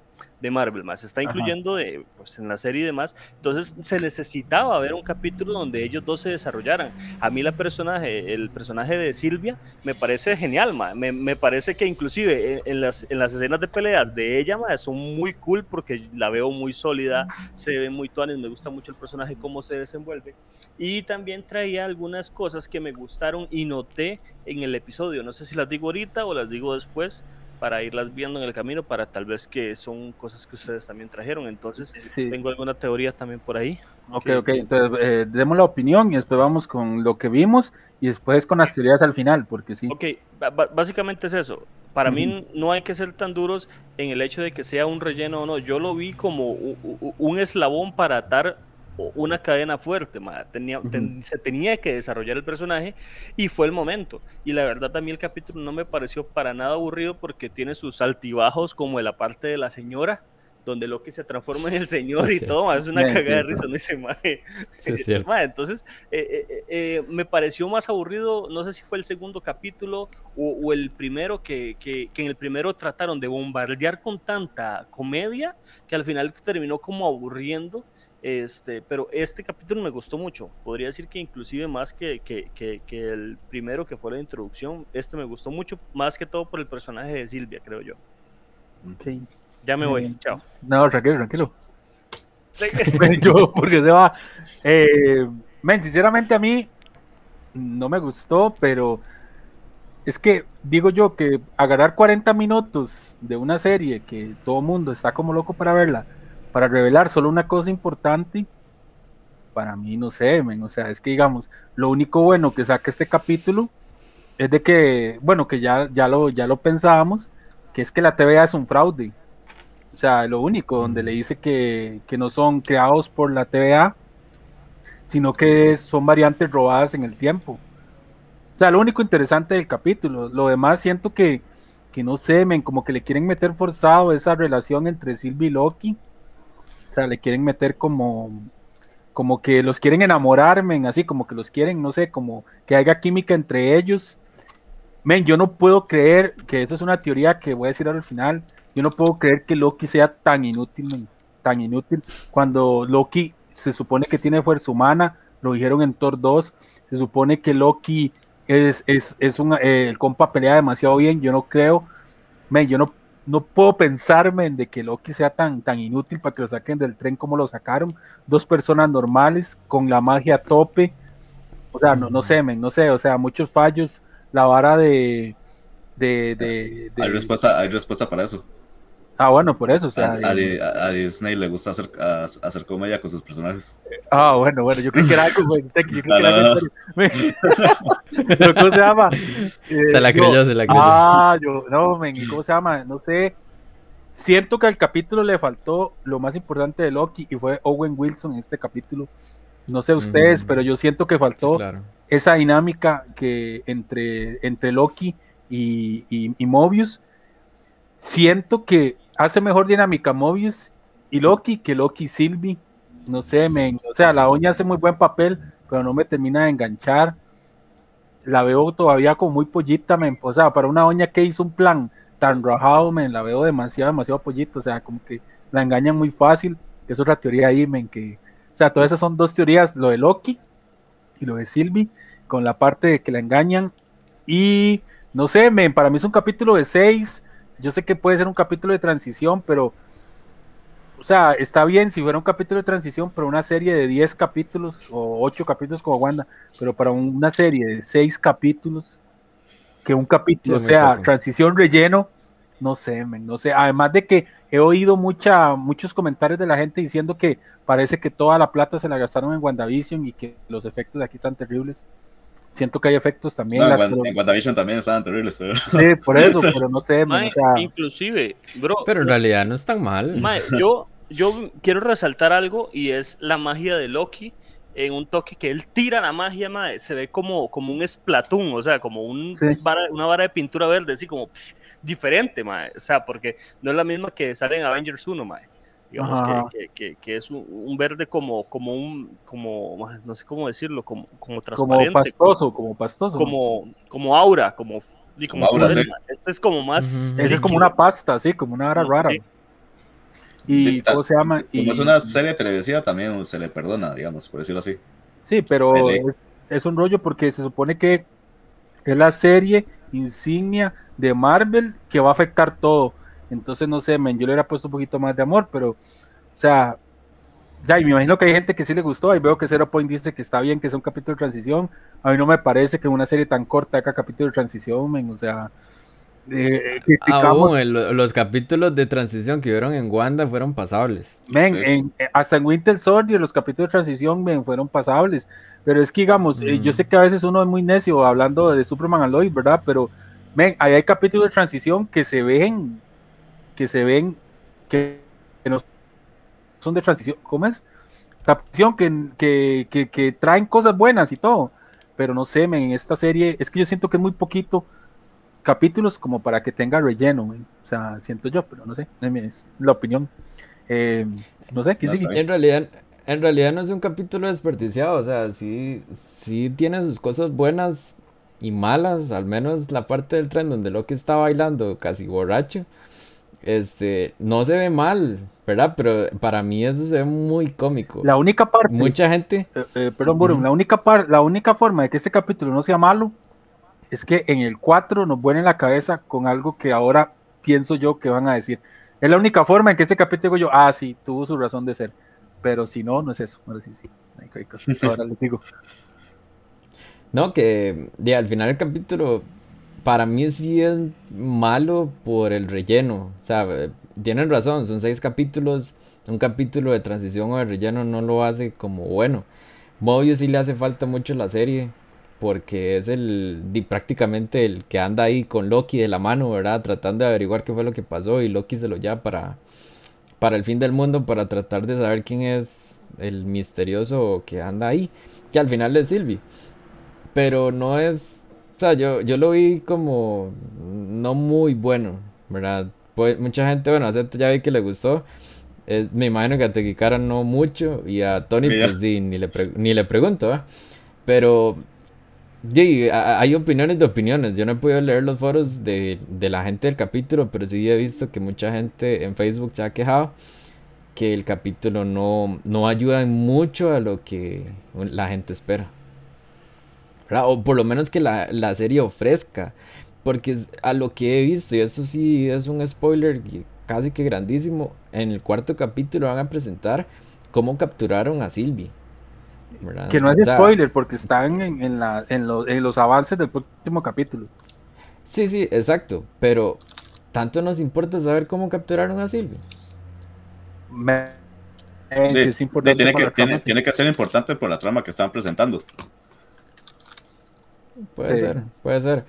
Marvel, más se está incluyendo de, pues, en la serie y demás. Entonces se necesitaba ver un capítulo donde ellos dos se desarrollaran. A mí la personaje, el personaje de Silvia me parece genial, ma. Me, me, parece que inclusive en, las, en las escenas de peleas de ella ma, son muy cool porque la veo muy sólida, se ve muy tuanes, me gusta mucho el personaje, cómo se desenvuelve. Y también traía algunas cosas que me gustaron y noté en el episodio. No sé si las digo ahorita o las digo después para irlas viendo en el camino, para tal vez que son cosas que ustedes también trajeron. Entonces, sí. tengo alguna teoría también por ahí. Ok, ok, entonces eh, demos la opinión y después vamos con lo que vimos y después con las teorías al final, porque sí. Ok, básicamente es eso. Para uh -huh. mí no hay que ser tan duros en el hecho de que sea un relleno o no. Yo lo vi como un eslabón para atar una cadena fuerte, tenía, ten, se tenía que desarrollar el personaje y fue el momento. Y la verdad también el capítulo no me pareció para nada aburrido porque tiene sus altibajos como en la parte de la señora, donde Loki se transforma en el señor y todo, ma, es una cagada de risa. Sí, ma, entonces, eh, eh, eh, me pareció más aburrido, no sé si fue el segundo capítulo o, o el primero, que, que, que, en el primero trataron de bombardear con tanta comedia que al final terminó como aburriendo este, pero este capítulo me gustó mucho. Podría decir que inclusive más que, que, que, que, el primero que fue la introducción, este me gustó mucho, más que todo por el personaje de Silvia, creo yo. Sí. Ya me voy, chao. No, tranquilo, tranquilo. yo, porque se va. Eh, men, sinceramente a mí no me gustó, pero es que digo yo que agarrar 40 minutos de una serie que todo mundo está como loco para verla para revelar solo una cosa importante, para mí no sé, men, o sea, es que digamos, lo único bueno que saca este capítulo es de que, bueno, que ya, ya, lo, ya lo pensábamos, que es que la TVA es un fraude. O sea, lo único, donde le dice que, que no son creados por la TVA, sino que son variantes robadas en el tiempo. O sea, lo único interesante del capítulo. Lo demás siento que, que no sé, men, como que le quieren meter forzado esa relación entre Sylvie y Loki o sea, le quieren meter como, como que los quieren enamorar, men, así como que los quieren, no sé, como que haya química entre ellos. Men, yo no puedo creer que eso es una teoría que voy a decir al final. Yo no puedo creer que Loki sea tan inútil, men, tan inútil. Cuando Loki se supone que tiene fuerza humana, lo dijeron en Thor 2, se supone que Loki es, es, es un, eh, el compa pelea demasiado bien, yo no creo, men, yo no no puedo pensarme en de que Loki sea tan, tan inútil para que lo saquen del tren como lo sacaron. Dos personas normales con la magia a tope. O sea, no, no sé, men, no sé, o sea, muchos fallos. La vara de. de, de, de... Hay, respuesta, hay respuesta para eso. Ah, bueno, por eso. O sea, a, a, a, Disney le gusta hacer, a, hacer comedia con sus personajes. Ah, bueno, bueno, yo creo que era algo. ¿Pero cómo se llama? Eh, se la creyó, yo, se la creyó. Ah, yo, no, men, ¿cómo se llama? No sé. Siento que al capítulo le faltó lo más importante de Loki y fue Owen Wilson en este capítulo. No sé ustedes, mm. pero yo siento que faltó claro. esa dinámica que entre, entre Loki y, y, y Mobius. Siento que hace mejor dinámica Mobius y Loki que Loki Sylvie. No sé, men. O sea, la Oña hace muy buen papel, pero no me termina de enganchar. La veo todavía como muy pollita, men. O sea, para una Oña que hizo un plan tan rajado, men, la veo demasiado, demasiado pollito. O sea, como que la engañan muy fácil. Es otra teoría ahí, men, que. O sea, todas esas son dos teorías, lo de Loki y lo de Sylvie, con la parte de que la engañan. Y no sé, men, para mí es un capítulo de seis yo sé que puede ser un capítulo de transición, pero, o sea, está bien si fuera un capítulo de transición, pero una serie de 10 capítulos o 8 capítulos como Wanda, pero para una serie de 6 capítulos, que un capítulo, sí, o sea, transición relleno, no sé, man, no sé, además de que he oído mucha, muchos comentarios de la gente diciendo que parece que toda la plata se la gastaron en WandaVision y que los efectos de aquí están terribles siento que hay efectos también. No, las, en, pero... WandaVision también estaban terribles. Pero... Sí, por eso, pero no sé. Mae, o sea... Inclusive, bro. Pero en realidad no es tan mal. Mae, yo, yo quiero resaltar algo y es la magia de Loki. En un toque que él tira la magia, mae, se ve como, como un esplatún, o sea, como un sí. vara, una vara de pintura verde, así como diferente, mae. O sea, porque no es la misma que sale en Avengers 1, mae. Digamos que, que- que- que es un, un verde como, como un, como, no sé cómo decirlo, como, como Como transparente, pastoso, como pastoso. como, como aura, como, y como Como aura, sí. Este es como más. Es como una pasta, sí, como una Sí. rara. Y Sí, ¿cómo se llama? Y, Como es una serie televisiva, también se le perdona, digamos, por decirlo así. Sí, pero es un rollo porque se supone que es la serie insignia de Marvel que va a afectar todo. Entonces, no sé, men, yo le hubiera puesto un poquito más de amor, pero, o sea, ya, y me imagino que hay gente que sí le gustó. Y veo que Zero Point dice que está bien que sea un capítulo de transición. A mí no me parece que una serie tan corta haga capítulo de transición, men, o sea, eh, criticamos, Aún el- los capítulos de transición que vieron en Wanda fueron pasables. Men, Sí. en- eh, hasta en Winter Soldier los capítulos de transición men, fueron pasables. Pero es que, digamos, eh, yo Mm. sé que a veces uno es muy necio hablando de Superman and Lois, ¿verdad? Pero, men, ahí hay capítulos de transición que se ven, que se ven, que, que no son de transición. ¿Cómo es? Transición que, que, que, que traen cosas buenas y todo. Pero no sé, men, en esta serie, es que yo siento que es muy poquito capítulos como para que tenga relleno, men. O sea, siento yo, pero no sé, es la opinión. Eh, no sé, ¿quién No. En realidad, en realidad no es un capítulo desperdiciado, o sea, sí, sí tiene sus cosas buenas y malas, al menos la parte del tren donde Loki está bailando casi borracho, este, no se ve mal, ¿verdad? Pero para mí eso se ve muy cómico. La única parte, Mucha gente, eh, eh, perdón, Burum, la única par- la única forma de que este capítulo no sea malo es que en el 4 nos vuelven la cabeza con algo que ahora pienso yo que van a decir. Es la única forma en que este capítulo digo yo, ah, sí, tuvo su razón de ser. Pero si no, no es eso. Ahora sí, sí. Ahora les digo. no, que de, al final el capítulo para mí sí es malo por el relleno, o sea, tienen razón, son seis capítulos, un capítulo de transición o de relleno no lo hace como bueno. Mobius sí le hace falta mucho la serie, porque es el, prácticamente el que anda ahí con Loki de la mano, ¿verdad? Tratando de averiguar qué fue lo que pasó y Loki se lo lleva para, para el fin del mundo, para tratar de saber quién es el misterioso que anda ahí, que al final es Sylvie. Pero no es, o sea, yo, yo lo vi como no muy bueno, ¿verdad? Pues, mucha gente, bueno, Zeta ya vi que le gustó. Es- me imagino que a Tequikara no mucho y a Tony pues di, ni le, ni le pregunto, ¿ah? Pero di, a- hay opiniones de opiniones. Yo no he podido leer los foros de, de la gente del capítulo, pero sí he visto que mucha gente en Facebook se ha quejado que el capítulo no, no ayuda mucho a lo que la gente espera. ¿Verdad? O por lo menos que la, la serie ofrezca. Porque a lo que he visto, y eso sí es un spoiler casi que grandísimo, en el cuarto capítulo van a presentar cómo capturaron a Sylvie. ¿verdad? Que no es spoiler, porque están en, en, la, en, los, en los avances del próximo capítulo. Sí, sí, exacto. Pero tanto nos importa saber cómo capturaron a Sylvie. Me- es tiene, que, tiene, sí. tiene que ser importante por la trama que están presentando. Puede Sí. ser, puede ser.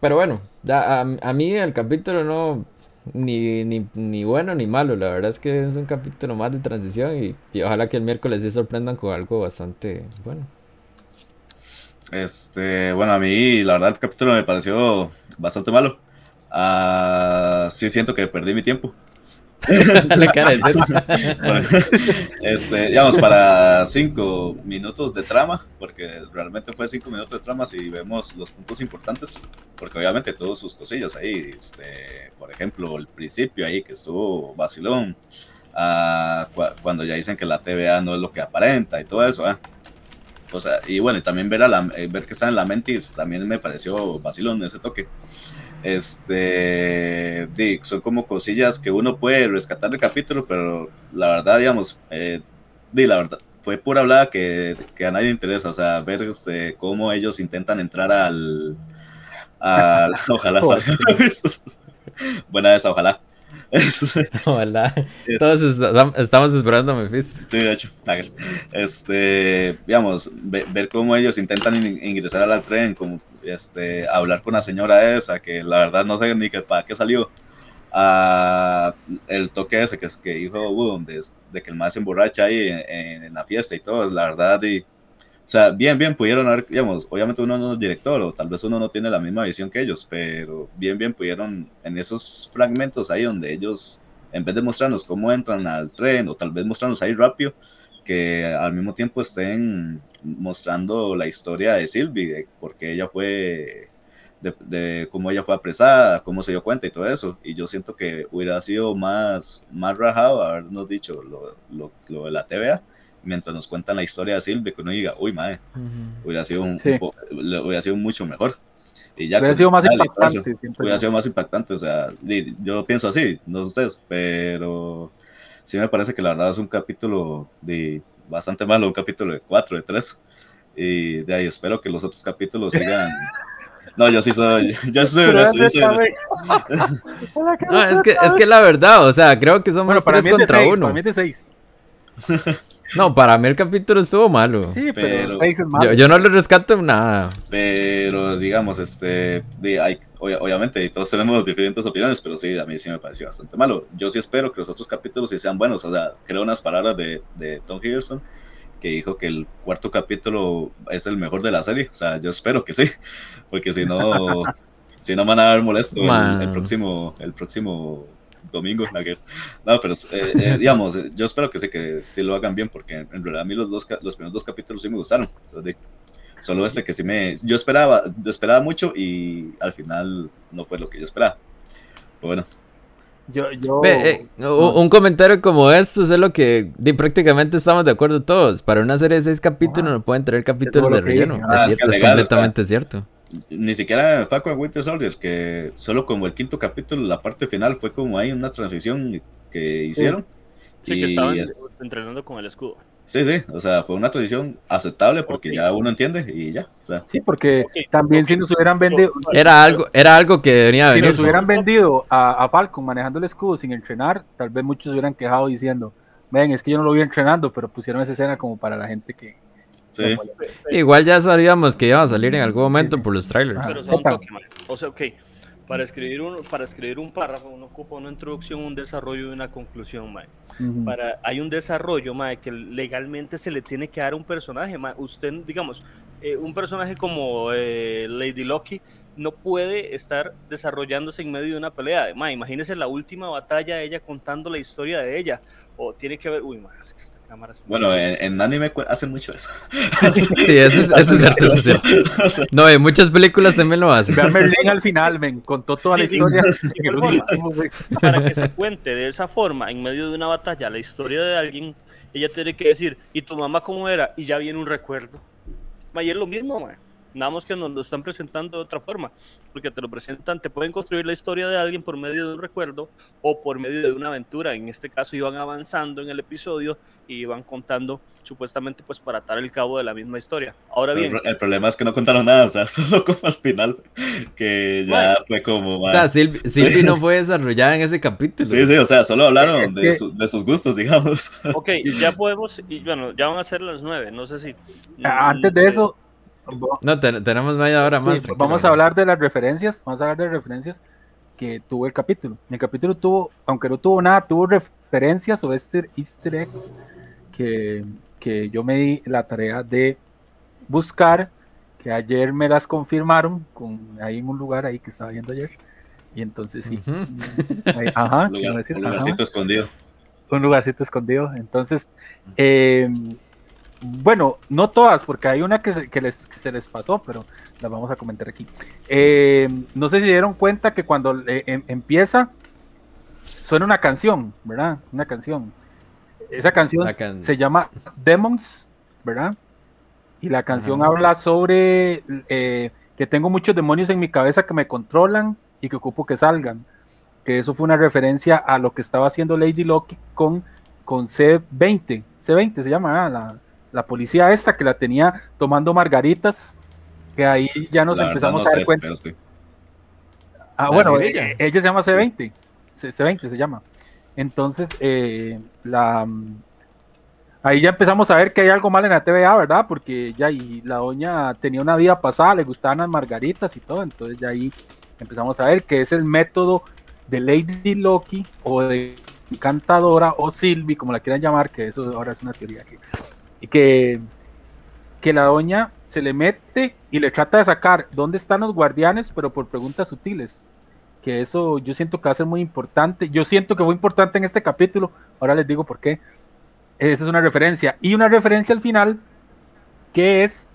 Pero bueno, ya, a, a mí el capítulo no, ni, ni, ni bueno ni malo. La verdad es que es un capítulo más de transición y, y ojalá que el miércoles sí sorprendan con algo bastante bueno. Este, bueno, a mí la verdad el capítulo me pareció bastante malo. Ah, sí siento que perdí mi tiempo. La este, digamos, para cinco minutos de trama, porque realmente fue cinco minutos de trama si vemos los puntos importantes, porque obviamente todos sus cosillas ahí, este, por ejemplo, el principio ahí que estuvo vacilón, ah, cua- cuando ya dicen que la TVA no es lo que aparenta y todo eso, ah. O sea, y bueno, también ver, a la, eh, ver que está en la Mentis también me pareció vacilón ese toque. Este, son como cosillas que uno puede rescatar del capítulo, pero la verdad, digamos, eh, di, la verdad, fue pura hablada que, que a nadie le interesa, o sea, ver este, cómo ellos intentan entrar al, al ojalá salga. Buena esa, ojalá. Ojalá. Todos estam- estamos esperando a Mephisto. Sí, de hecho, este, digamos, ve- ver cómo ellos intentan in- ingresar al tren, como este, hablar con la señora esa, que la verdad no sé ni que, para qué salió. Ah, el toque ese que, es, que dijo de, de que el más se emborracha ahí en la fiesta y todo, la verdad, y, o sea, bien, bien pudieron haber, digamos, obviamente uno no es director o tal vez uno no tiene la misma visión que ellos, pero bien, bien pudieron en esos fragmentos ahí donde ellos en vez de mostrarnos cómo entran al tren o tal vez mostrarnos ahí rápido, que al mismo tiempo estén mostrando la historia de Sylvie, porque ella fue, de, cómo ella fue apresada, cómo se dio cuenta y todo eso. Y yo siento que hubiera sido más, más rajado habernos dicho lo, lo, lo de la TVA mientras nos cuentan la historia de Sylvie, que uno diga, uy, madre, hubiera, sido un, hubiera sido mucho mejor. Y ya hubiera sido más impactante. hubiera sido más impactante, o sea, yo lo pienso así, no sé ustedes, pero sí me parece que la verdad es un capítulo de bastante malo, un capítulo de 4, de 3. Y de ahí espero que los otros capítulos sigan. No, yo sí soy. Yo soy. Yo soy, soy, no, es que, es que la verdad, o sea, creo que somos bueno, para tres contra uno. Para mí de seis. No, para mí el capítulo estuvo malo. Sí, pero, Yo, yo, no le rescato nada. Pero, digamos, este, de, hay, obviamente, todos tenemos diferentes opiniones, pero sí, a mí sí me pareció bastante malo. Yo sí espero que los otros capítulos sí sean buenos. O sea, creo unas palabras de, de Tom Hiddleston que dijo que el cuarto capítulo es el mejor de la serie. O sea, yo espero que sí, porque si no, si no van a ver molesto el, el, próximo, el próximo domingo. No, pero eh, eh, digamos, eh, yo espero que sí, que sí lo hagan bien, porque en realidad a mí los, dos, los primeros dos capítulos sí me gustaron. Entonces, solo este que sí me... Yo esperaba, esperaba mucho y al final no fue lo que yo esperaba. bueno. Yo, yo... un comentario como esto es lo que prácticamente estamos de acuerdo todos. Para una serie de seis capítulos no pueden tener capítulos de relleno. Ah, es, cierto, es completamente cierto ni siquiera Falcon Winter Soldier, que solo como el quinto capítulo, la parte final fue como ahí una transición que hicieron. Sí, que estaban entrenando con el escudo. Sí, sí, o sea, fue una transición aceptable porque ya uno entiende y ya. O sea. Sí, porque también si nos hubieran vendido. Era algo, era algo que venía a venir. Si nos hubieran vendido a, a, Falcon manejando el escudo sin entrenar, tal vez muchos se hubieran quejado diciendo: Ven, es que yo no lo vi entrenando, pero pusieron esa escena como para la gente que, Igual ya sabíamos que iba a salir en algún momento por los trailers. Pero o sea, ok, para escribir un, para escribir un párrafo uno ocupa una introducción, un desarrollo y una conclusión, Para, hay un desarrollo, que legalmente se le tiene que dar a un personaje, Usted, digamos, eh, un personaje como eh, Lady Loki no puede estar desarrollándose en medio de una pelea. Ma, imagínese la última batalla, ella contando la historia de ella. O tiene que ver, uy, ma, es que esta Bueno, en, anime hacen mucho eso. sí, eso es, eso es cierto, eso es cierto. No, en muchas películas también lo hacen. Merlin al final, me contó toda la historia. para que se cuente de esa forma, en medio de una batalla, la historia de alguien, ella tiene que decir, ¿y tu mamá cómo era? Y ya viene un recuerdo. Ma, y es lo mismo, ma. Nada más que nos lo están presentando de otra forma, porque te lo presentan, te pueden construir la historia de alguien por medio de un recuerdo o por medio de una aventura. En este caso iban avanzando en el episodio y iban contando supuestamente pues para atar el cabo de la misma historia. Ahora bien, el, problema es que no contaron nada, o sea, solo como al final, que ya fue como... O sea, Silvi, no fue desarrollada en ese capítulo. Sí, sí, o sea, solo hablaron de, de, sus gustos, digamos. Ok, ya podemos, y bueno, ya van a ser las nueve, no sé si... Antes de eso no, tenemos media hora más. vamos a hablar de las referencias, vamos a hablar de referencias que tuvo el capítulo. El capítulo tuvo, aunque no tuvo nada, tuvo referencias o easter, easter eggs que, que yo me di la tarea de buscar, que ayer me las confirmaron, con, ahí en un lugar ahí que estaba viendo ayer. Y entonces sí. ajá, un, lugarcito escondido. Un lugarcito escondido. Entonces, eh, bueno, no todas, porque hay una que se, que les, se les pasó, pero la vamos a comentar aquí. Eh, no sé si dieron cuenta que cuando em, empieza, suena una canción, ¿verdad? Una canción. Esa canción se llama Demons, ¿verdad? Y la canción habla sobre eh, que tengo muchos demonios en mi cabeza que me controlan y que ocupo que salgan. Que eso fue una referencia a lo que estaba haciendo Lady Loki con, con C20. C20 se llama, la, la policía esta que la tenía tomando margaritas, que ahí ya nos empezamos a dar cuenta. Ah, bueno, ella. ella. se llama C20, C20 se llama. Entonces, eh, la, ahí ya empezamos a ver que hay algo mal en la TVA, ¿verdad? Porque ya y la doña tenía una vida pasada, le gustaban las margaritas y todo, entonces ya ahí empezamos a ver que es el método de Lady Loki o de Encantadora o Sylvie, como la quieran llamar, que eso ahora es una teoría que y que, que la doña se le mete y le trata de sacar dónde están los guardianes, pero por preguntas sutiles. que eso yo siento que va a ser muy importante. Yo siento que fue importante en este capítulo, ahora les digo por qué. Esa es una referencia. Y una referencia al final, que es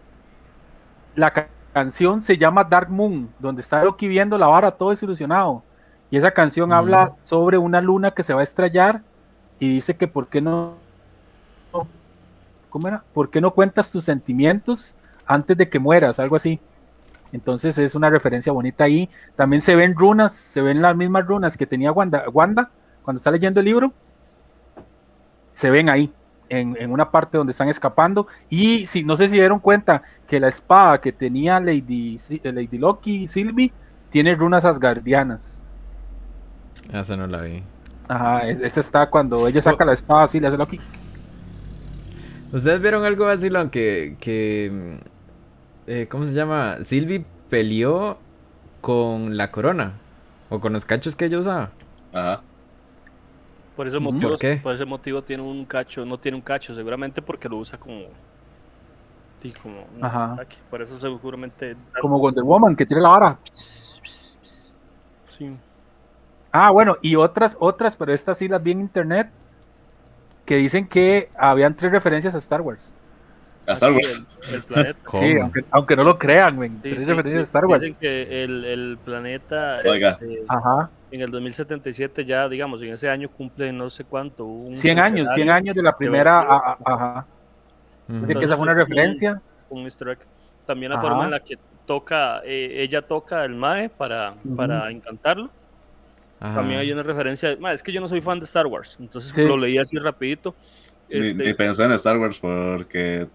la ca- canción se llama Dark Moon, donde está Loki viendo la vara todo desilusionado. Y esa canción Ujú. habla sobre una luna que se va a estrellar y dice que por qué no, ¿cómo era? ¿Por qué no cuentas tus sentimientos antes de que mueras? Algo así. Entonces es una referencia bonita ahí. También se ven runas, se ven las mismas runas que tenía Wanda, Wanda cuando está leyendo el libro. Se ven ahí, en, en una parte donde están escapando. Y si no sé si dieron cuenta que la espada que tenía Lady, eh, Lady Loki, Sylvie, tiene runas asgardianas. Esa no la vi. Ajá, es- esa está cuando ella saca la espada así, le hace Loki. ¿Ustedes vieron algo vacilón que, que mm, eh, ¿cómo se llama? Sylvie peleó con la corona o con los cachos que ella usaba. Ajá. Por ese motivo, ¿Por qué? por ese motivo tiene un cacho, no tiene un cacho, seguramente porque lo usa como sí, como un Ajá. ataque. Por eso seguramente Como Wonder Woman, que tiene la vara. sí. Ah, bueno, y otras, otras, pero estas sí las vi en internet, que dicen que habían tres referencias a Star Wars. A Star Aquí Wars. El, el planeta. Sí, aunque, aunque no lo crean, men, Sí, tres sí, referencias a Star Wars. Dicen que el, el planeta Oiga. este, Ajá, en el 2077 ya, digamos, en ese año cumple no sé cuánto. Un 100 años, 100 centenario años de la primera, a- a- ajá. Ujú. Dice que esa fue una referencia. Un easter egg. También la Ajá. forma en la que toca, eh, ella toca el Mae para, Ujú. para encantarlo. Ajá. También hay una referencia. Mae, es que yo no soy fan de Star Wars, entonces Sí. lo leí así rapidito. Ni, Este, ni pensé en Star Wars porque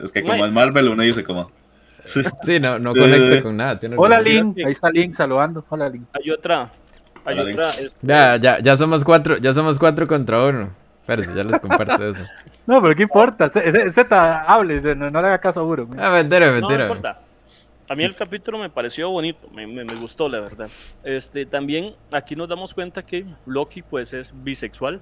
es que como Mae. es Marvel uno dice como sí. Sí, no, no conecta con nada. tiene Hola. Link. Sí. Ahí está Link saludando. Hola, Link. hay otra. Hay Hola, otra. este, Ya, ya, ya somos cuatro, ya somos cuatro contra uno. Espérense, ya les comparto eso. No, pero ¿qué importa? Ta- hable, no, no le haga caso a Buro. Ah, mentira, No, no mentira. importa. A mí el capítulo me pareció bonito, me, me- me gustó la verdad. Este, también aquí nos damos cuenta que Loki pues es bisexual.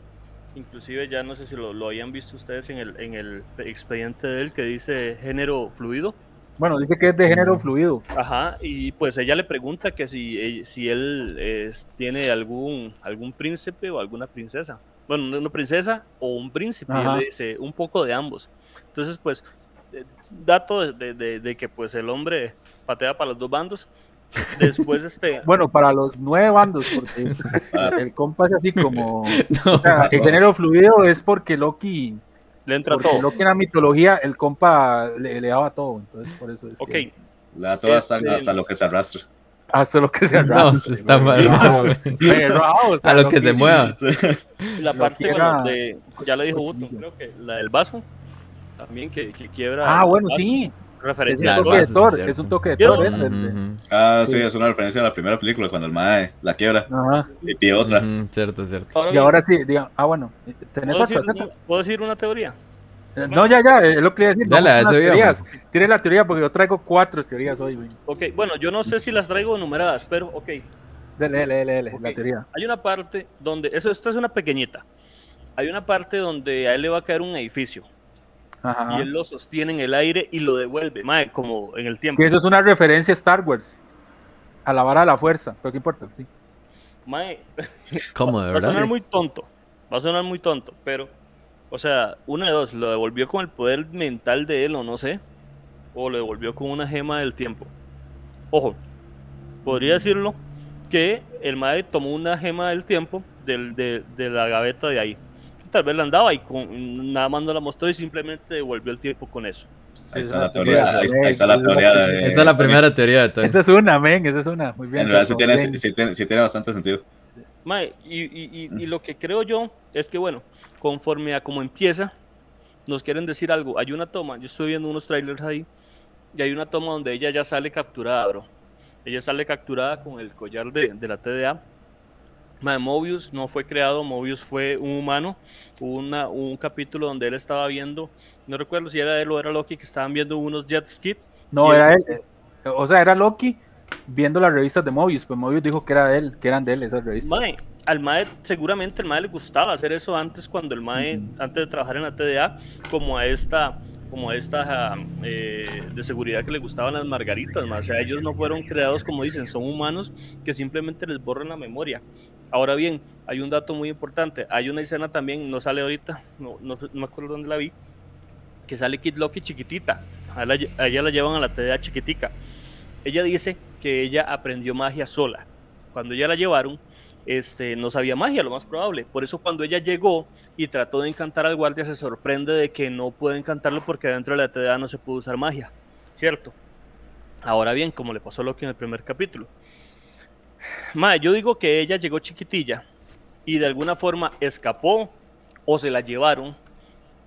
Inclusive ya no sé si lo, lo habían visto ustedes en el, en el expediente de él que dice género fluido. Bueno, dice que es de género Mm. fluido. Ajá, y pues ella le pregunta que si, eh, si él tiene algún, algún príncipe o alguna princesa. Bueno, no una princesa o un príncipe. Y él le dice un poco de ambos. Entonces, pues, dato de, de- de- de que pues el hombre patea para los dos bandos. Después, este, Bueno, para los nueve bandos, porque Ah. el compa es así como. No, O sea, el género fluido es porque Loki. le entra Porque todo. Loki en la mitología, el compa le, le daba todo. Entonces, por eso es. Ok, que la da todo hasta, Este- hasta lo que se arrastra. hasta lo que se no, arrastra. se está mal. Pero, ah, o sea, A lo que se mueva. la parte, era- bueno, de, ya le dijo Button, creo que la del vaso, también que, que quiebra. Ah, bueno, sí. Es Referencia un Claro, a toque de Thor. es Es un toque de Thor. ujú. Ah, sí, Sí. es una referencia a la primera película cuando el Mae la quiebra Ajá. y pide otra. Cierto, cierto. Ahora Y bien, ahora sí, diga, ah, bueno, tenés ¿puedo otra, decir? ¿Puedo decir una teoría? Eh, No, ya, ya, es lo que iba a decir. Dale, eso teorías. Tire la teoría porque yo traigo cuatro teorías hoy, güey. Ok, bueno, yo no sé si las traigo numeradas, pero ok. Dale, dale, dale, dale, la teoría. Hay una parte donde, eso, esta es una pequeñita. Hay una parte donde a él le va a caer un edificio Ajá. y él lo sostiene en el aire y lo devuelve, mae, como en el tiempo. Que eso es una referencia a Star Wars. A la vara de la fuerza, pero qué importa, sí. Mae, ¿Cómo, de va a sonar verdad? muy tonto, va a sonar muy tonto, pero, o sea, una de dos, lo devolvió con el poder mental de él o no sé, o lo devolvió con una gema del tiempo. Ojo, podría decirlo que el Mae tomó una gema del tiempo del- de, de la gaveta de ahí. Tal vez la andaba y con, nada más no la mostró y simplemente devolvió el tiempo con eso. Ahí Esa está la es teoría, ahí, ahí está la es una teoría de... Esa es la primera teoría de Tony. Esa es una, men, esa es una. Muy bien. En realidad sí tiene, sí tiene, sí tiene bastante sentido. Mae, y, y- y- y lo que creo yo es que, bueno, conforme a cómo empieza, nos quieren decir algo. Hay una toma, yo estoy viendo unos trailers ahí, y hay una toma donde ella ya sale capturada, bro. Ella sale capturada con el collar de, de la TDA. Mae, Mobius no fue creado, Mobius fue un humano. Hubo una, un capítulo donde él estaba viendo, no recuerdo si era él o era Loki, que estaban viendo unos jet ski. No, era él. él- O sea, era Loki viendo las revistas de Mobius. Pues Mobius dijo que era de él, que eran de él esas revistas. Mae, al Mae, seguramente el Mae le gustaba hacer eso antes, cuando el Mae, Ujú. antes de trabajar en la TDA, como a esta como esta eh, de seguridad que le gustaban las margaritas, más. O sea, ellos no fueron creados como dicen, son humanos que simplemente les borran la memoria. Ahora bien, hay un dato muy importante. Hay una escena también, no sale ahorita, no, no, me acuerdo dónde la vi, que sale Kid Loki chiquitita. A, ella la llevan a la TDA chiquitica. Ella dice que ella aprendió magia sola. Cuando ella la llevaron, este, no sabía magia, lo más probable. Por eso cuando ella llegó y trató de encantar al guardia, se sorprende de que no puede encantarlo porque dentro de la TDA no se puede usar magia, ¿cierto? Ahora bien, como le pasó a Loki en el primer capítulo. Madre, yo digo que ella llegó chiquitilla y de alguna forma escapó o se la llevaron.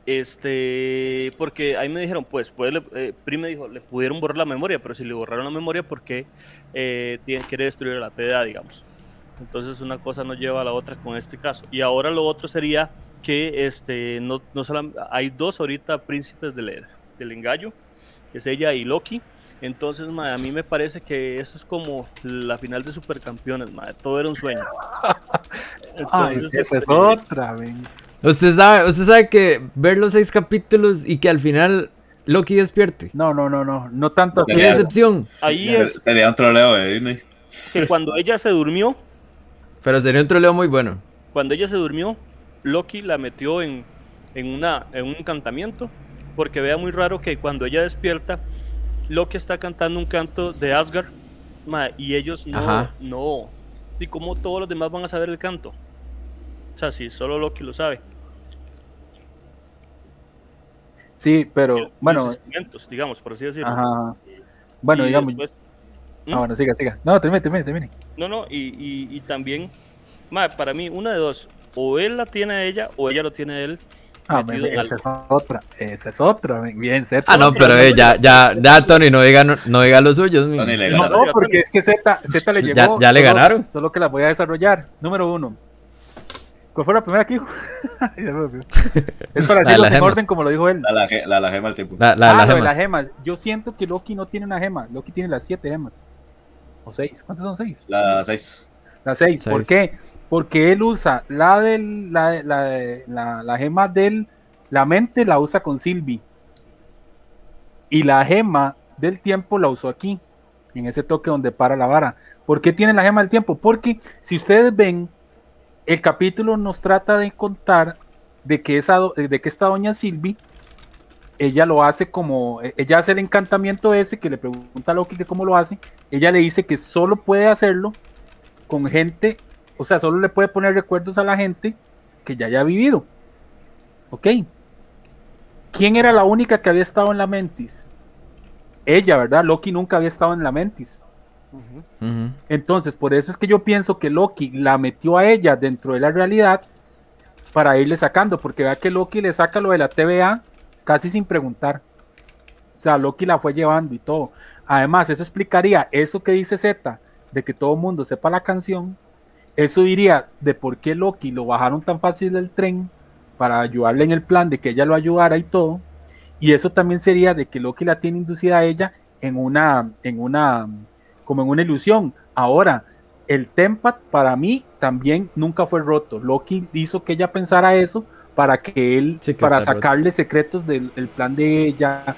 Este, porque ahí me dijeron, pues, puede, eh, me dijo, le pudieron borrar la memoria, pero si le borraron la memoria, ¿por qué eh, quiere destruir la TDA, digamos? Entonces una cosa no lleva a la otra con este caso. Y ahora lo otro sería que este, no, no hay dos ahorita príncipes del, del engaño, que es ella y Loki. Entonces, a mí me parece que eso es como la final de Supercampeones, todo era un sueño. Entonces, esa es este, otra, Usted sabe, usted sabe que ver los seis capítulos y que al final Loki despierte. No, no, no, no, no tanto. Qué decepción. Ahí es. Sería un troleo de Disney. Que cuando ella se durmió, pero sería un troleo muy bueno. Cuando ella se durmió, Loki la metió en, una, en un encantamiento, porque vea muy raro que cuando ella despierta, Loki está cantando un canto de Asgard, y ellos no, no. ¿Y cómo todos los demás van a saber el canto? O sea, si solo Loki lo sabe. Sí, pero bueno. digamos, por así decirlo. Ajá. Bueno, digamos. Ah, bueno, siga, siga. No, termine, termine, termine. No, no, y, y, también, para mí, una de dos. O él la tiene a ella o ella lo tiene a él. Ah, esa es otra, esa es otra, bien, Z. Ah, no, pero eh, ya, ya, ya, Tony, no diga, no, no diga los suyos. No, no, porque es que Z, Z le llegó. Ya, ya le ganaron. Solo que la voy a desarrollar. Número uno. ¿Cuál fue la primera aquí? es para decirlo en orden como lo dijo él. La, la, la, gema al tiempo. La, la, ah, la, gema. Yo siento que Loki no tiene una gema. Loki tiene las siete gemas. ¿O seis? ¿Cuántas son seis? Las seis. Las seis. ¿Por qué? Porque él usa la del, la, la, la, gema del, la mente la usa con Sylvie. Y la gema del tiempo la usó aquí, en ese toque donde para la vara. ¿Por qué tiene la gema del tiempo? Porque si ustedes ven, el capítulo nos trata de contar de que, esa, de que esta doña Sylvie ella lo hace como, e, ella hace el encantamiento ese que le pregunta a Loki que cómo lo hace, ella le dice que solo puede hacerlo con gente, o sea, solo le puede poner recuerdos a la gente que ya haya vivido. ¿Ok? ¿Quién era la única que había estado en la Mentis? Ella, ¿verdad? Loki nunca había estado en la Mentis. Entonces, por eso es que yo pienso que Loki la metió a ella dentro de la realidad para irle sacando, porque vea que Loki le saca lo de la TVA casi sin preguntar. O sea, Loki la fue llevando y todo. Además, eso explicaría eso que dice Z, de que todo el mundo sepa la canción. Eso diría de por qué Loki lo bajaron tan fácil del tren para ayudarle en el plan de que ella lo ayudara y todo. Y eso también sería de que Loki la tiene inducida a ella en una, en una, como en una ilusión. Ahora, el Tempat para mí también nunca fue roto. Loki hizo que ella pensara eso para que él, para sacarle secretos del, plan de ella,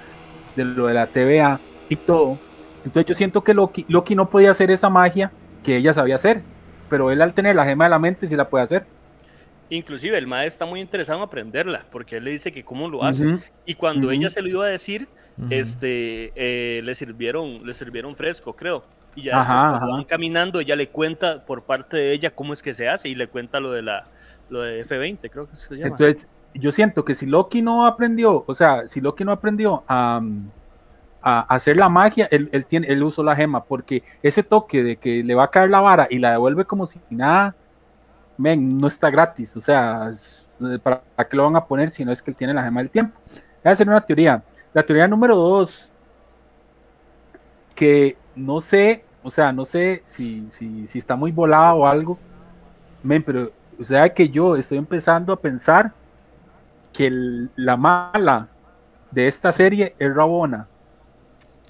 de lo de la TVA y todo. Entonces yo siento que Loki, Loki no podía hacer esa magia que ella sabía hacer, pero él al tener la gema de la mente sí la puede hacer. Inclusive el maestro está muy interesado en aprenderla, porque él le dice que cómo lo hace. Y cuando ella se lo iba a decir, este, eh, le sirvieron, le sirvieron fresco, creo. Y ya después, cuando van caminando, ella le cuenta por parte de ella cómo es que se hace y le cuenta lo de la, lo de F20, creo que se llama. Entonces, yo siento que si Loki no aprendió, o sea, si Loki no aprendió a, hacer la magia, él, tiene, él usó la gema, porque ese toque de que le va a caer la vara y la devuelve como si nada, men, no está gratis, o sea, ¿para, qué lo van a poner si no es que él tiene la gema del tiempo? Voy a hacer una teoría. La teoría número dos, que no sé, o sea, no sé si, si, si está muy volada o algo, men, pero o sea que yo estoy empezando a pensar que la mala de esta serie es Rabona.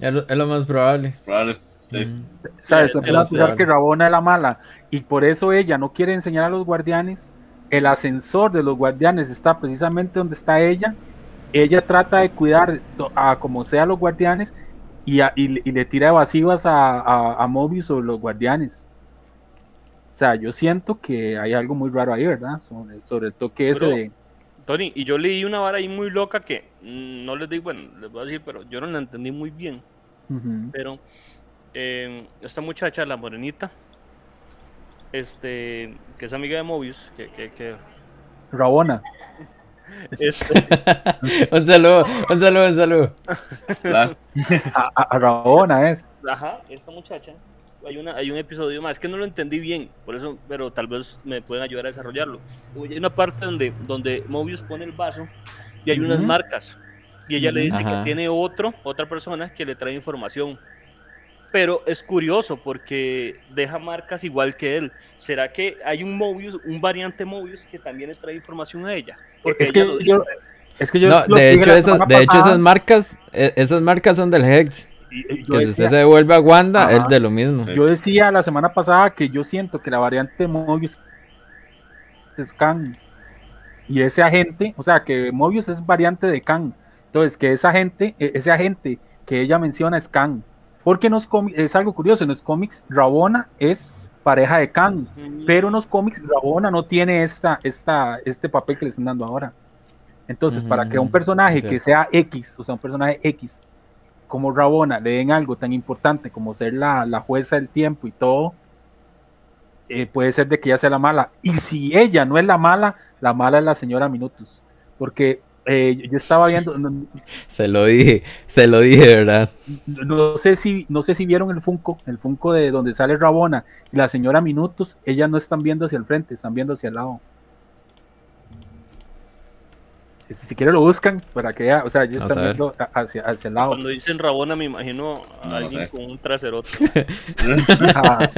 Es lo, más probable. Es probable. Sí. ¿Sabes? a pensar que Rabona es la mala. Y por eso ella no quiere enseñar a los guardianes. El ascensor de los guardianes está precisamente donde está ella. ella trata de cuidar a como sea los guardianes y, a- y le- y le tira evasivas a, a, a Mobius sobre los guardianes. O sea, yo siento que hay algo muy raro ahí, ¿verdad? Sobre, sobre el toque ese Bro. de... Tony, y yo leí una vara ahí muy loca que mm, no les digo, bueno, les voy a decir, pero yo no la entendí muy bien. Pero eh, esta muchacha, la morenita, este, que es amiga de Mobius, que, que, que Rabona. este, un saludo, un saludo, un saludo. Claro. A, a- a Rabona es. ajá, esta muchacha, hay, una, hay un episodio más, es que no lo entendí bien, por eso, pero tal vez me pueden ayudar a desarrollarlo. Hay una parte donde, donde Mobius pone el vaso y hay unas Ujú. marcas, y ella le dice Ajá. que tiene otro, otra persona que le trae información. Pero es curioso porque deja marcas igual que él. ¿Será que hay un Mobius, un variante Mobius que también le trae información a ella? Porque Es ella que yo... Es que yo No, lo de hecho, esas, de hecho esas marcas, e- esas marcas son del Hex. Y- y yo Que si usted decía- se devuelve a Wanda, Ajá. es de lo mismo. Sí. Yo decía la semana pasada que yo siento que la variante de Mobius es Kang. Y ese agente, o sea, que Mobius es variante de Kang. Entonces, que esa agente, e- ese agente que ella menciona es Kang. Porque en los cómics, es algo curioso, en los cómics Rabona es pareja de. Mm, Pero en los cómics Rabona no tiene esta, esta, este papel que le están dando ahora. Entonces, para que a un personaje que sea X, o sea, un personaje X, como Rabona, le den algo tan importante como ser la, la jueza del tiempo y todo, eh, puede ser de que ella sea la mala. Y si ella no es la mala, la mala es la señora Minutos. Porque eh, yo- yo estaba viendo, no, Se lo dije, se lo dije, ¿verdad? no sé si no sé si vieron el Funko, el Funko de donde sale Rabona y la señora Minutos, ellas no están viendo hacia el frente, están viendo hacia el lado. Si, si quieren lo buscan para que vea, o sea, ellos están viendo hacia, hacia el lado. Cuando dicen Rabona me imagino a No, no alguien sé. con un traserote. Ajá.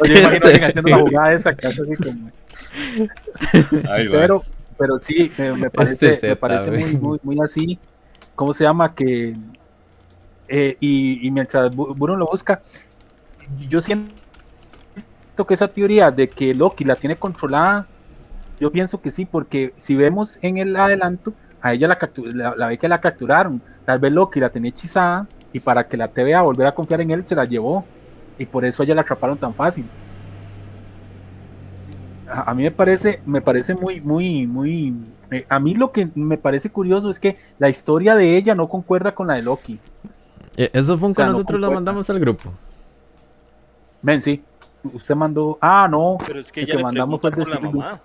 Oye, imagino a alguien haciendo la jugada esa que hace así como- Ahí va. pero, pero sí, me, me parece, Este me parece muy, muy, muy así. ¿Cómo se llama? Que eh, y, y mientras Bruno lo busca, yo siento que esa teoría de que Loki la tiene controlada, yo pienso que sí, porque si vemos en el adelanto, a ella la, captu- la, la ve que la capturaron, tal vez Loki la tenía hechizada y para que la TVA volviera a confiar en él se la llevó y por eso a ella la atraparon tan fácil. A, a mí me parece, me parece muy, muy, muy. eh, a mí lo que me parece curioso es que la historia de ella no concuerda con la de Loki. Eh, Eso fue un O sea, que no nosotros lo concuerda. mandamos al grupo. Men, sí. Usted mandó. Ah, no. Pero es que El ella que le mandamos fue el de la.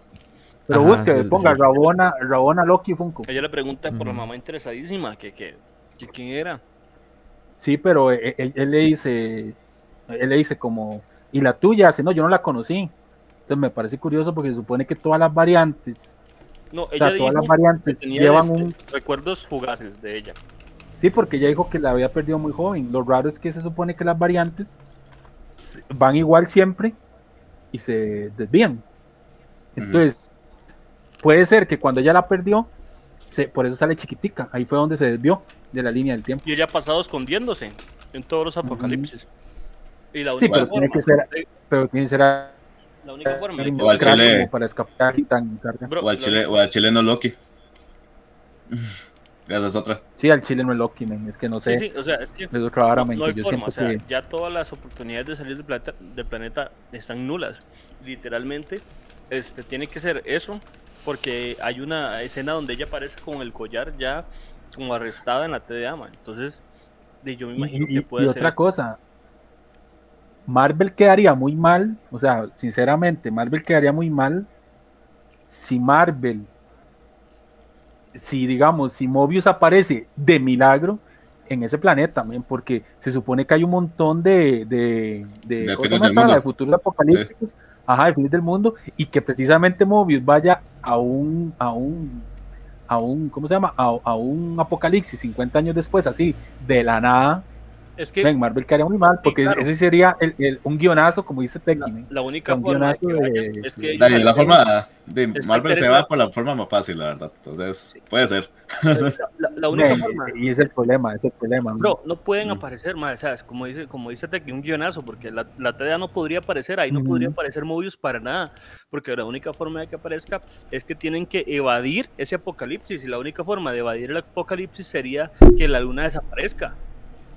Pero Ajá, busque, sí, ponga sí. Rabona, Rabona Loki Funko. Ella le pregunta por la mamá interesadísima, que, que, que quién era. Sí, pero él, él- él le dice, él le dice como, ¿y la tuya? Dice, no, yo no la conocí. Entonces me parece curioso porque se supone que todas las variantes, No, o sea, todas las variantes llevan este, un, recuerdos fugaces de ella. Sí, porque ella dijo que la había perdido muy joven. Lo raro es que se supone que las variantes van igual siempre y se desvían. Entonces, puede ser que cuando ella la perdió, se, por eso sale chiquitica. Ahí fue donde se desvió de la línea del tiempo. Y ella ha pasado escondiéndose en todos los apocalipsis. Y la Sí, única pero tiene forma, que ser- Pero tiene que ser a- la única forma O al chile. para escapar y tan tarde. Bro, O al, chile, o al chileno Loki. Esa es otra. Sí, al chile no es Loki, men, es que no sé. Sí, sí, o sea, es que Es otra vara, no, no hay yo forma, o sea, que. ya todas las oportunidades de salir del planeta, del planeta están nulas. Literalmente, este, tiene que ser eso, porque hay una escena donde ella aparece con el collar ya como arrestada en la TDA, man. Entonces, yo me Y, imagino y- que puede y ser. otra cosa, Marvel quedaría muy mal, o sea, sinceramente, Marvel quedaría muy mal si Marvel, si digamos, si Mobius aparece de milagro en ese planeta, men, porque se supone que hay un montón de, de, de, De ¿cómo se fines llama del esta? mundo. de futuros apocalípticos, ajá, de fines del mundo, y que precisamente Mobius vaya a un, a un, a un, ¿cómo se llama? A, a un apocalipsis 50 años después, así, de la nada, Es que Marvel quedaría muy mal, porque claro. ese sería el, el- un guionazo, como dice Teki. la, la única Un forma de que guionazo vayan de- es que Dale, ellos- la forma de Spider- Marvel se va por la forma más fácil, la verdad. Entonces, puede ser. la, la única Men, forma. y es el problema, es el problema. Bro, no pueden Mm. aparecer más, ¿sabes? Como dice, como dice Teki, un guionazo, porque la, la TDA no podría aparecer, ahí no Ujú. podría aparecer Mobius para nada, porque la única forma de que aparezca es que tienen que evadir ese apocalipsis, y la única forma de evadir el apocalipsis sería que la luna desaparezca,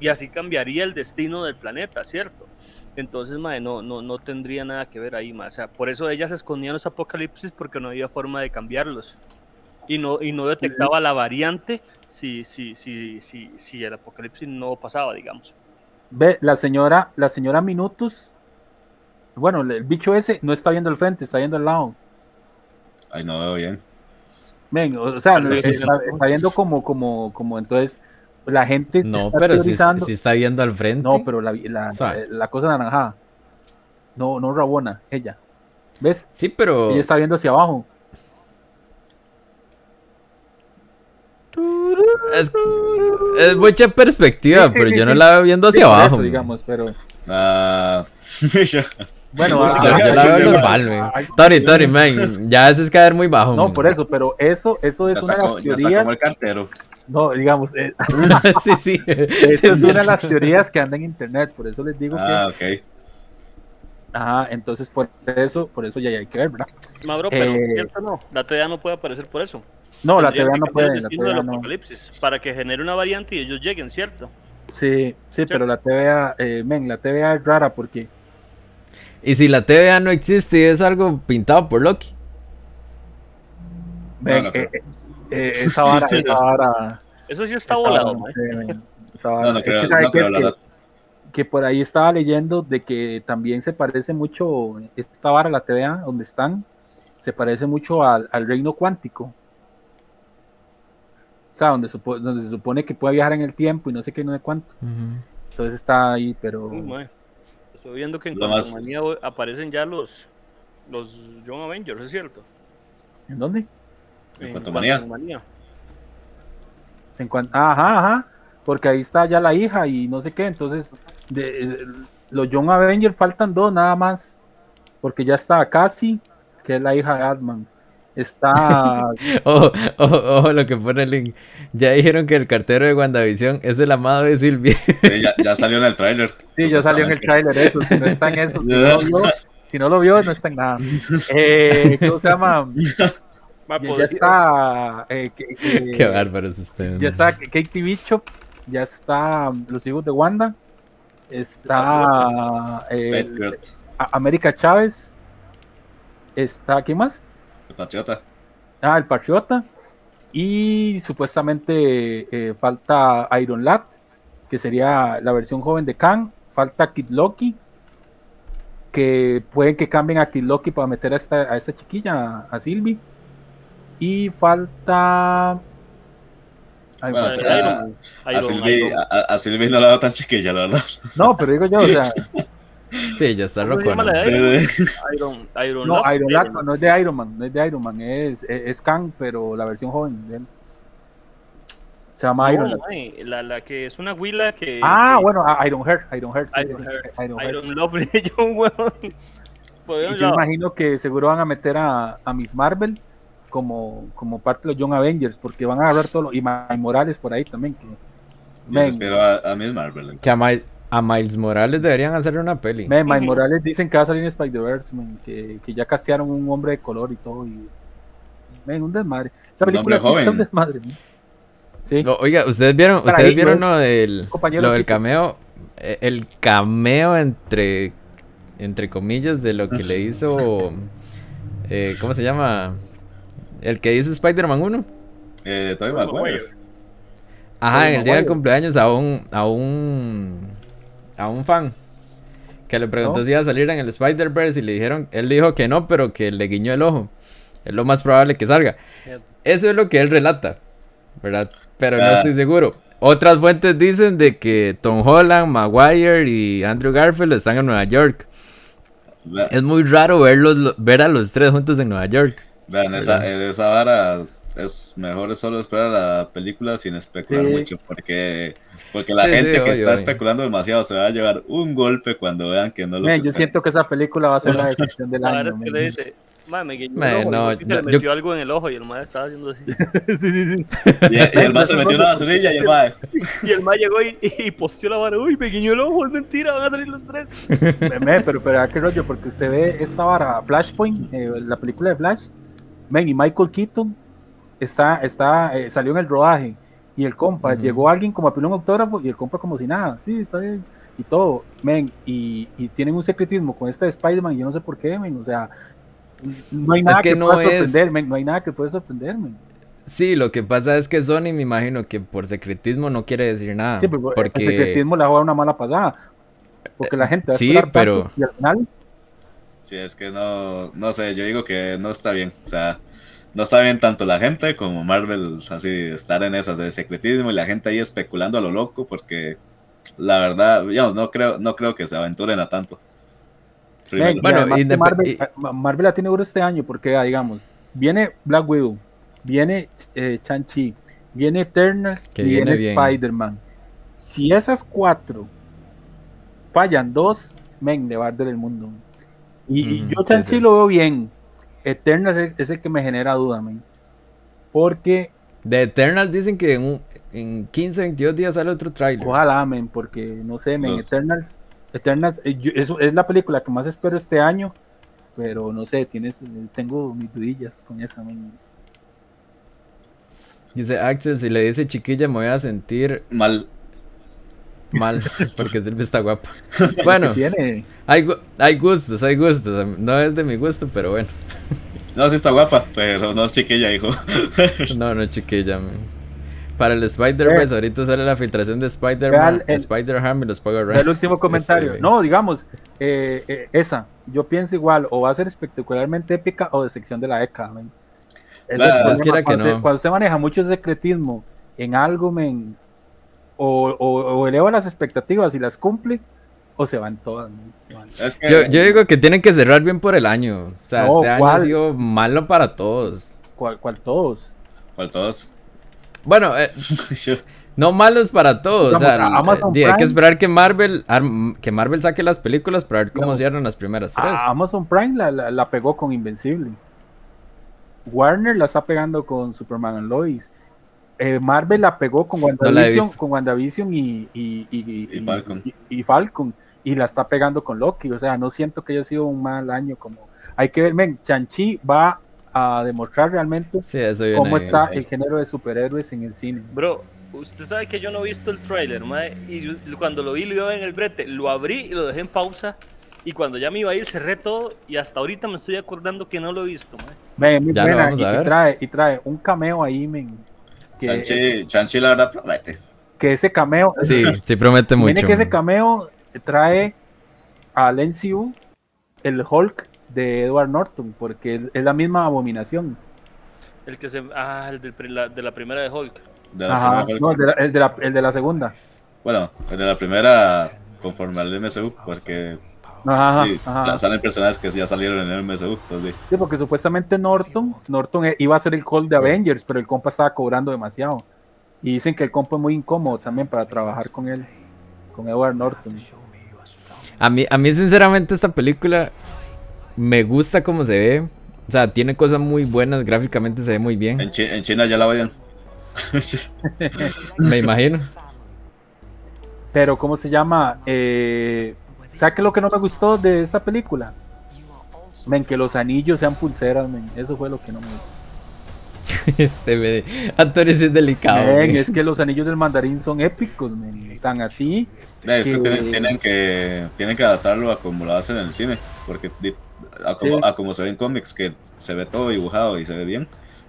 y así cambiaría el destino del planeta, ¿cierto? Entonces, mae, no, no, no tendría nada que ver ahí, mae. O sea, por eso ellas escondían los apocalipsis porque no había forma de cambiarlos. Y no, y no detectaba la variante si, si, si, si, si el apocalipsis no pasaba, digamos. Ve, la señora, la señora Minutus, bueno, el bicho ese no está viendo al frente, está viendo al lado. Ay, no veo bien. Men, o, sea, está, está viendo como, como, como entonces la gente No, está pero si, si está viendo al frente. No, pero la, la, O sea. la cosa naranjada. No, no Rabona, ella. ¿Ves? Sí, pero. Ella está viendo hacia abajo. Es, es mucha perspectiva, Sí, sí, pero sí, yo no la veo viendo hacia abajo. eso, digamos, pero Ah, bueno, O ah, sea, Yo ya la sí, veo ya normal, ah, man. Tony, Tony, man. Ya haces caer muy bajo. No, man. por eso, pero eso, eso es ya una de sacó, las ya sacó teorías. como el cartero. No, digamos, eh, sí, sí. esa es una de las teorías que andan en internet, por eso les digo Ah, que, ok. ajá, entonces por eso, por eso ya hay que ver, ¿verdad? Ma, bro, pero Eh, cierto no, la TDA no puede aparecer por eso. No, la TVA no puede, la TVA no. apocalipsis para que genere una variante y ellos lleguen, ¿cierto? Sí, sí, pero la TVA, eh, men, la TVA es rara porque Y si la TVA no existe y es algo pintado por Loki. men, no eh, eh, esa vara, esa vara, Eso sí está volado, que, ¿sabe no qué? creo, Es la que- verdad. que por ahí estaba leyendo de que también se parece mucho esta vara, la TVA, donde están, se parece mucho al, al reino cuántico. O sea, donde, supo- donde se supone que puede viajar en el tiempo y no sé qué, no sé cuánto. Entonces está ahí, pero... Estoy viendo que en Lo más- Quantumania hoy aparecen ya los los Young Avengers, ¿es cierto? ¿En dónde? En Quantumania. Quantumania. En cuan- Ajá, ajá. Porque ahí está ya la hija y no sé qué. Entonces, de, los Young Avengers faltan dos nada más. Porque ya está Cassie, que es la hija de Atman. Está. Ojo, ojo, ojo lo que pone el link. Ya dijeron que el cartero de WandaVision es el amado de Sylvie. Sí, ya, ya salió en el tráiler. sí, ya salió en el tráiler eso. Si no está en eso, si no lo vio, si no, lo vio, no está en nada. Eh, ¿Cómo se llama? Ya, está. eh, que- que- Qué bárbaros ustedes. Ya está Katie Bishop, ya está los hijos de Wanda, está eh, América Chávez, está ¿quién más? el patriota. Ah, el Patriota y supuestamente eh, falta Iron Lad, que sería la versión joven de Kang, falta Kid Loki, que pueden que cambien a Kid Loki para meter a esta, a esta chiquilla, a Sylvie, y falta Ay, Bueno, o sea, Iron Man. A Iron- Sylvie, Iron- a, a- Sylvie no la veo tan chiquilla, la verdad. no, pero digo yo, o sea, Sí, ya está ¿Cómo se roco. ¿no? Iron, Iron, Iron No? Iron Lad no, no es de Iron Man, no es de Iron Man, es, es, es Kang, pero la versión joven de él. Se llama Iron No, Lad. mae, la, la que es una huila que. Ah, que- bueno, ah, Iron Heart, Iron Heart, sí, sí, Iron sí, Heart, Iron Heart. Iron Love, yo, weón. Yo imagino que seguro van a meter a, a Miss Marvel como, como parte de los Young Avengers, porque van a agarrar todo lo, y Miles Morales por ahí también. Que, men, espero a, a Miss Marvel. Que a, Mi- a Miles Morales deberían hacerle una peli. men, Miles. Morales dicen que va a salir en Spider-Verse, que, que ya castearon un hombre de color y todo. Y, men, un desmadre. Esa película sí está un desmadre. Sí. No, oiga, ustedes vieron, Para ustedes ahí, vieron ¿no? lo del, lo del cameo, eh, el cameo entre, entre comillas de lo que le hizo, eh, ¿cómo se llama? El que hizo Spider-Man 1. Eh, Tobey Maguire. Ajá, en el día del cumpleaños a un, a un, a un fan que le preguntó ¿No? si iba a salir en el Spider-Verse y le dijeron, él dijo que no, pero que le guiñó el ojo. Es lo más probable que salga. Eso es lo que él relata, ¿verdad? Pero no Ah. estoy seguro. Otras fuentes dicen de que Tom Holland, Maguire y Andrew Garfield están en Nueva York. Es muy raro verlos, ver a los tres juntos en Nueva York. Vean, esa, esa vara es mejor solo esperar la película sin especular Sí. mucho, porque, porque la Sí, sí, gente que obvio, está obvio. especulando demasiado se va a llevar un golpe cuando vean que no lo Men, que yo siento que esa película va a ser la decepción del La año. que le dice, "Ma, me guiñó Ma, el ojo", no, se le yo- metió algo en el ojo y el madre estaba haciendo así. sí, sí, sí. Y, y el más se metió una basurilla y el mae. Y el ma llegó y, y posteó la vara, uy, me guiñó el ojo, es mentira, van a salir los tres. Men, pero, pero ¿a qué rollo? Porque usted ve esta vara, Flashpoint, eh, la película de Flash, men, y Michael Keaton está, está, eh, salió en el rodaje. Y el compa, Ujú. llegó alguien como a un autógrafo y el compa como si nada, sí, está bien. Y todo, men, y, y tienen un secretismo con este de Spider-Man, yo no sé por qué, men, o sea, no hay nada que que, no pueda es- sorprender, men, no hay nada que pueda sorprender, men. Sí, lo que pasa es que Sony me imagino que por secretismo no quiere decir nada. Sí, pero porque el secretismo le va a dar una mala pasada. Porque la gente va a Sí, pero- tanto y al final, Sí, es que no, no sé, yo digo que no está bien. O sea, no está bien tanto la gente como Marvel, así, estar en esas de secretismo y la gente ahí especulando a lo loco, porque la verdad, yo no creo, no creo que se aventuren a tanto. Bueno, Marvel, Marvel la tiene duro este año porque, ah, digamos, viene Black Widow, viene eh, Shang-Chi, viene Eternals Que y viene viene. Spider-Man. Si esas cuatro fallan dos, men, le va a arder el mundo. Y, yo sí, Shang-Chi sí. lo veo bien. Eternals es, es el que me genera duda, men. Porque de Eternal dicen que en, un- en 15, 22 días sale otro tráiler. Ojalá, men, porque no sé, men, Los- Eternals, Eternals, eh, es la película que más espero este año, pero no sé, tienes, tengo mis dudillas con esa, men. Dice Axel, si le dice chiquilla me voy a sentir Mal. Mal porque Silvia está guapa. Bueno, Tiene, hay, gu- hay gustos, hay gustos. No es de mi gusto, pero bueno. No, sí está guapa, pero no es chiquilla, hijo. No, no chiquilla. man. Para el Spider-Verse, ahorita sale la filtración de Spider-Man, el- Spider-Ham y los Power el Rangers. último comentario. Este, no, digamos, eh, eh, esa, yo pienso igual, o va a ser espectacularmente épica o de sección de la es el problema, que cuando, se, no. cuando se maneja mucho secretismo en algo, men, o, o, o eleva las expectativas y las cumple, o se van todas, men, se van. Es que, Yo, yo digo que tienen que cerrar bien por el año. O sea, No, este año ha sido malo para todos. ¿Cuál, cuál todos? ¿Cuál todos? Bueno, eh, no malos para todos. o sea, eh, hay que esperar que Marvel, ar- que Marvel saque las películas para ver cómo Digamos, cierran las primeras tres. A- Amazon Prime la, la, la pegó con Invencible. Warner la está pegando con Superman and Lois. Eh, Marvel la pegó con WandaVision, con WandaVision y, y, y, Y Falcon. y- y Falcon. Y la está pegando con Loki. O sea, no siento que haya sido un mal año como. Hay que ver, men, Chanchi va a demostrar realmente Sí, eso viene cómo ahí. está el género de superhéroes en el cine. Bro, usted sabe que yo no he visto el tráiler, mae, y cuando lo vi lo iba en el brete, lo abrí y lo dejé en pausa, y cuando ya me iba a ir cerré todo, y hasta ahorita me estoy acordando que no lo he visto, mae. Men, muy Ya lo buena, vamos y, a y ver. trae, y trae un cameo ahí, men. Que, Chanchi, Chanchi la verdad promete. que ese cameo, Sí, sí promete Viene mucho. que ese cameo trae al NCU el Hulk de Edward Norton, porque es- es la misma abominación. El que se. Ah, el la- de la primera de Hulk. De la Ajá, primera no, el de la, el de la- el de la segunda. Bueno, el de la primera conforme al MSU, porque Ajá, sí, ajá. salen personajes que ya salieron en el MSU. Entonces, Sí, porque supuestamente Norton, Norton eh, iba a ser el Hulk de Avengers, pero el compa estaba cobrando demasiado. Y dicen que el compa es muy incómodo también para trabajar con él, con Edward Norton. A mí, a mí, sinceramente, esta película me gusta cómo se ve. O sea, tiene cosas muy buenas, gráficamente se ve muy en, bien. Chi- en China ya la odian. Me imagino. Pero, ¿cómo se llama? Eh, ¿Sabe qué es lo que no me gustó de esta película? Men, que los anillos sean pulseras, men. Eso fue lo que no me gustó. Este, me... Antonio es delicado. Men, es que los anillos del mandarín son épicos, men. Tan así. Eh, es que Que- tienen, tienen que tienen que adaptarlo a como lo hacen en el cine, porque a como, Sí. a como se ve en cómics, que se ve todo dibujado y se ve bien,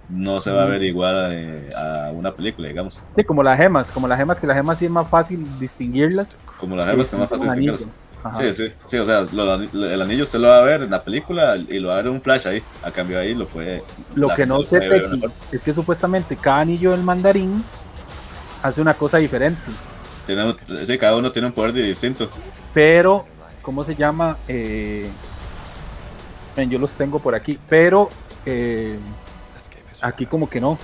no se va a ver igual eh, a una película, digamos. Sí, como las gemas, como las gemas, que las gemas sí es más fácil distinguirlas. Como las gemas que es más fácil distinguirlas. Ajá. Sí, sí, sí, o sea, lo- lo- el anillo usted lo va a ver en la película y lo va a ver en un flash ahí, a cambio ahí lo puede... Lo la que no sé, es que supuestamente cada anillo del mandarín hace una cosa diferente. Tiene sí, cada uno tiene un poder distinto. Pero, ¿cómo se llama? Eh, yo los tengo por aquí. Pero eh, aquí como que no.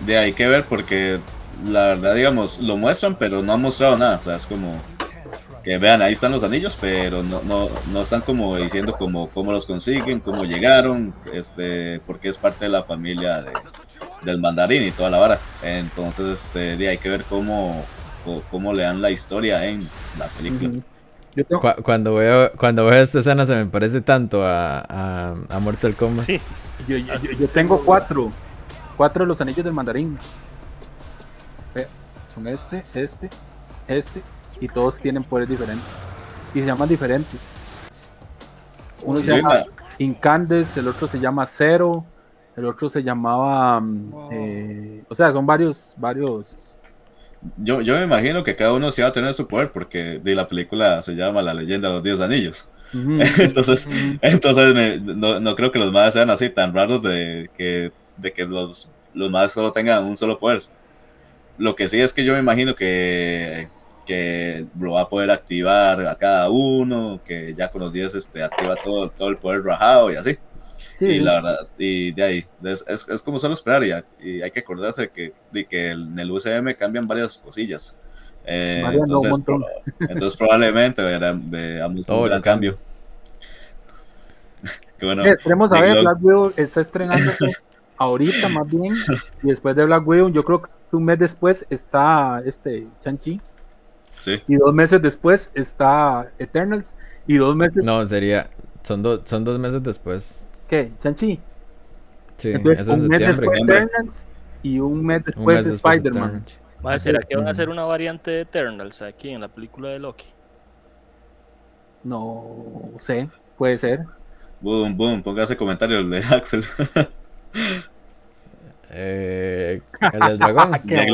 De ahí que ver porque la verdad, digamos, lo muestran, pero no han mostrado nada. O sea, es como que vean, ahí están los anillos, pero no, no, no están como diciendo como cómo los consiguen, cómo llegaron, este, porque es parte de la familia de, del mandarín y toda la vara. Entonces, este, de, hay que ver cómo, cómo le dan la historia en la película. Ujú. Yo tengo- Cu- cuando, veo, cuando veo esta escena se me parece tanto a, a, a Mortal Kombat. Sí, Yo, yo- tengo cuatro. Cuatro de los anillos del mandarín. Son este, este, este. Y todos tienen poderes diferentes. Y se llaman diferentes. Uno se llama Incandescence, el otro se llama Zero, el otro se llamaba. mm, eh, o sea, son varios, varios. Yo, yo me imagino que cada uno sí va a tener su poder porque de la película se llama La leyenda de los 10 anillos. Entonces, entonces me- no, no creo que los más sean así tan raros de que, de que los, los más solo tengan un solo poder. Lo que sí es que yo me imagino que, que lo va a poder activar a cada uno, que ya con los 10 este, activa todo, todo el poder rajado y así. Sí, Y la verdad, y de ahí, es, es, es como solo esperar y, y hay que acordarse de que, de que en el UCM cambian varias cosillas. Eh, un entonces, montón. pro- entonces probablemente veamos Todo un lo gran cambio. Que bueno, Eh, esperemos a ver, Log. Black Widow está estrenándose ahorita más bien. Y después de Black Widow, yo creo que un mes después está este Chanchi. Sí, Y dos meses después está Eternals. Y dos meses. No, sería. Son, dos son dos meses después. ¿Qué? Chanchi. Sí, Entonces, es un mes después. Eternals. Y un mes Un después de Spider-Man. ¿será que van a hacer una variante de Eternals aquí en la película de Loki? No sé, puede ser. boom, boom, póngase comentario el de Axel. Eh, el del dragón. Qué.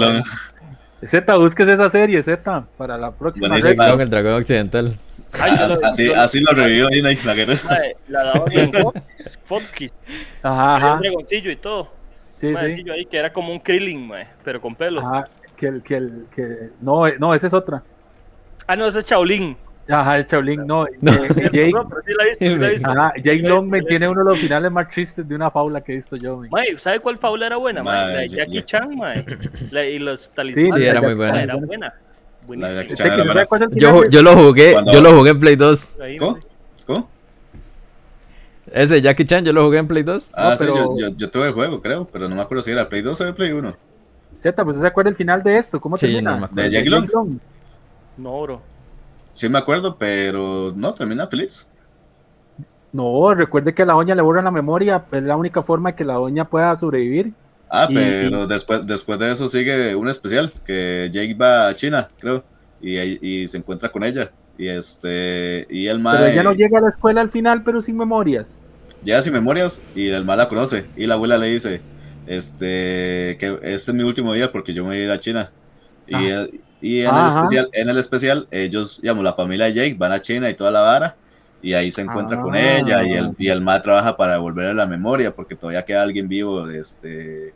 Z, busques esa serie, Z, para la próxima. Dragón, el dragón occidental. Ay, lo- así, yo- así lo revivió Disney, la guerra. mae, la daban en Ajá, ajá. un dragoncillo y todo. Sí, sí. ahí que era como un Krillin, mae, pero con pelo. Ajá. Que el, que el, que. No, eh, no, esa es otra. Ah, no, ese es Shaolin. Ajá, el Shaolin, no. No. Jake, No, pero sí la he visto, sí la he visto. Ajá, Jake Sí Long me tiene uno de los finales más tristes de una faula que he visto yo. Mae, ¿sabe cuál faula era buena? mae? Mae, La de Jackie yo- Chan, mae. La- y los talismanes. Sí, era ya- muy buena. Era buena. Jackie ¿Usted Chan que era el Yo, yo lo jugué, Cuando- yo lo jugué en Play 2. Ahí, ¿Cómo? ¿Cómo? Ese Jackie Chan, yo lo jugué en Play 2. Ah, No, sí, pero- yo, yo, yo tuve el juego, creo, pero no me acuerdo si era Play 2 o era Play 1. de- Z, pues ¿usted se acuerda el final de esto? ¿Cómo Sí, termina? no me acuerdo. ¿De Jake Long? Long. No, bro. Sí me acuerdo, pero no, termina feliz. No, recuerde que a la doña le borran la memoria, es la única forma de que la doña pueda sobrevivir. Ah, Y- pero después, después de eso sigue un especial, que Jake va a China, creo, y, y se encuentra con ella. Y este, y el Pero mae ella no llega a la escuela al final, pero sin memorias. llega sin memorias y el mae la conoce. Y la abuela le dice, este, que este es mi último día porque yo me voy a ir a China. Y, Ah. Y en, el Ajá. especial, en el especial, ellos, digamos, la familia de Jake van a China y toda la vara. Y ahí se encuentra con Ah. ella y el, y el mae trabaja para devolverle la memoria porque todavía queda alguien vivo de este,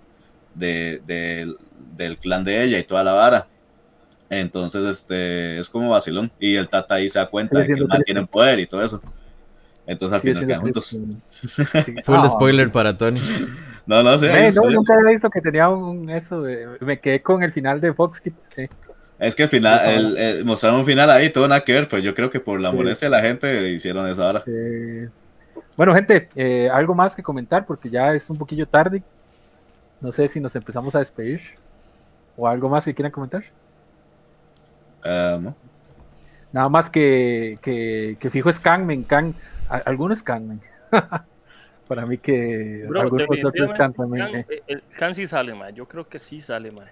de, de- del clan de ella y toda la vara. Entonces, este, es como vacilón. Y el tata ahí se da cuenta de que el triste. tiene poder y todo eso. Entonces al Sigue final quedan juntos. Sí. Full Ah, spoiler para Tony. No, no sé. es, no, nunca había visto que tenía un eso. de- me quedé con el final de Fox Kids. eh. Es que al final, el, el- mostraron un final ahí, todo nada que ver, pues yo creo que por la Sí. molestia de la gente hicieron eso ahora. Eh, bueno, gente, eh, algo más que comentar porque ya es un poquillo tarde. No sé si nos empezamos a despedir o algo más que quieran comentar. ¿no? Nada más que, que, que fijo es Kangman, Kang, a- algunos Kangman. Para mí que Bro, algunos otros Kang también. Eh. eh, el sí sale. Yo creo que sí sale, mae.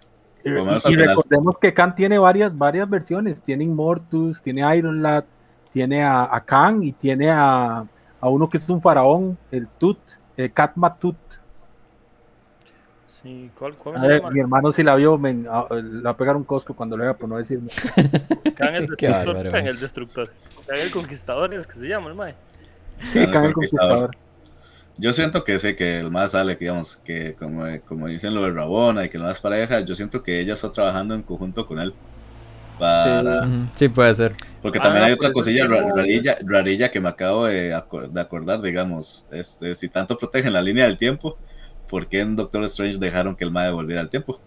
Y, recordemos que Kang tiene varias, varias versiones. Tiene Immortus, tiene Iron Lad, tiene a, a Kang y tiene a, a uno que es un faraón, el Tut, el Katma Tut. Sí, ¿cuál, cuál A se ver, llama? mi hermano si la vio, men, a- le va a pegar un cosco cuando lo vea, por no decirme. Khan el destructor. Khan el destructor. Khan el conquistador es que se llama, el mae. Sí, el Kang el Conquistador. Conquistador. Yo siento que sí, que el más sale, digamos, que como, como dicen lo de Rabona y que no es pareja, yo siento que ella está trabajando en conjunto con él. Para... Sí, puede ser. Porque Ah, también hay otra pues, cosilla ra- rarilla, rarilla que me acabo de, acor- de acordar, digamos. Este, si tanto protegen la línea del tiempo, ¿por qué en Doctor Strange dejaron que el mae volviera al tiempo?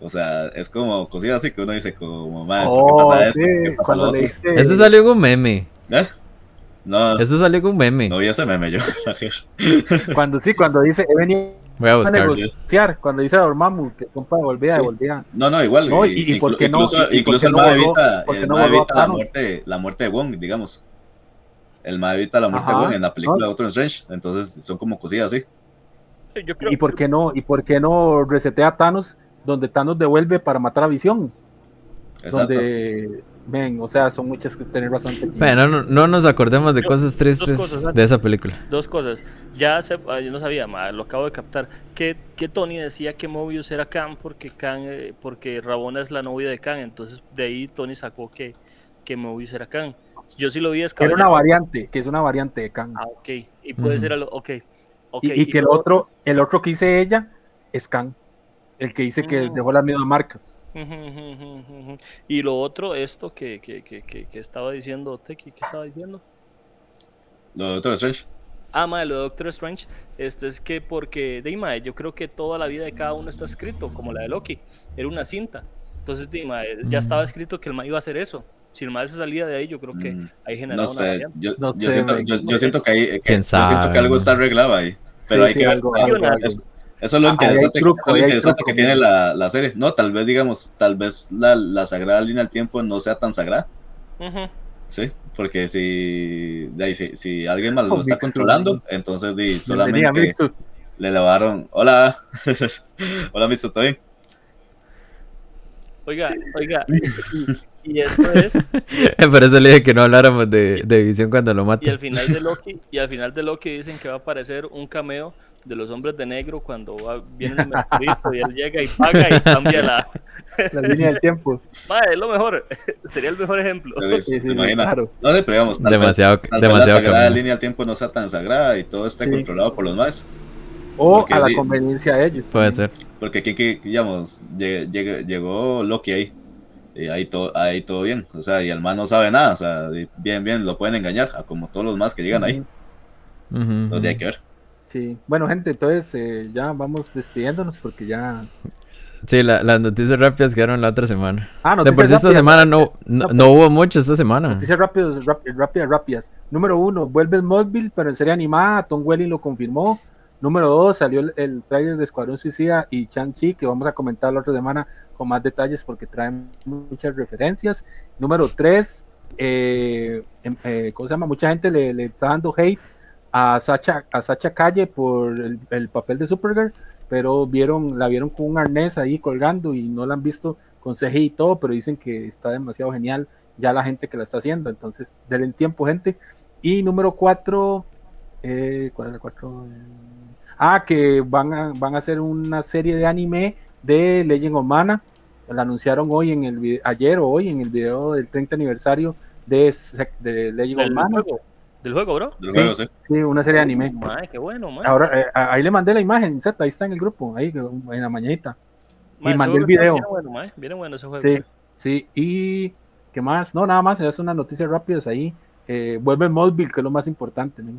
O sea, es como cosilla así que uno dice como, mae, ¿por qué Oh, pasa esto? sí, ¿Por qué pasa lo cuando otro? leíste. Eso salió en un meme. ¿Eh? No, Eso salió en un meme. no vi ese meme yo. Cuando sí, cuando dice, he venido Voy a a buscarlo. negociar, cuando dice a Dormammu que compa devolvía, Sí. devolvía. No, no, igual. No, y- y- y por inclu- qué no- incluso, y- incluso el no evita, el no evita la muerte, la muerte de Wong, digamos. El mae evita la muerte Ajá. de Wong en la película de Doctor Strange. Entonces son como cosillas así. Yo creo ¿Y por qué no? ¿Y por qué no resetea a Thanos donde Thanos devuelve para matar a Visión? Exacto. Donde, ven, o sea, son muchas que tener razón. Tequín. Bueno, no, no nos acordemos de Yo- cosas tristes cosas, ¿eh? de esa película. Dos cosas. Ya se, ah, yo no sabía, ma, lo acabo de captar. Que, que Tony decía que Mobius era Khan porque Khan, eh, porque Rabona es la novia de Khan. Entonces de ahí Tony sacó que, que Mobius era Khan. Yo sí lo vi Era una variante, que es una variante de Kang. Ah, ok. Y puede ser algo. Ok. ok, y, y que el otro, el otro que dice ella es Kang. El que dice que Mm. dejó las mismas marcas. Y lo otro, esto que, que, que, que, que estaba diciendo Teki, ¿qué estaba diciendo? Lo de Doctor Strange. Ah, madre, lo de Doctor Strange, este es que porque, de mae, yo creo que toda la vida de cada uno está escrito, como la de Loki, era una cinta. Entonces, de ya Mm. estaba escrito que el mae iba a hacer eso. Si el mae se salía de ahí, yo creo que Mm, ahí generaba No una sé, variante. yo, No yo sé, siento, güey. yo, yo siento que ahí, que- ¿Quién yo siento sabe? que algo está arreglado ahí. Pero Sí, hay sí, que ver, algo- o sea, algo- algo. Eso, es lo Ah, interesante, truco, eso es lo interesante que tiene la, la serie. No, tal vez, digamos, tal vez la, la sagrada línea del tiempo no sea tan sagrada, Ujú. ¿sí? Porque si, de ahí, si, si alguien más lo Con está Mitsu, controlando, entonces di, Bienvenida, solamente le elevaron. Hola, hola Mitsu, ¿todo bien? Oiga, oiga, y, y esto es, Por eso le dije que no habláramos de, de visión cuando lo y matan. al final de Loki, y al final de Loki dicen que va a aparecer un cameo de los hombres de negro cuando va- viene el mercurito y él llega y paga y cambia la... La línea del tiempo. Madre, es lo mejor, sería el mejor ejemplo. ¿Se, Sí, sí, imagina? claro. No sé, pero digamos, tal vez- demasiado tal vez la demasiado sagrada línea del tiempo no sea tan sagrada y todo esté Sí. controlado por los más. O Porque a la conveniencia de ellos. Puede ser. Porque aquí, que, digamos, lle- llegue- llegó Loki ahí. Y ahí todo, ahí todo bien. O sea, y el man no sabe nada. O sea, bien, bien, lo pueden engañar. a Como todos los más que llegan ahí. Ujú, Los hay ujú. que ver. Sí. Bueno, gente, entonces eh, ya vamos despidiéndonos porque ya. Sí, la- las noticias rápidas quedaron la otra semana. Ah, De por sí noticias esta semana no, no, no hubo mucho esta semana. Noticias rápidas, ráp- rápidas, rápidas. Número uno, vuelve Smallville, pero en serie animada. Tom Welling lo confirmó. Número dos, salió el, el trailer de Escuadrón Suicida y Chan-Chi, que vamos a comentar la otra semana con más detalles porque traen muchas referencias. Número tres, eh, em- eh, ¿cómo se llama? Mucha gente le, le está dando hate a Sacha, a Sacha Calle por el, el papel de Supergirl, pero vieron, la vieron con un arnés ahí colgando y no la han visto con CGI y todo, pero dicen que está demasiado genial ya la gente que la está haciendo. Entonces, denle tiempo, gente. Y número cuatro, eh, ¿cuál es el cuatro? Ah, que van a, van a hacer una serie de anime de Legend of Mana. La anunciaron hoy en el ayer o hoy en el video del 30 aniversario de, de Legend of Mana. juego, del juego, bro. Del Sí. juego, sí. Sí, una serie de anime. Mae, qué bueno, mae. Ahora, eh, ahí le mandé la imagen, Z, ahí está en el grupo, ahí en la mañanita. Ese mandé el video. Viene bueno, mae, viene bueno ese juego. Sí, sí, y ¿qué más? No, nada más, es unas noticias rápidas ahí. Eh, vuelve Moldville, que es lo más importante. ¿no?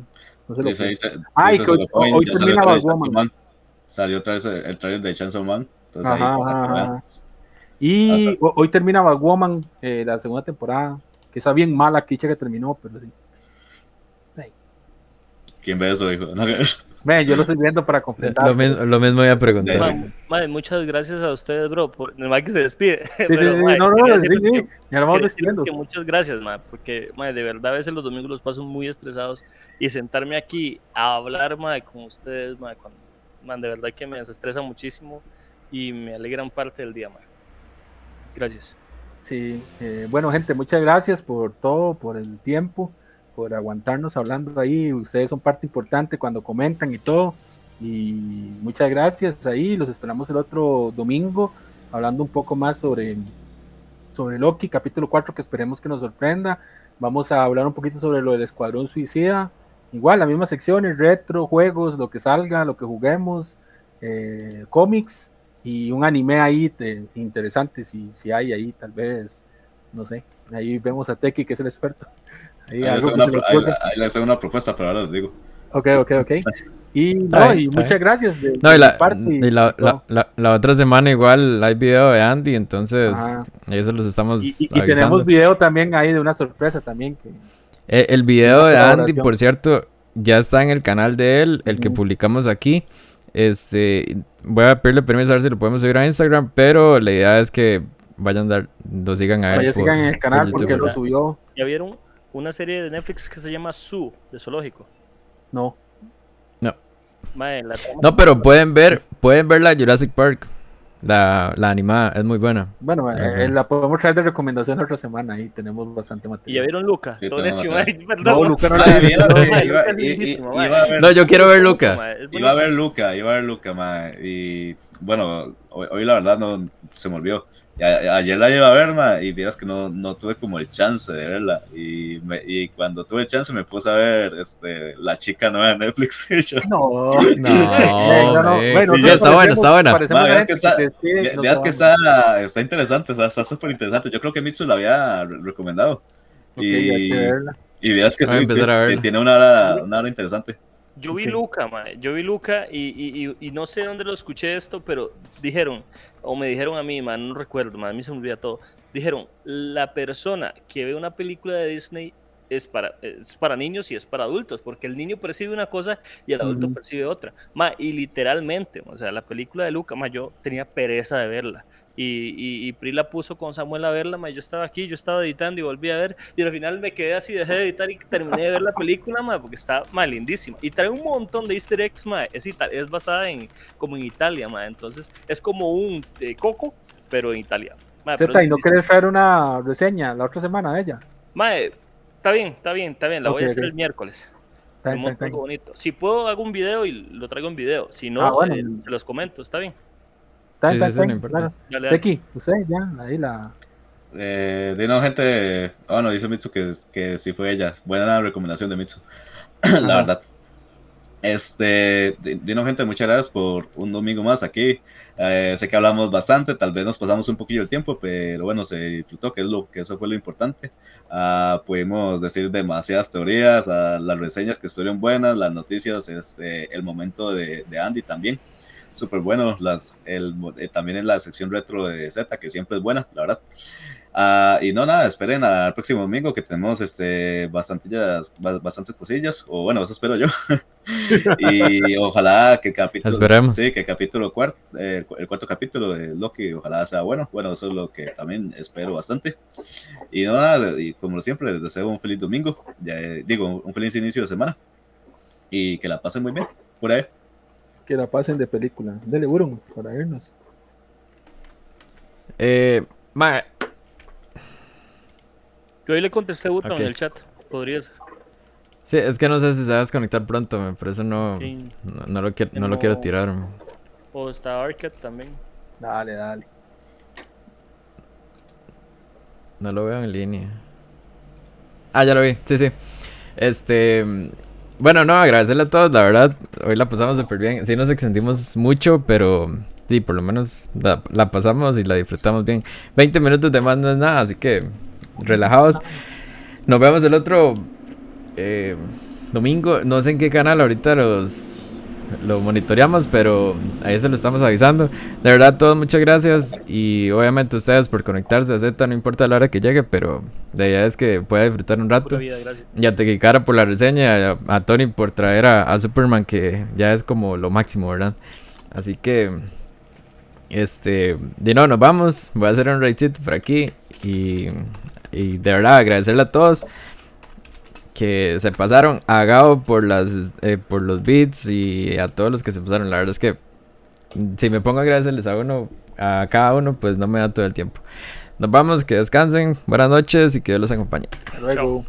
No se lo Dice, pierdan. dice- Ay, dice que hoy- termina Batwoman. Man. Salió otra vez el, el trailer de Chainsaw Man. Entonces ahí, Ajá, que ajá. Y ho- hoy termina Batwoman, eh, la segunda temporada, que está bien mala, que que terminó, pero sí. ¿Quién ve eso? Dijo. No, Ven, yo lo estoy viendo para completar. Lo mismo, lo mismo voy a preguntar. Sí. Mae, mae, muchas gracias a ustedes, bro. Por, el mae que se despide. Sí, Pero, sí, no, no, sí, sí, ya lo vamos despidiendo. que muchas gracias, mae, porque de verdad a veces los domingos los paso muy estresados y sentarme aquí a hablar mae, con ustedes, mae, con- de verdad que me desestresa muchísimo y me alegran parte del día. mae. Gracias. Sí, eh, bueno, gente, muchas gracias por todo, por el tiempo, por aguantarnos hablando ahí. Ustedes son parte importante cuando comentan y todo. Y muchas gracias ahí. Los esperamos el otro domingo hablando un poco más sobre, sobre Loki, capítulo 4, que esperemos que nos sorprenda. Vamos a hablar un poquito sobre lo del Escuadrón Suicida. Igual, las mismas secciones, retro, juegos, lo que salga, lo que juguemos, eh, cómics y un anime ahí te- interesante, si, si hay ahí, tal vez no sé. Ahí vemos a Teki, que es el experto. Ahí Ahí hago que una, ahí- ahí propuesta, pero ahora les digo. Ok, ok, ok. Y, no, bien, y muchas bien. gracias. De, No, y la, parte y la, no. la, la, la otra semana igual hay video de Andy, entonces Ajá. eso los estamos Y, y- y tenemos video también ahí de una sorpresa también. Que, Eh, el video de Andy, por cierto, ya está en el canal de él, el que Ujú. publicamos aquí. Este, voy a pedirle permiso a ver si lo podemos subir a Instagram, pero la idea es que vayan a dar, lo sigan a él. vaya, por- sigan en el por canal YouTube, porque lo subió. ¿Ya vieron una serie de Netflix que se llama Zoo, de zoológico? No. Trama- No, pero pueden ver, pueden ver la Jurassic Park, la, la animada, es muy buena. Bueno, eh, eh, la podemos traer de recomendación la otra semana y tenemos bastante ¿Y ya material. vieron Luca? Sí, material. perdón, No. Luca no la vi. No, No, yo quiero ver Luca. Iba a ver Luca, iba a ver Luca, ma, y bueno, hoy, hoy la verdad no se me olvidó. A- ayer la iba a ver, ma, y vieras que no, no tuve como el chance de verla. Y, me- y cuando tuve el chance me puse a ver este, La chica nueva de Netflix. Yo, No, No, no, bueno, está buena, está buena. que está- veas que está, está interesante, está súper interesante. Yo creo que Mitsu la había re- recomendado. Ok, hay que y, verla. y vieras que sí, que tiene una hora, una hora interesante. Yo vi. Luca, mae, yo vi Luca y, y, y, y no sé dónde lo escuché esto, pero dijeron, o me dijeron a mí, man, no recuerdo, man, a mí se me olvida todo. Dijeron, la persona que ve una película de Disney es para, es para niños y es para adultos, porque el niño percibe una cosa y el adulto percibe otra. Ma, y literalmente, o sea, la película de Luca, ma, yo tenía pereza de verla. Y, y, y Pri la puso con Samuel a verla, ma, yo estaba aquí, yo estaba editando y volví a ver. Y al final me quedé así, dejé de editar y terminé de ver la película, ma, porque está ma, lindísima. Y trae un montón de easter eggs, ma, es, es basada en, como en Italia, ma, entonces es como un eh, coco, pero en Italia. Ma, pero Zeta, ¿y no querés traer una reseña la otra semana de ella? Mae, está bien, está bien, está bien, la voy a hacer el miércoles. Está bien, está bonito. Si puedo, hago un video y lo traigo en video. Si no, Ah, bueno. eh, se los comento, está bien. Está Sí, está no claro. Becky, usted ya, ahí la... Eh, de no, gente. Bueno, dice Mitsu que, que sí fue ella. Buena recomendación de Mitsu. Ajá. la verdad. Este, de, de no, gente, muchas gracias por un domingo más aquí. Eh, sé que hablamos bastante, tal vez nos pasamos un poquillo el tiempo, pero bueno, se disfrutó, que es lo que eso fue lo importante. Ah, pudimos decir demasiadas teorías, ah, las reseñas que estuvieron buenas, las noticias, este, el momento de, de Andy también. Súper bueno, las, el, eh, también en la sección retro de Z, que siempre es buena, la verdad. Ah, y no, nada, esperen al próximo domingo que tenemos este, bastantillas, ba- bastantes cosillas, o bueno, eso espero yo. y ojalá que el capítulo, Esperemos. sí, que el capítulo cuarto, el cuarto capítulo de Loki, ojalá sea bueno. Bueno, eso es lo que también espero bastante. Y no, nada, y como siempre, les deseo un feliz domingo, ya, eh, digo, un feliz inicio de semana. Y que la pasen muy bien, por ahí. Que la pasen de película. Dele, Burum, para irnos. Eh, ma, Yo ahí le contesté a Button Ok. en el chat. Podría ser. sí, es que no sé si se va a desconectar pronto, ma, por eso no, Sí. no, no lo, quiero, no lo quiero tirar. ma. O está Arcade también. Dale, dale. No lo veo en línea. Ah, ya lo vi, sí, sí. Este. Bueno, no, agradecerle a todos, la verdad. Hoy la pasamos súper bien. Sí, nos extendimos mucho, pero. Sí, por lo menos la, la pasamos y la disfrutamos bien. 20 minutos de más no es nada, así que. Relajados. Nos vemos el otro. eh, domingo. No sé en qué canal ahorita los. Lo monitoreamos, pero ahí se lo estamos avisando. De verdad, todos muchas gracias. Y obviamente ustedes por conectarse a Z, no importa la hora que llegue, pero la idea es que pueda disfrutar un rato. vida. Y a Tequicara por la reseña, a, a Tony por traer a, a Superman, que ya es como lo máximo, ¿verdad? Así que, este, de no, nos vamos. Voy a hacer un raidcito por aquí. Y, y de verdad, agradecerle a todos que se pasaron a Gao por, las, eh, por los beats y a todos los que se pasaron. La verdad es que si me pongo a agradecerles a uno, a cada uno, pues no me da todo el tiempo. Nos vamos, que descansen, buenas noches y que Dios los acompañe. Hasta luego.